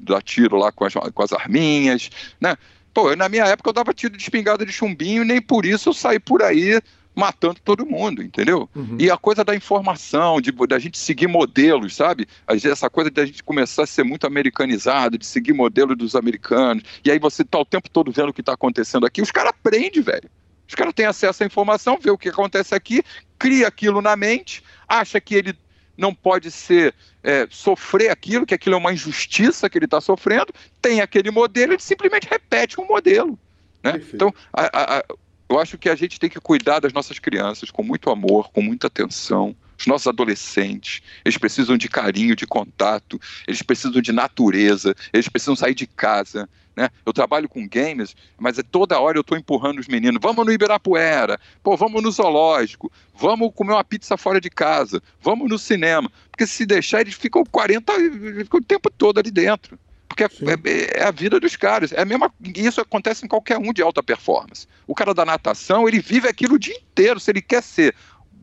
dar tiro lá com as, com as arminhas, né? Pô, na minha época eu dava tiro de espingarda de chumbinho nem por isso eu saí por aí matando todo mundo, entendeu? Uhum. E a coisa da informação, de da gente seguir modelos, sabe? Essa coisa da gente começar a ser muito americanizado, de seguir modelo dos americanos, e aí você tá o tempo todo vendo o que está acontecendo aqui, os caras aprendem, velho. Os caras têm acesso à informação, vê o que acontece aqui, cria aquilo na mente, acha que ele não pode ser é, sofrer aquilo, que aquilo é uma injustiça que ele está sofrendo, tem aquele modelo, ele simplesmente repete um modelo. Né? Então, a, a, eu acho que a gente tem que cuidar das nossas crianças com muito amor, com muita atenção. Os nossos adolescentes, eles precisam de carinho, de contato, eles precisam de natureza, eles precisam sair de casa. Né? Eu trabalho com games, mas é toda hora eu estou empurrando os meninos. Vamos no Ibirapuera, pô, vamos no zoológico, vamos comer uma pizza fora de casa, vamos no cinema. Porque se deixar, eles ficam 40, eles ficam o tempo todo ali dentro. Porque é, é, é, a vida dos caras. É mesma, isso acontece em qualquer um de alta performance. O cara da natação, ele vive aquilo o dia inteiro. Se ele quer ser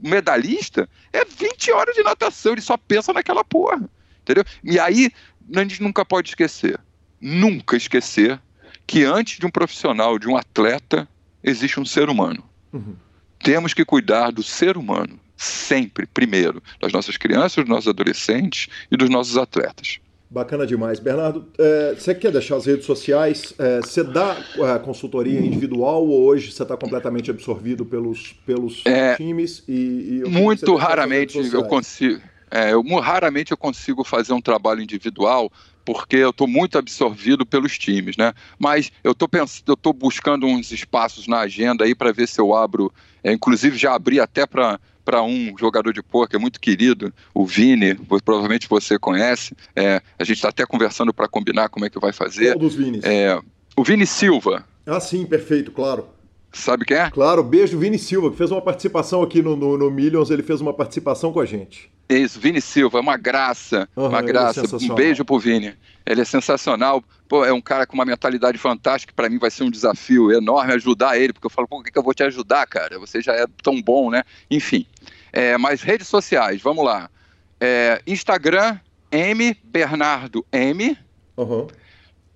medalhista, é 20 horas de natação, ele só pensa naquela porra. Entendeu? E aí, a gente nunca pode esquecer nunca esquecer que antes de um profissional, de um atleta, existe um ser humano. Uhum. Temos que cuidar do ser humano, sempre, primeiro, das nossas crianças, dos nossos adolescentes e dos nossos atletas. Bacana demais. Bernardo, é, você quer deixar as redes sociais? É, você dá é, consultoria individual ou hoje você está completamente absorvido pelos, pelos é, times? E, e muito raramente eu consigo. É, eu, raramente eu consigo fazer um trabalho individual porque eu estou muito absorvido pelos times, né? Mas eu estou pensando, eu estou buscando uns espaços na agenda aí para ver se eu abro, é, inclusive já abri até para para um jogador de pôquer muito querido, o Vini, provavelmente você conhece. É, a gente está até conversando para combinar como é que vai fazer. Qual dos Vinis? É, o Vini Silva. Ah, sim, perfeito, claro. Sabe quem é? Claro, beijo Vini Silva, que fez uma participação aqui no, no, no Millions, ele fez uma participação com a gente. Isso, Vini Silva, é uma graça, uhum, uma é graça. É um beijo pro Vini. Ele é sensacional. Pô, é um cara com uma mentalidade fantástica. Para mim vai ser um desafio enorme ajudar ele, porque eu falo, por que, que eu vou te ajudar, cara? Você já é tão bom, né? Enfim. É, mas redes sociais, vamos lá. É, Instagram, M Bernardo M. Uhum.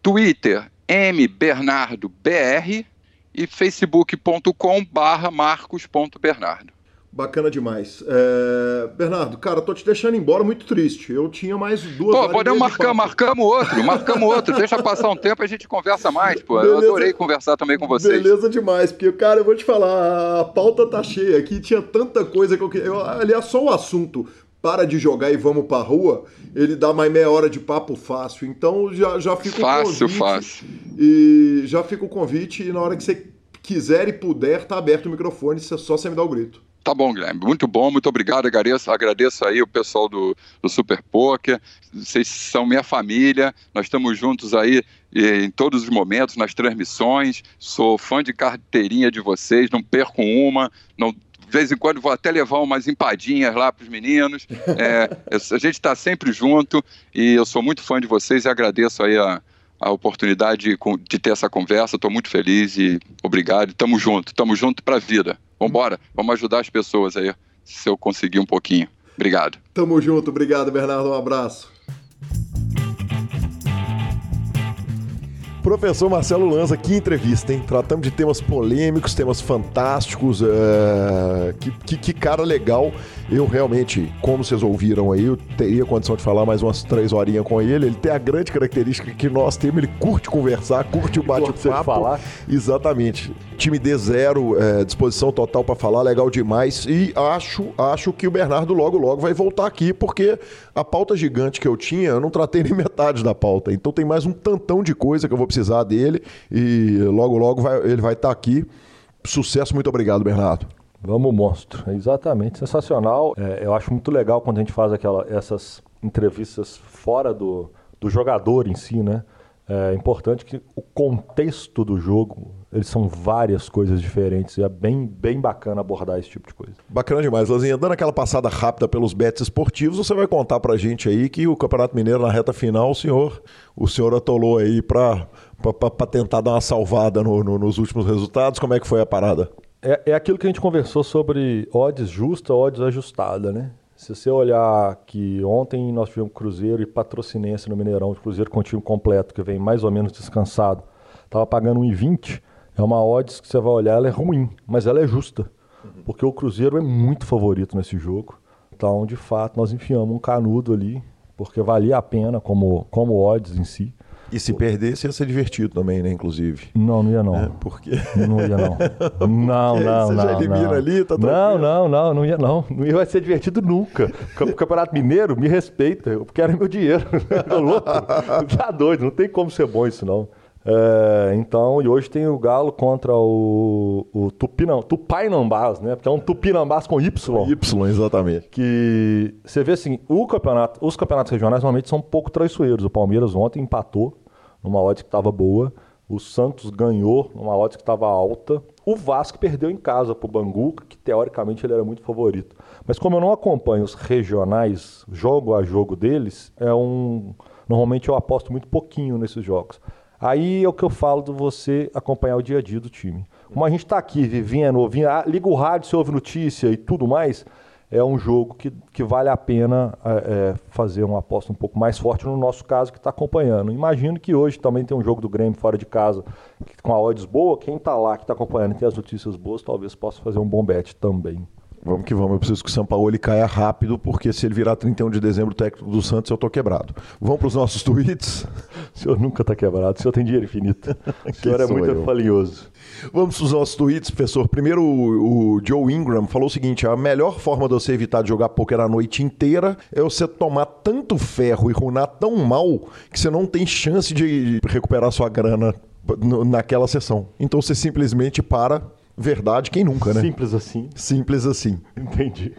Twitter, M Bernardo BR. E facebook.com barra marcos.bernardo. Bacana demais. É... Bernardo, cara, tô te deixando embora muito triste. Eu tinha mais duas Pô, podemos marcar, marcamos outro, marcamos outro. Deixa passar um tempo e a gente conversa mais, pô. Beleza. Eu adorei conversar também com vocês. Beleza demais, porque, cara, eu vou te falar, a pauta tá cheia aqui, tinha tanta coisa que eu queria. Aliás, só o assunto para de jogar e vamos pra rua, ele dá mais meia hora de papo fácil. Então já, já fica fácil, o convite. Fácil, fácil. E já fica o convite e na hora que você quiser e puder, tá aberto o microfone, só você me dá o grito. Tá bom, Guilherme. Muito bom, muito obrigado. Agradeço, agradeço aí o pessoal do, do Super Poker. Vocês são minha família. Nós estamos juntos aí em todos os momentos, nas transmissões. Sou fã de carteirinha de vocês, não perco uma. Não, de vez em quando vou até levar umas empadinhas lá para os meninos. É, *laughs* a gente está sempre junto e eu sou muito fã de vocês e agradeço aí a, a oportunidade de, de ter essa conversa. Estou muito feliz e obrigado. Tamo junto, tamo junto para a vida. Vambora, vamos ajudar as pessoas aí, se eu conseguir um pouquinho. Obrigado. Tamo junto, obrigado, Bernardo. Um abraço. Professor Marcelo Lanza, que entrevista, hein? Tratamos de temas polêmicos, temas fantásticos. Uh, que, que, que, cara legal. Eu realmente, como vocês ouviram aí, eu teria condição de falar mais umas três horinhas com ele. Ele tem a grande característica que nós temos, ele curte conversar, curte o bate-papo. Exatamente. Time D0, é, disposição total para falar, legal demais. E acho, acho que o Bernardo logo, logo vai voltar aqui, porque a pauta gigante que eu tinha, eu não tratei *laughs* nem metade da pauta. Então tem mais um tantão de coisa que eu vou precisar dele. E logo, logo vai, ele vai estar tá aqui. Sucesso, muito obrigado, Bernardo. Vamos, monstro. É exatamente, sensacional. É, eu acho muito legal quando a gente faz aquela, essas entrevistas fora do, do jogador em si, né? É importante que o contexto do jogo, eles são várias coisas diferentes. E é bem, bem bacana abordar esse tipo de coisa. Bacana demais, Lazinha. Dando aquela passada rápida pelos bets esportivos, você vai contar pra gente aí que o Campeonato Mineiro na reta final, o senhor, o senhor atolou aí pra, pra, pra- tentar dar uma salvada no- no- nos últimos resultados. Como é que foi a parada? É, é aquilo que a gente conversou sobre odds justa, odds ajustada, né? Se você olhar que ontem nós tivemos Cruzeiro e Patrocinense no Mineirão, de Cruzeiro com o time completo, que vem mais ou menos descansado, estava pagando 1,20, é uma odds que você vai olhar, ela é ruim, mas ela é justa. Porque o Cruzeiro é muito favorito nesse jogo. Então, de fato, nós enfiamos um canudo ali, porque valia a pena como, como odds em si. E se perdesse, ia ser divertido também, né? Inclusive. Não, não ia não. É, porque. Não ia não. *laughs* Não, não, você não. já elimina não. ali, tá Não, tranquilo. não, não, não ia não. Não ia ser divertido nunca. O Campeonato Mineiro me respeita, eu quero meu dinheiro. *laughs* Tá doido, não tem como ser bom isso não. É, então, e hoje tem o Galo contra o, o Tupinam, Tupainambás, né? Porque é um Tupinambás com Y Y, exatamente. que você vê assim, o campeonato, os campeonatos regionais normalmente são um pouco traiçoeiros. O Palmeiras ontem empatou numa odds que estava boa, o Santos ganhou numa odds que estava alta, o Vasco perdeu em casa pro Bangu, que teoricamente ele era muito favorito. Mas como eu não acompanho os regionais, jogo a jogo deles, é um normalmente eu aposto muito pouquinho nesses jogos. Aí é o que eu falo de você acompanhar o dia a dia do time. Como a gente está aqui vivendo, ouvindo, ah, liga o rádio, você ouve notícia e tudo mais, é um jogo que, que vale a pena é, é, fazer uma aposta um pouco mais forte no nosso caso que está acompanhando. Imagino que hoje também tem um jogo do Grêmio fora de casa com a odds boa, quem está lá, que está acompanhando tem as notícias boas, talvez possa fazer um bom bet também. Vamos que vamos. Eu preciso que o São Paulo ele caia rápido, porque se ele virar 31 de dezembro técnico do Santos, eu tô quebrado. Vamos para os nossos tweets. O senhor nunca está quebrado, o senhor tem dinheiro infinito. *laughs* O senhor é muito eu. falinhoso. Vamos para os nossos tweets, professor. Primeiro, o, o Joe Ingram falou o seguinte: a melhor forma de você evitar de jogar poker a noite inteira é você tomar tanto ferro e runar tão mal que você não tem chance de recuperar sua grana naquela sessão. Então você simplesmente para. Verdade, quem nunca, né? Simples assim. Simples assim. Entendi.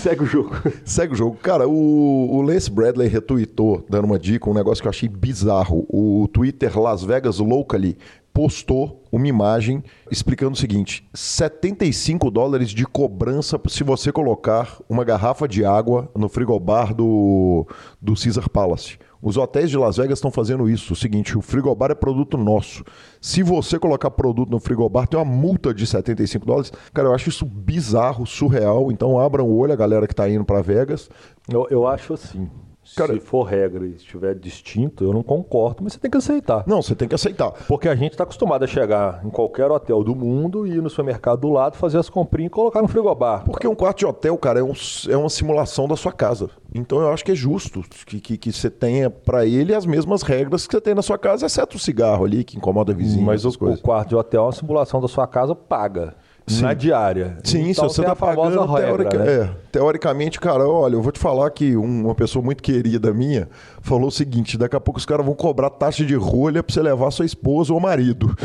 Segue o jogo. Segue o jogo. Cara, o, o Lance Bradley retweetou, dando uma dica, um negócio que eu achei bizarro. O Twitter Las Vegas Locally postou uma imagem explicando o seguinte: 75 dólares de cobrança se você colocar uma garrafa de água no frigobar do, do Caesar Palace. Os hotéis de Las Vegas estão fazendo isso. O seguinte, o frigobar é produto nosso. Se você colocar produto no frigobar, tem uma multa de 75 dólares. Cara, eu acho isso bizarro, surreal. Então abram o olho, a galera que tá indo para Vegas. Eu, eu acho assim. Cara- se for regra e estiver distinto, eu não concordo, mas você tem que aceitar. Não, você tem que aceitar. Porque a gente está acostumado a chegar em qualquer hotel do mundo e ir no supermercado do lado, fazer as comprinhas e colocar no frigobar. Porque um quarto de hotel, cara, é, um- é uma simulação da sua casa. Então eu acho que é justo que, que, que você tenha para ele as mesmas regras que você tem na sua casa, exceto o cigarro ali que incomoda vizinho. Mas o, o quarto de hotel é uma simulação da sua casa paga. Na diária. Sim, então, se você tá famosa pagando, regra, teorica- né? é, teoricamente, cara, olha, eu vou te falar que um- uma pessoa muito querida minha falou o seguinte, daqui a pouco os caras vão cobrar taxa de rolha pra você levar sua esposa ou marido. *laughs*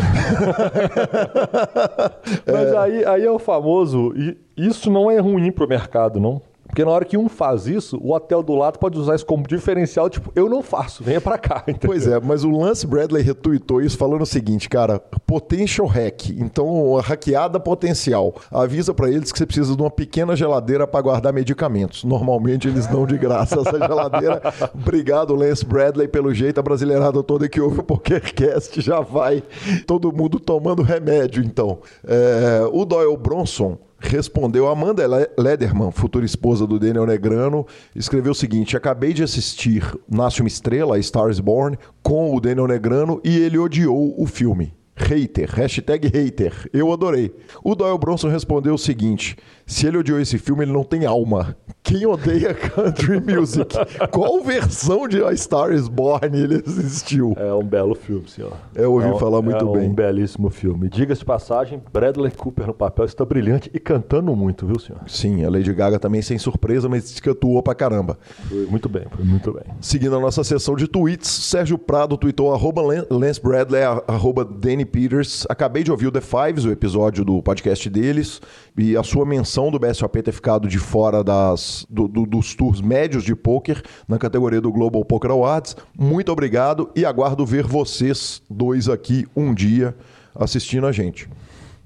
Mas aí, aí é o famoso. E isso não é ruim pro mercado, não. Porque na hora que um faz isso, o hotel do lado pode usar isso como diferencial, tipo, eu não faço, venha pra cá. *laughs* entendeu? Pois é, mas o Lance Bradley retweetou isso falando o seguinte, cara, potential hack, então a hackeada potencial. Avisa pra eles que você precisa de uma pequena geladeira pra guardar medicamentos. Normalmente eles dão de graça essa *laughs* geladeira. Obrigado, Lance Bradley, pelo jeito a brasileirada toda que ouve o PokerCast já vai todo mundo tomando remédio, então. É, o Doyle Bronson respondeu Amanda Le- Lederman, futura esposa do Daniel Negrano, escreveu o seguinte: Acabei de assistir Nasce uma Estrela, A Star is Born, com o Daniel Negrano e ele odiou o filme. Hater, hashtag hater. Eu adorei. O Doyle Bronson respondeu o seguinte: se ele odiou esse filme, ele não tem alma. Quem odeia *laughs* country music? Qual versão de A Star is Born ele assistiu? É um belo filme, senhor. Eu ouvi É um- falar muito é bem. um belíssimo filme. Diga-se passagem, Bradley Cooper no papel está brilhante e cantando muito, viu, senhor? Sim, a Lady Gaga também sem surpresa, mas atuou pra caramba. Foi muito bem, foi muito bem. Seguindo a nossa sessão de tweets, Sérgio Prado tweetou arroba Lance Bradley, arroba Danny Peters. Acabei de ouvir o The Fives, o episódio do podcast deles, e a sua menção do BSOP ter ficado de fora das, do, do, dos tours médios de poker na categoria do Global Poker Awards. Muito obrigado e aguardo ver vocês dois aqui um dia assistindo a gente.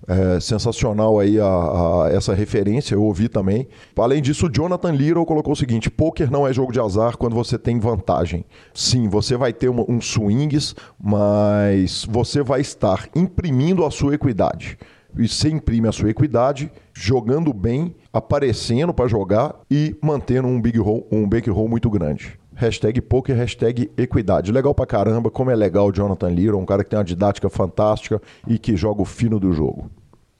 É sensacional aí a, a, essa referência, eu ouvi também. Além disso, o Jonathan Little colocou o seguinte: poker não é jogo de azar quando você tem vantagem. Sim, você vai ter um, um swings, mas você vai estar imprimindo a sua equidade. E você imprime a sua equidade, jogando bem, aparecendo para jogar e mantendo um big roll, um bankroll muito grande. Hashtag poker, hashtag equidade. Legal pra caramba, como é legal o Jonathan Little, um cara que tem uma didática fantástica e que joga o fino do jogo.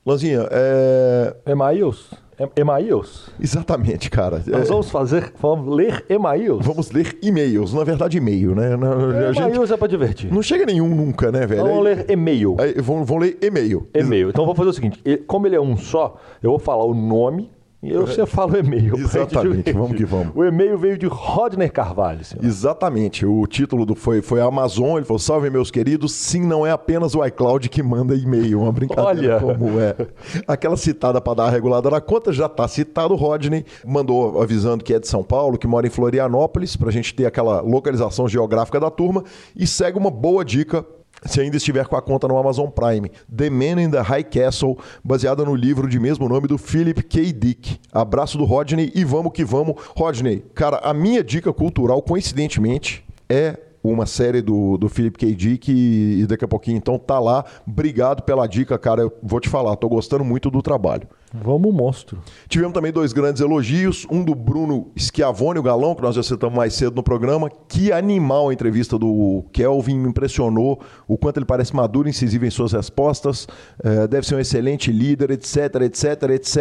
Lanzinha, é. Emails? Emails? Exatamente, cara. Nós É, vamos fazer, vamos ler emails? Vamos ler e-mails. Na verdade, e-mail, né? Na- a gente- Emails é pra divertir. Não chega nenhum nunca, né, velho? Vamos Aí- ler e-mail. vão, vão ler e-mail. E-mail. Então vamos fazer o seguinte: como ele é um só, eu vou falar o nome eu você fala o e-mail. *laughs* Exatamente, vamos que vamos. O e-mail veio de Rodner Carvalho, senhor. Exatamente. O título do foi, foi Amazon. Ele falou: Salve, meus queridos. Sim, não é apenas o iCloud que manda e-mail. Uma brincadeira Olha. como é. *laughs* Aquela citada para dar a regulada na conta já está citado. O Rodney mandou avisando que é de São Paulo, que mora em Florianópolis, para a gente ter aquela localização geográfica da turma. E segue uma boa dica. Se ainda estiver com a conta no Amazon Prime, The Man in the High Castle, baseada no livro de mesmo nome do Philip K. Dick. Abraço do Rodney e vamos que vamos. Rodney, cara, a minha dica cultural, coincidentemente, é uma série do, do Philip K. Dick e, e daqui a pouquinho então tá lá. Obrigado pela dica, cara. Eu vou te falar, tô gostando muito do trabalho. Vamos, monstro. Tivemos também dois grandes elogios, um do Bruno Schiavone, o galão, que nós já citamos mais cedo no programa. Que animal a entrevista do Kelvin, me impressionou o quanto ele parece maduro e incisivo em suas respostas. Eh, deve ser um excelente líder, etc, etc, etc.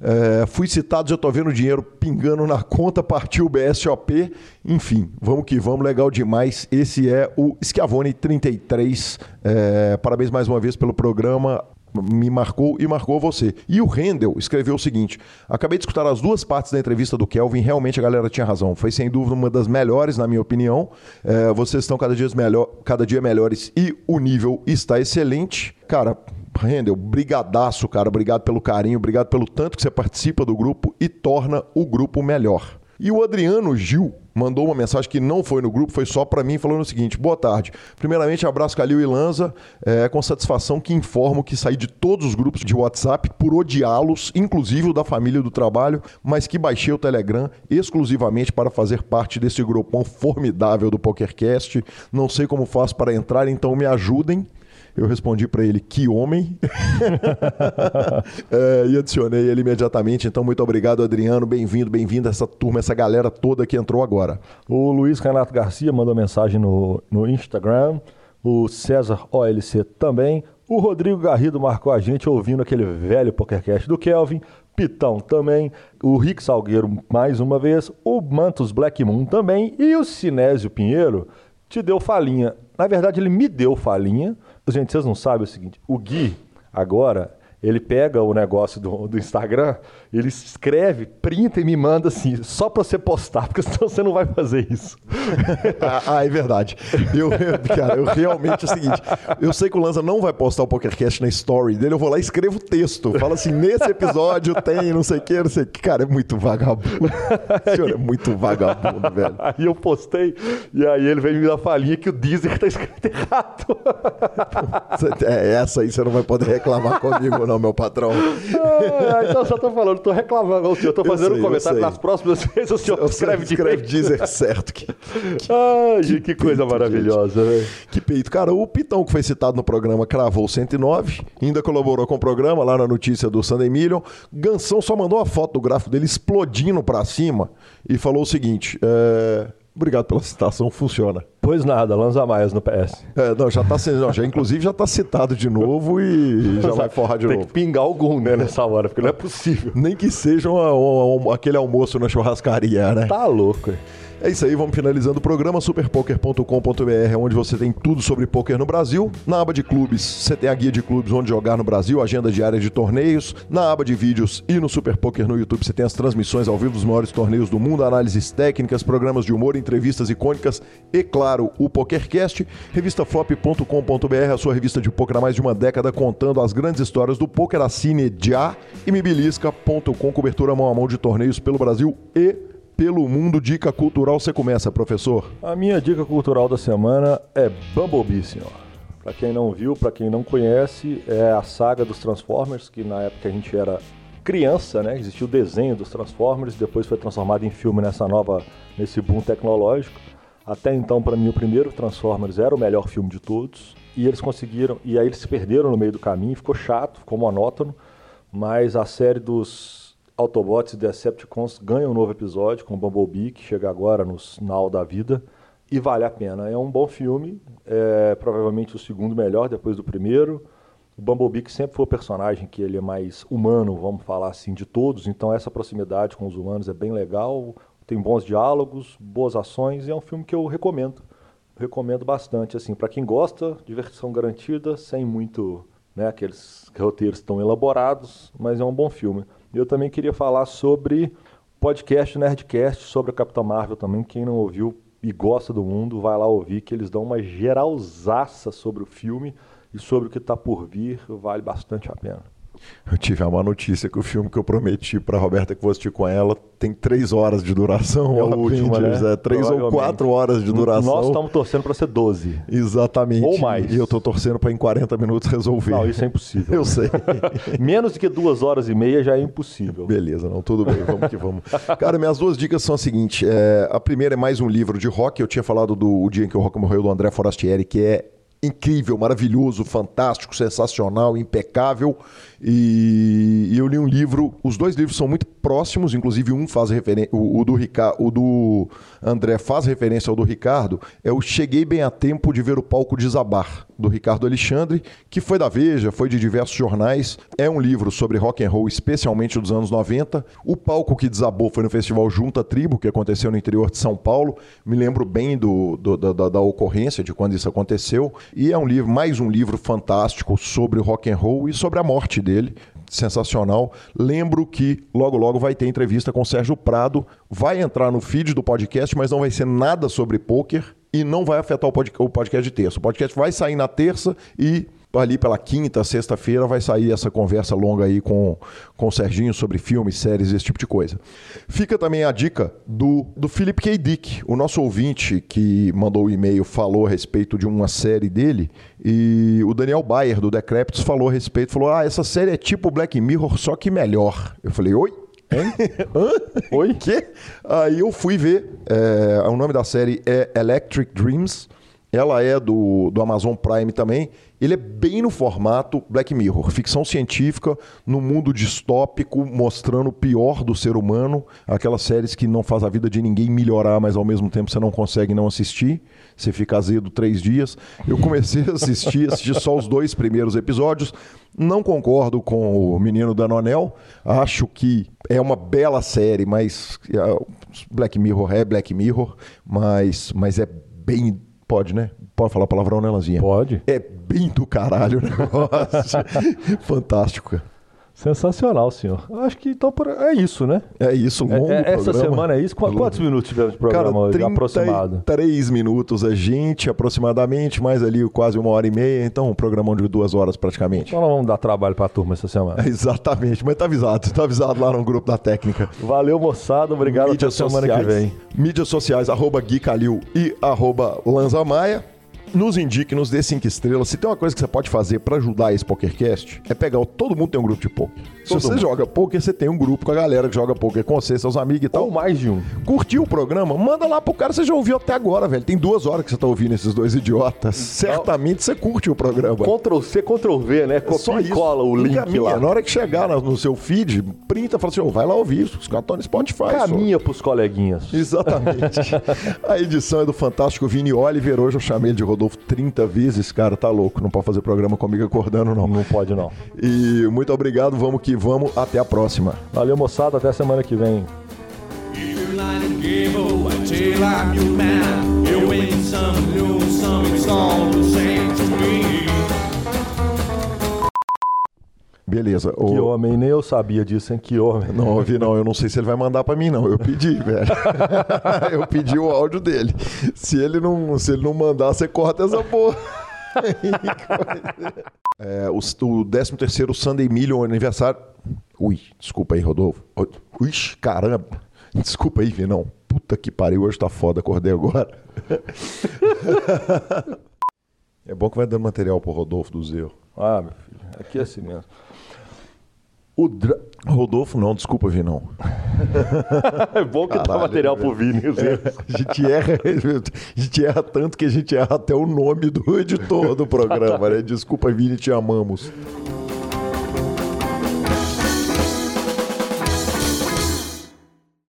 Eh, fui citado, já tô vendo o dinheiro pingando na conta, partiu o BSOP. Enfim, vamos que vamos, legal demais. Esse é o Schiavone 33. Eh, parabéns mais uma vez pelo programa me marcou e marcou você. E o Rendel escreveu o seguinte: acabei de escutar as duas partes da entrevista do Kelvin, realmente a galera tinha razão. Foi sem dúvida uma das melhores, na minha opinião. É, vocês estão cada dia, melhor, cada dia melhores e o nível está excelente. Cara, Rendel, brigadaço, cara. Obrigado pelo carinho, obrigado pelo tanto que você participa do grupo e torna o grupo melhor. E o Adriano Gil mandou uma mensagem que não foi no grupo, foi só para mim, falando o seguinte: boa tarde. Primeiramente, abraço Calil e Lanza. É com satisfação que informo que saí de todos os grupos de WhatsApp por odiá-los, inclusive o da família do trabalho, mas que baixei o Telegram exclusivamente para fazer parte desse grupão formidável do PokerCast. Não sei como faço para entrar, então me ajudem. Eu respondi para ele, que homem. *laughs* É, e adicionei ele imediatamente. Então, muito obrigado, Adriano. Bem-vindo, bem-vindo essa turma, essa galera toda que entrou agora. O Luiz Renato Garcia mandou mensagem no, no Instagram. O César OLC também. O Rodrigo Garrido marcou a gente ouvindo aquele velho PokerCast do Kelvin. Pitão também. O Rick Salgueiro mais uma vez. O Mantos Black Moon também. E o Sinésio Pinheiro te deu falinha. Na verdade, ele me deu falinha. Gente, vocês não sabem o seguinte: o Gui, agora, ele pega o negócio do, do Instagram, ele escreve, printa e me manda assim, só pra você postar, porque *laughs* senão você não vai fazer isso. *laughs* ah, ah, é verdade. Eu, cara, eu realmente é o seguinte: eu sei que o Lanza não vai postar o PokerCast na story dele, eu vou lá e escrevo texto. Fala assim: nesse episódio tem não sei o que, não sei o que. Cara, é muito vagabundo. O senhor é muito vagabundo, velho. *laughs* Aí eu postei, e aí ele veio me dar falinha que o Deezer tá escrito errado. É, essa aí você não vai poder reclamar comigo, não, meu patrão. Ah, então eu só tô falando, tô reclamando, o senhor, tô Eu fazendo sei, um eu comentário nas próximas *laughs* vezes, o senhor escreve escreve direito. dizer certo. *laughs* Que, Ai, gente, que coisa peito, maravilhosa, velho. que peito. Cara, o Pitão que foi citado no programa cravou 109, ainda colaborou com o programa lá na notícia do Sunday Million. Gansão só mandou uma foto do gráfico dele explodindo pra cima e falou o seguinte: é, Obrigado pela citação, funciona. Pois nada, Lanza Maias no PS. É, não, já tá não, já, inclusive já tá citado de novo e já vai forrar de Tem novo. que pingar algum, né, nessa hora, porque não é possível. Nem que seja uma- uma- aquele almoço na churrascaria, né? Tá louco. É isso aí, vamos finalizando o programa superpoker.com.br, onde você tem tudo sobre poker no Brasil. Na aba de clubes, você tem a guia de clubes onde jogar no Brasil, agenda diária de torneios. Na aba de vídeos e no Super Poker no YouTube, você tem as transmissões ao vivo dos maiores torneios do mundo, análises técnicas, programas de humor, entrevistas icônicas e, claro, claro, o PokerCast, revistaflop.com.br, a sua revista de poker há mais de uma década, contando as grandes histórias do poker, assine já, e mibilisca.com, cobertura mão a mão de torneios pelo Brasil e pelo mundo. Dica cultural, você começa, professor. A minha dica cultural da semana é Bumblebee, senhor. Para quem não viu, para quem não conhece, é a saga dos Transformers, que na época a gente era criança, né? Existiu o desenho dos Transformers, depois foi transformado em filme nessa nova, nesse boom tecnológico. Até então, para mim, o primeiro Transformers era o melhor filme de todos. E eles conseguiram, e aí eles se perderam no meio do caminho, ficou chato, ficou monótono. Mas a série dos Autobots e Decepticons ganha um novo episódio com Bumblebee, que chega agora no final da vida. E vale a pena. É um bom filme, é provavelmente o segundo melhor depois do primeiro. O Bumblebee que sempre foi o personagem que ele é mais humano, vamos falar assim, de todos. Então essa proximidade com os humanos é bem legal. Tem bons diálogos, boas ações e é um filme que eu recomendo. Recomendo bastante, assim, para quem gosta, diversão garantida, sem muito, né, aqueles roteiros tão elaborados, mas é um bom filme. Eu também queria falar sobre podcast Nerdcast sobre a Capitã Marvel também. Quem não ouviu e gosta do mundo, vai lá ouvir que eles dão uma geralzaça sobre o filme e sobre o que está por vir, vale bastante a pena. Eu tive a má notícia que o filme que eu prometi para Roberta que vou assistir com ela tem três horas de duração. É o último, né? É três ou quatro horas de duração. Nós estamos torcendo para ser 12. Exatamente. Ou mais. E eu estou torcendo para em 40 minutos resolver. Não, isso é impossível. eu sei. *laughs* Menos do que duas horas e meia já é impossível. Beleza, não, tudo bem, vamos que vamos. Cara, minhas duas dicas são as seguintes. É, a primeira é mais um livro de rock. Eu tinha falado do o dia em que o rock morreu, do André Forastieri, que é incrível, maravilhoso, fantástico, sensacional, impecável. E, eu li um livro, os dois livros são muito próximos, inclusive um faz referência, o, o, do o do André faz referência ao do Ricardo, é o Cheguei Bem a Tempo de Ver o Palco Desabar, do Ricardo Alexandre, que foi da Veja, foi de diversos jornais. É um livro sobre rock and roll, especialmente dos anos 90. O palco que desabou foi no Festival Junta Tribo, que aconteceu no interior de São Paulo. Me lembro bem do, do da, da ocorrência, de quando isso aconteceu. E é um livro, mais um livro fantástico sobre o rock and roll e sobre a morte dele. Sensacional. Lembro que logo logo vai ter entrevista com o Sérgio Prado. Vai entrar no feed do podcast, mas não vai ser nada sobre poker e não vai afetar o podcast de terça. O podcast vai sair na terça e ali pela quinta, sexta-feira vai sair essa conversa longa aí com, com o Serginho sobre filmes, séries, esse tipo de coisa. Fica também a dica do, do Philip K. Dick, o nosso ouvinte que mandou o e-mail, falou a respeito de uma série dele, e o Daniel Bayer, do Decreptus, falou a respeito, falou, ah, essa série é tipo Black Mirror, só que melhor. Eu falei, oi? *laughs* Hã? Oi? Quê? Aí eu fui ver. É, o nome da série é Electric Dreams. Ela é do, do Amazon Prime também. Ele é bem no formato Black Mirror, ficção científica no mundo distópico, mostrando o pior do ser humano, aquelas séries que não faz a vida de ninguém melhorar, mas ao mesmo tempo você não consegue não assistir, você fica azedo três dias. Eu comecei a assistir, assisti só os dois primeiros episódios, não concordo com o Menino da Nonel, acho que é uma bela série, mas é, Black Mirror é Black Mirror, mas, mas é bem Pode, né? Pode falar palavrão, né, Lanzinha? Pode. É bem do caralho o negócio. *laughs* Fantástico. Sensacional, senhor. Acho que então é isso, né? É isso, um longo é, é, Essa semana é isso. Quantos, quantos minutos tivemos de programa Cara, hoje, aproximado? Três minutos a gente, aproximadamente, mais ali quase uma hora e meia. Então, um programão de duas horas praticamente. Então, nós vamos dar trabalho pra turma essa semana. É, *laughs* exatamente, mas tá avisado. Tá avisado lá no grupo da técnica. Valeu, moçada. Obrigado Mídias até semana que vem. Mídias sociais, arroba Gui Calil e arroba Lanza Maia nos indique, nos dê cinco estrelas. Se tem uma coisa que você pode fazer para ajudar esse PokerCast, é pegar. O, todo mundo tem um grupo de poker. Se todo você mundo. joga poker, você tem um grupo com a galera que joga poker com você, seus amigos e tal. Ou mais de um. Curtiu o programa? Manda lá pro cara. Você já ouviu até agora, velho. Tem duas horas que você tá ouvindo esses dois idiotas. Certamente você curte o programa. Ctrl C, Ctrl V, né? Copia Só e cola o link caminha. lá. Na hora que chegar no seu feed, printa, fala assim, oh, vai lá ouvir. Os caras estão no Spotify. Caminha só. pros coleguinhas. Exatamente. *laughs* a edição é do fantástico Vini Oliver. Hoje eu chamei ele de Rodolfo 30 vezes cara tá louco, não pode fazer programa comigo acordando, não. Não pode, não. E muito obrigado, vamos que vamos, até a próxima. Valeu, moçada, até semana que vem. Beleza. Que O... homem, nem eu sabia disso, hein? Que homem. Não, Vi, não, eu não sei se ele vai mandar pra mim, não. Eu pedi, *laughs* velho. eu pedi o áudio dele. Se ele não, se ele não mandar, você corta essa porra. *laughs* é, o, o 13 terceiro Sunday Million aniversário. Ui, desculpa aí, Rodolfo. Ui, caramba. Desculpa aí, Vinão. Puta que pariu, hoje tá foda, acordei agora. *laughs* é bom que vai dando material pro Rodolfo do Zeu. Ah, meu filho, aqui é assim mesmo. O dra... Rodolfo não, desculpa, Vinão. *laughs* É bom que dá Caralho, material velho. pro Vini. Zé. A gente erra, *laughs* a gente erra tanto que a gente erra até o nome do editor do programa, né? Desculpa, Vini, te amamos.